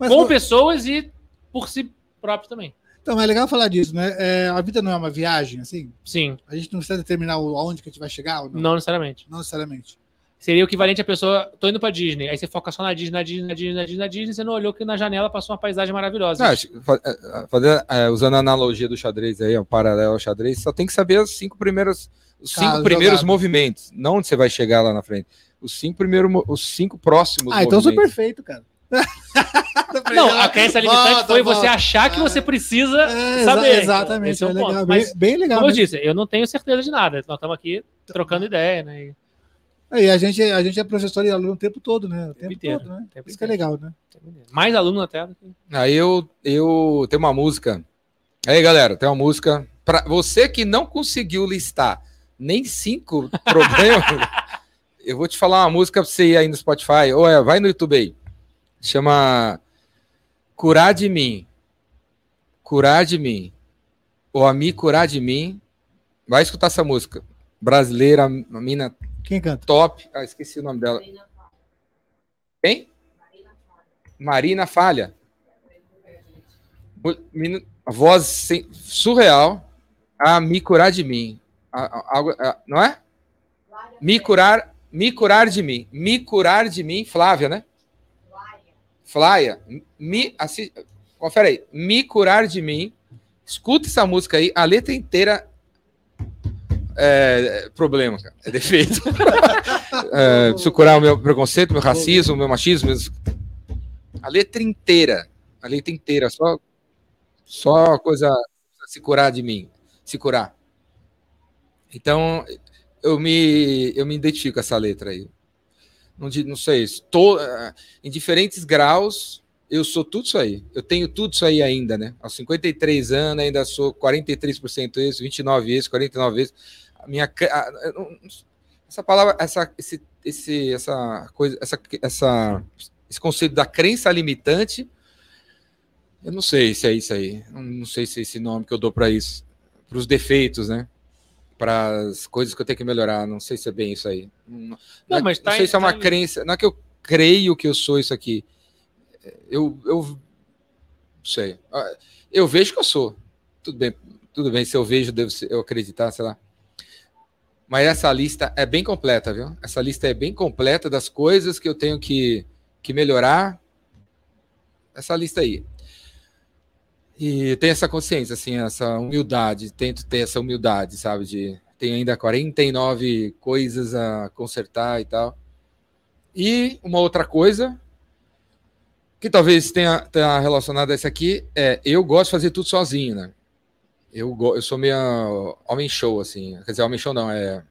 Mas,
com pessoas e por si próprio também.
Então, é legal falar disso, né? É, a vida não é uma viagem, assim.
Sim,
A gente não precisa determinar aonde que a gente vai chegar ou não.
não necessariamente.
Não necessariamente.
Seria o equivalente a pessoa, tô indo pra Disney, aí você foca só na Disney, na Disney, na Disney, na Disney, na Disney, você não olhou que na janela passou uma paisagem maravilhosa.
Não, é, é, fazer, é, usando a analogia do xadrez aí, o paralelo ao xadrez, só tem que saber os cinco primeiros, os cinco
Ah,
primeiros
jogado.
movimentos, não onde você vai chegar lá na frente. Os cinco primeiros, os cinco próximos
Ah, então eu sou
movimentos.
perfeito, cara.
Não, a crença limitante
Volta,
foi você achar que
Ah.
você precisa
É, exa-
saber.
Exatamente,
Esse é
é
o ponto.
legal,
Mas,
bem, bem legal.
como eu
mesmo.
disse, eu não tenho certeza de nada. Nós estamos aqui trocando ideia, né? E-
É, E a gente, a gente é professor e aluno o tempo todo, né? O tempo
inteiro,
todo, né?
tempo
Isso que é legal, né?
Mais aluno na tela.
Aí eu, eu tenho uma música. Aí, galera, tem uma música. Para você que não conseguiu listar nem cinco problemas, eu vou te falar uma música pra você ir aí no Spotify. Ou é, vai no YouTube aí. Chama Curar de Mim. Curar de Mim. Ou a me curar de mim. Vai escutar essa música. Brasileira, a mina
Quem canta?
top. Ah, esqueci o nome dela. Quem? Marina Falha. Mu- meni- A voz sem- surreal. A me curar de mim. A- a- a- não é? Me curar, me curar de mim. Me curar de mim, Flávia, né? Flávia. Me, assi, confere aí. Me curar de mim. Escuta essa música aí. A letra inteira é, problema, cara. É defeito. é, preciso curar o meu preconceito, meu racismo, meu machismo. A letra inteira. A letra inteira. Só, só coisa se curar de mim. Se curar. Então, eu me, eu me identifico com essa letra aí. Não, não sei, estou eh, em diferentes graus, eu sou tudo isso aí. Eu tenho tudo isso aí ainda, né? Aos 53 anos, ainda sou 43% isso, 29 isso, 49 vezes. A minha a- essa palavra, essa esse, esse essa coisa, essa essa esse conceito da crença limitante, eu não sei se é isso aí. Não, não sei se é esse nome que eu dou para isso, para os defeitos, né? Para as coisas que eu tenho que melhorar. Não sei se é bem isso aí. Não,
Não,
é-
mas tá
não sei
em-
se é uma
tá
crença. Não é que eu creio que eu sou isso aqui. Eu, eu não sei. Ah, Eu vejo que eu sou. Tudo bem, tudo bem. Se eu vejo, devo eu acreditar, sei lá. Mas essa lista é bem completa, viu? Essa lista é bem completa das coisas que eu tenho que, que melhorar. Essa lista aí. E tem essa consciência, assim, essa humildade. Tento ter essa humildade, sabe? De tenho ainda 49 coisas a consertar e tal. E uma outra coisa que talvez tenha, tenha relacionado a essa aqui é eu gosto de fazer tudo sozinho, né? Eu, eu sou meio homem show, assim. Quer dizer, homem show não, é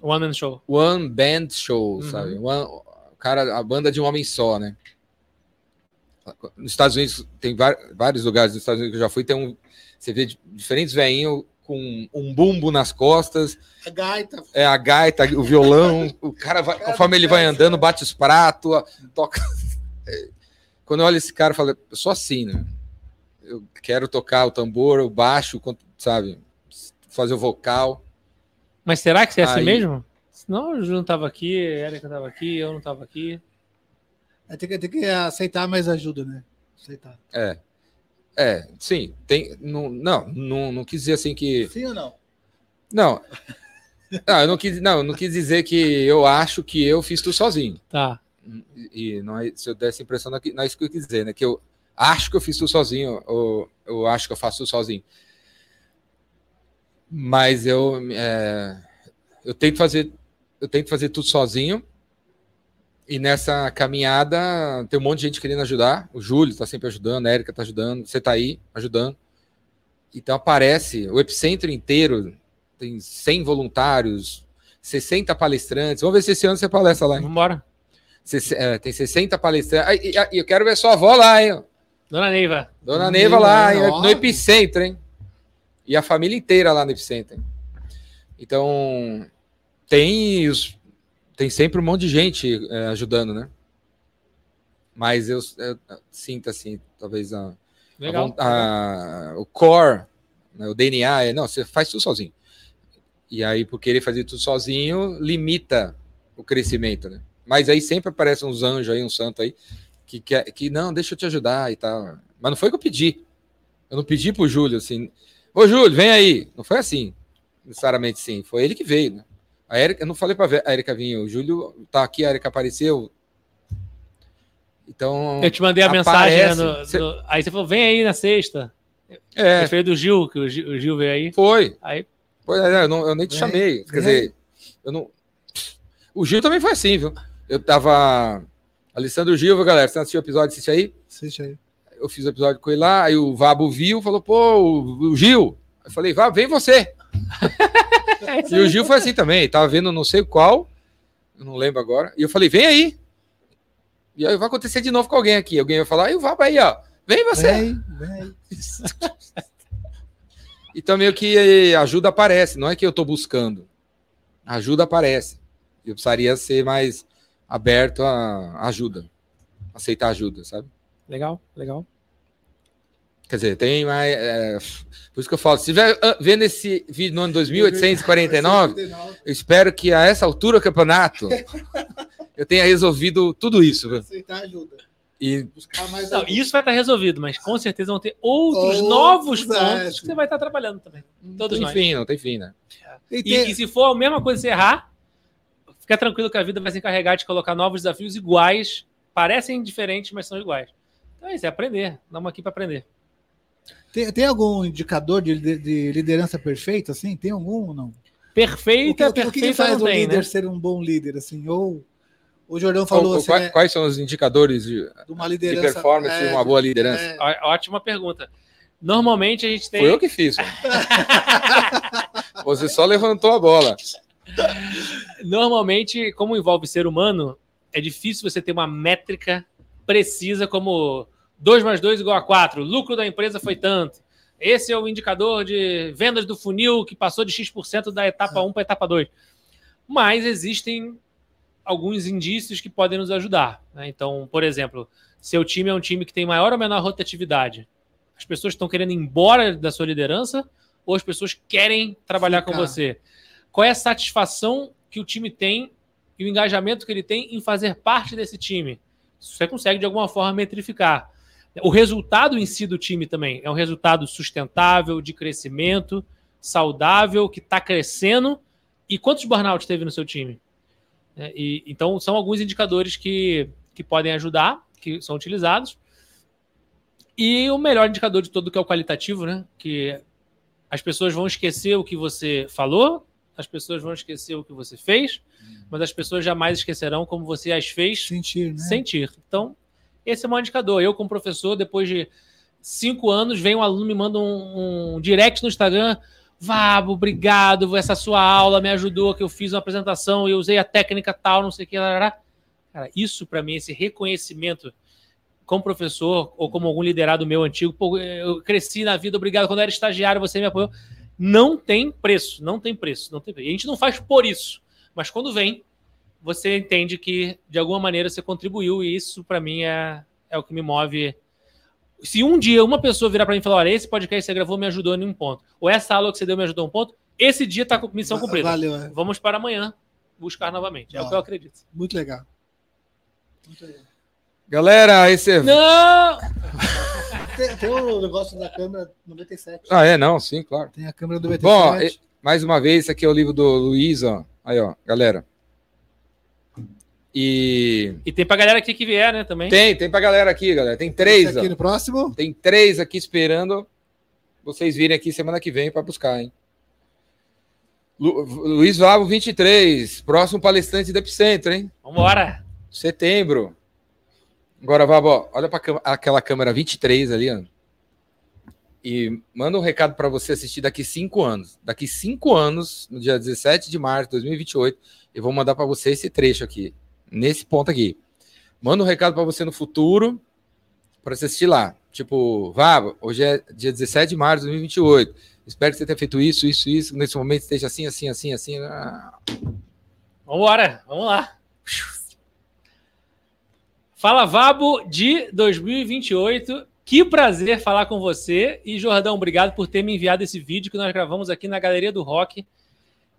One Man Show.
one band show,
Uhum.
sabe? One, cara, a banda de um homem só, né? Nos Estados Unidos, tem vários lugares dos Estados Unidos que eu já fui, tem um. Você vê di- diferentes velhinhos com um bumbo nas costas,
A gaita.
é a gaita, o violão, o cara vai, conforme ele vai andando, bate os pratos, toca. É, Quando eu olho esse cara, eu falo, eu sou assim, né? Eu quero tocar o tambor, o baixo, sabe? Fazer o vocal.
Mas será que você é assim
Aí-
mesmo? Senão o Ju não tava aqui, a Erika tava aqui, eu não tava aqui.
É, tem, que, tem que aceitar mais ajuda, né? Aceitar.
É. É, sim, tem. Não, não, não, não quis dizer assim que.
Sim ou não?
Não. Não, eu não quis, não, eu não quis dizer que eu acho que eu fiz tudo sozinho.
Tá.
E, e não é, se eu der essa impressão, não é não é isso que eu quis dizer, né? Que eu acho que eu fiz tudo sozinho, ou eu acho que eu faço tudo sozinho. Mas eu, é, eu tento fazer, eu tento fazer tudo sozinho. E nessa caminhada tem um monte de gente querendo ajudar. O Júlio está sempre ajudando, a Érica está ajudando, você está aí ajudando. Então aparece o epicentro inteiro, tem 100 voluntários, 60 palestrantes. Vamos ver se esse ano você palestra lá. hein?
Vambora.
Sesse- é, tem 60 palestrantes. E, eu quero ver sua avó lá, hein?
Dona Neiva.
Dona
Neiva,
Neiva lá, no Epicentro, hein? E a família inteira lá no Epicentro. hein? Então, tem, os, tem sempre um monte de gente é, ajudando, né? Mas eu, eu sinto assim, talvez a, a a- o core, né, o DNA é, não, você faz tudo sozinho. E aí, por querer fazer tudo sozinho, limita o crescimento, né? Mas aí sempre aparecem uns anjos aí, um santo aí, que, quer, que não, deixa eu te ajudar e tal. Mas não foi que eu pedi. Eu não pedi pro Júlio assim, ô Júlio, vem aí. Não foi assim, necessariamente sim. Foi ele que veio, né? A Erika, eu não falei para a Erika vir, o Júlio tá aqui, a Erika apareceu. Então.
Eu te mandei a
aparece,
mensagem. No,
cê-
no- aí você falou: vem aí na sexta.
É,
Foi do Gil, que o Gil, o Gil veio aí.
foi.
Aí,
Pois é, eu, não- eu nem te
Vem,
chamei. Quer dizer, eu não. O Gil também foi assim, viu? Eu tava. Alessandro Gil, galera? Você não assistiu o episódio, assiste aí?
Assiste aí.
Eu fiz o episódio com ele lá, aí o Vabo viu, falou, pô, o, o Gil. Eu falei, Vabo, vem você. E o Gil foi assim também, tava vendo não sei qual, eu não lembro agora. E eu falei, vem aí. E aí vai acontecer de novo com alguém aqui. Alguém vai falar, e o Vabo aí, ó. Vem você.
Vem, vem.
Então meio que ajuda aparece, não é que eu tô buscando. Ajuda aparece. Eu precisaria ser mais aberto a ajuda. Aceitar ajuda, sabe?
legal, legal.
Quer dizer, tem mais. é, por isso que eu falo, se estiver ah, vendo esse vídeo no ano 2849, eu espero que a essa altura do campeonato eu tenha resolvido tudo isso.
Aceitar ajuda.
E
Buscar mais
Não, isso vai estar resolvido, mas com certeza vão ter outros
Outros,
novos
é.
pontos que você vai estar trabalhando também.
não
Todos
tem
nós.
fim, não tem fim, né?
E
E,
tem-
e se for a mesma coisa você errar, fica tranquilo que a vida vai se encarregar de colocar novos desafios iguais, parecem diferentes, mas são iguais. Então é isso, é aprender. Estamos aqui para aprender.
Tem, tem algum indicador de, de- de liderança perfeita, assim? Tem algum ou não? O que,
Perfeita,
o que- o que
perfeita
faz
tem,
líder
né?
ser um bom líder, assim? Ou o Jordão falou
Ou- ou
assim,
quais,
né,
quais são os indicadores de,
de uma
de
liderança...
performance de
é,
uma boa liderança?
é,
Ótima pergunta. Normalmente a gente tem.
Foi eu que fiz. Você só levantou a bola.
Normalmente, como envolve ser humano, é difícil você ter uma métrica precisa como 2 mais 2 igual a 4. O lucro da empresa foi tanto. Esse é o indicador de vendas do funil que passou de X% da etapa 1 para a etapa 2. Mas existem alguns indícios que podem nos ajudar. né? Então, por exemplo, seu time é um time que tem maior ou menor rotatividade. As pessoas estão querendo ir embora da sua liderança ou as pessoas querem trabalhar com
Ficar.
você? Qual é a satisfação que o time tem e o engajamento que ele tem em fazer parte desse time? Você consegue, de alguma forma, metrificar. O resultado em si do time também é um resultado sustentável, de crescimento, saudável, que está crescendo. E quantos burnouts teve no seu time? É, e, então, são alguns indicadores que, que podem ajudar, que são utilizados. E o melhor indicador de todo que é o qualitativo, né? Que as pessoas vão esquecer o que você falou, as pessoas vão esquecer o que você fez, mas as pessoas jamais esquecerão como você as fez
sentir, né?
sentir. Então, esse é um indicador. Eu, como professor, depois de cinco anos, vem um aluno me manda um, um direct no Instagram. Vabo, obrigado. Essa sua aula me ajudou, que eu fiz uma apresentação, eu usei a técnica tal, não sei o que. Lá. Cara, isso para mim, esse reconhecimento como professor ou como algum liderado meu antigo, pô, eu cresci na vida, obrigado. Quando eu era estagiário, você me apoiou. Não tem preço, não tem preço, não tem preço. E a gente não faz por isso, mas quando vem, você entende que de alguma maneira você contribuiu e isso para mim é, é o que me move. Se um dia uma pessoa virar para mim e falar, olha, esse podcast que você gravou me ajudou em um ponto, ou essa aula que você deu me ajudou em um ponto, esse dia tá com missão cumprida.
Valeu, é.
Vamos para amanhã buscar novamente. É o que eu acredito.
Muito legal. Muito legal.
Galera, esse é.
Não!
Tem, tem o negócio da câmera 97.
Ah, é, não, sim, claro.
Tem a câmera do 97.
Bom, mais uma vez, esse aqui é o livro do Luiz, ó. Aí, ó, galera. E
E tem pra galera aqui que vier, né, também.
tem, tem pra galera aqui, galera. Tem
Esse
três,
aqui
ó.
no próximo.
Tem três aqui esperando vocês virem aqui semana que vem para buscar, hein? Lu- Luiz Vavo, 23. Próximo palestrante do Epicentro, hein?
Vambora!
Setembro. Agora, Vavo, olha para aquela câmera 23 ali, ó. E manda um recado para você assistir daqui cinco anos. Daqui cinco anos, no dia 17 de março de 2028, eu vou mandar para você esse trecho aqui, nesse ponto aqui. Manda um recado para você no futuro, para você assistir lá. Tipo, Vavo, hoje é dia 17 de março de 2028. Espero que você tenha feito isso, isso, isso. Nesse momento esteja assim, assim, assim, assim. Ah,
Vambora! Vamos lá! Fala Vabo de 2028. Que prazer falar com você. E Jordão, obrigado por ter me enviado esse vídeo que nós gravamos aqui na Galeria do Rock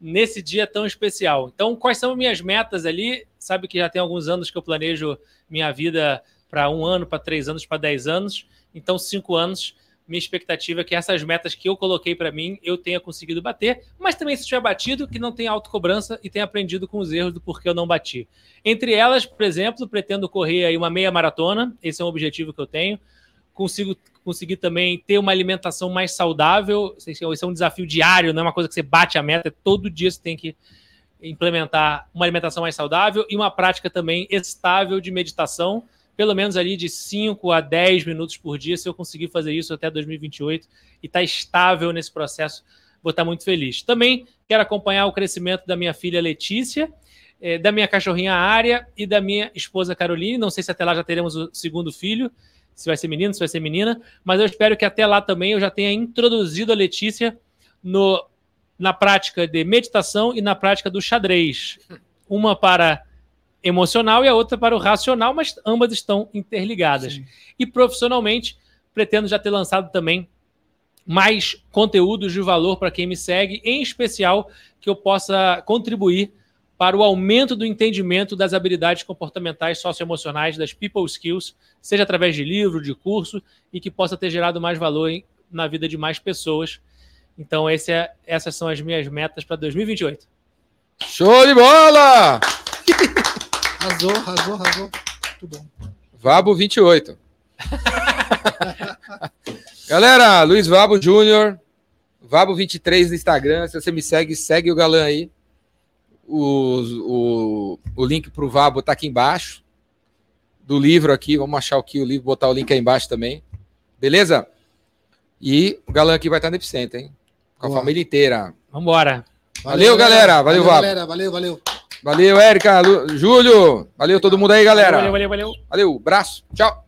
nesse dia tão especial. Então, quais são minhas metas ali? Sabe que já tem alguns anos que eu planejo minha vida para um ano, para três anos, para dez anos. Então, cinco anos. minha expectativa é que essas metas que eu coloquei para mim eu tenha conseguido bater, mas também se tiver batido, que não tenha autocobrança e tenha aprendido com os erros do porquê eu não bati. Entre elas, por exemplo, pretendo correr aí uma meia maratona, esse é um objetivo que eu tenho. Consigo conseguir também ter uma alimentação mais saudável. Esse é um desafio diário, não é uma coisa que você bate a meta, todo dia você tem que implementar uma alimentação mais saudável e uma prática também estável de meditação pelo menos ali de 5 a 10 minutos por dia. Se eu conseguir fazer isso até 2028 e estar tá estável nesse processo, vou estar tá muito feliz. Também quero acompanhar o crescimento da minha filha Letícia, eh, da minha cachorrinha Área e da minha esposa Caroline. Não sei se até lá já teremos o segundo filho, se vai ser menino, se vai ser menina, mas eu espero que até lá também eu já tenha introduzido a Letícia no, na prática de meditação e na prática do xadrez. Uma para emocional e a outra para o racional, mas ambas estão interligadas. Sim. E profissionalmente, pretendo já ter lançado também mais conteúdos de valor para quem me segue, em especial que eu possa contribuir para o aumento do entendimento das habilidades comportamentais socioemocionais, das people skills, seja através de livro, de curso, e que possa ter gerado mais valor em, na vida de mais pessoas. Então, é, essas são as minhas metas para 2028.
Show de bola!
Arrasou, arrasou, arrasou. Muito bom.
Vabo 28. Galera, Luiz Vabo Júnior, Vabo 23 no Instagram. Se você me segue, segue o galã aí. O, o, o link pro Vabo tá aqui embaixo. Do livro aqui. Vamos achar aqui o livro, botar o link aí embaixo também. Beleza? E o galã aqui vai estar no Epicentro, hein? Com a Boa. família inteira.
Vambora.
Valeu, valeu galera. Valeu, valeu Vabo. Galera.
Valeu, valeu.
Valeu, Érica, Júlio. Valeu todo mundo aí, galera.
Valeu, valeu, valeu.
Valeu, braço. Tchau.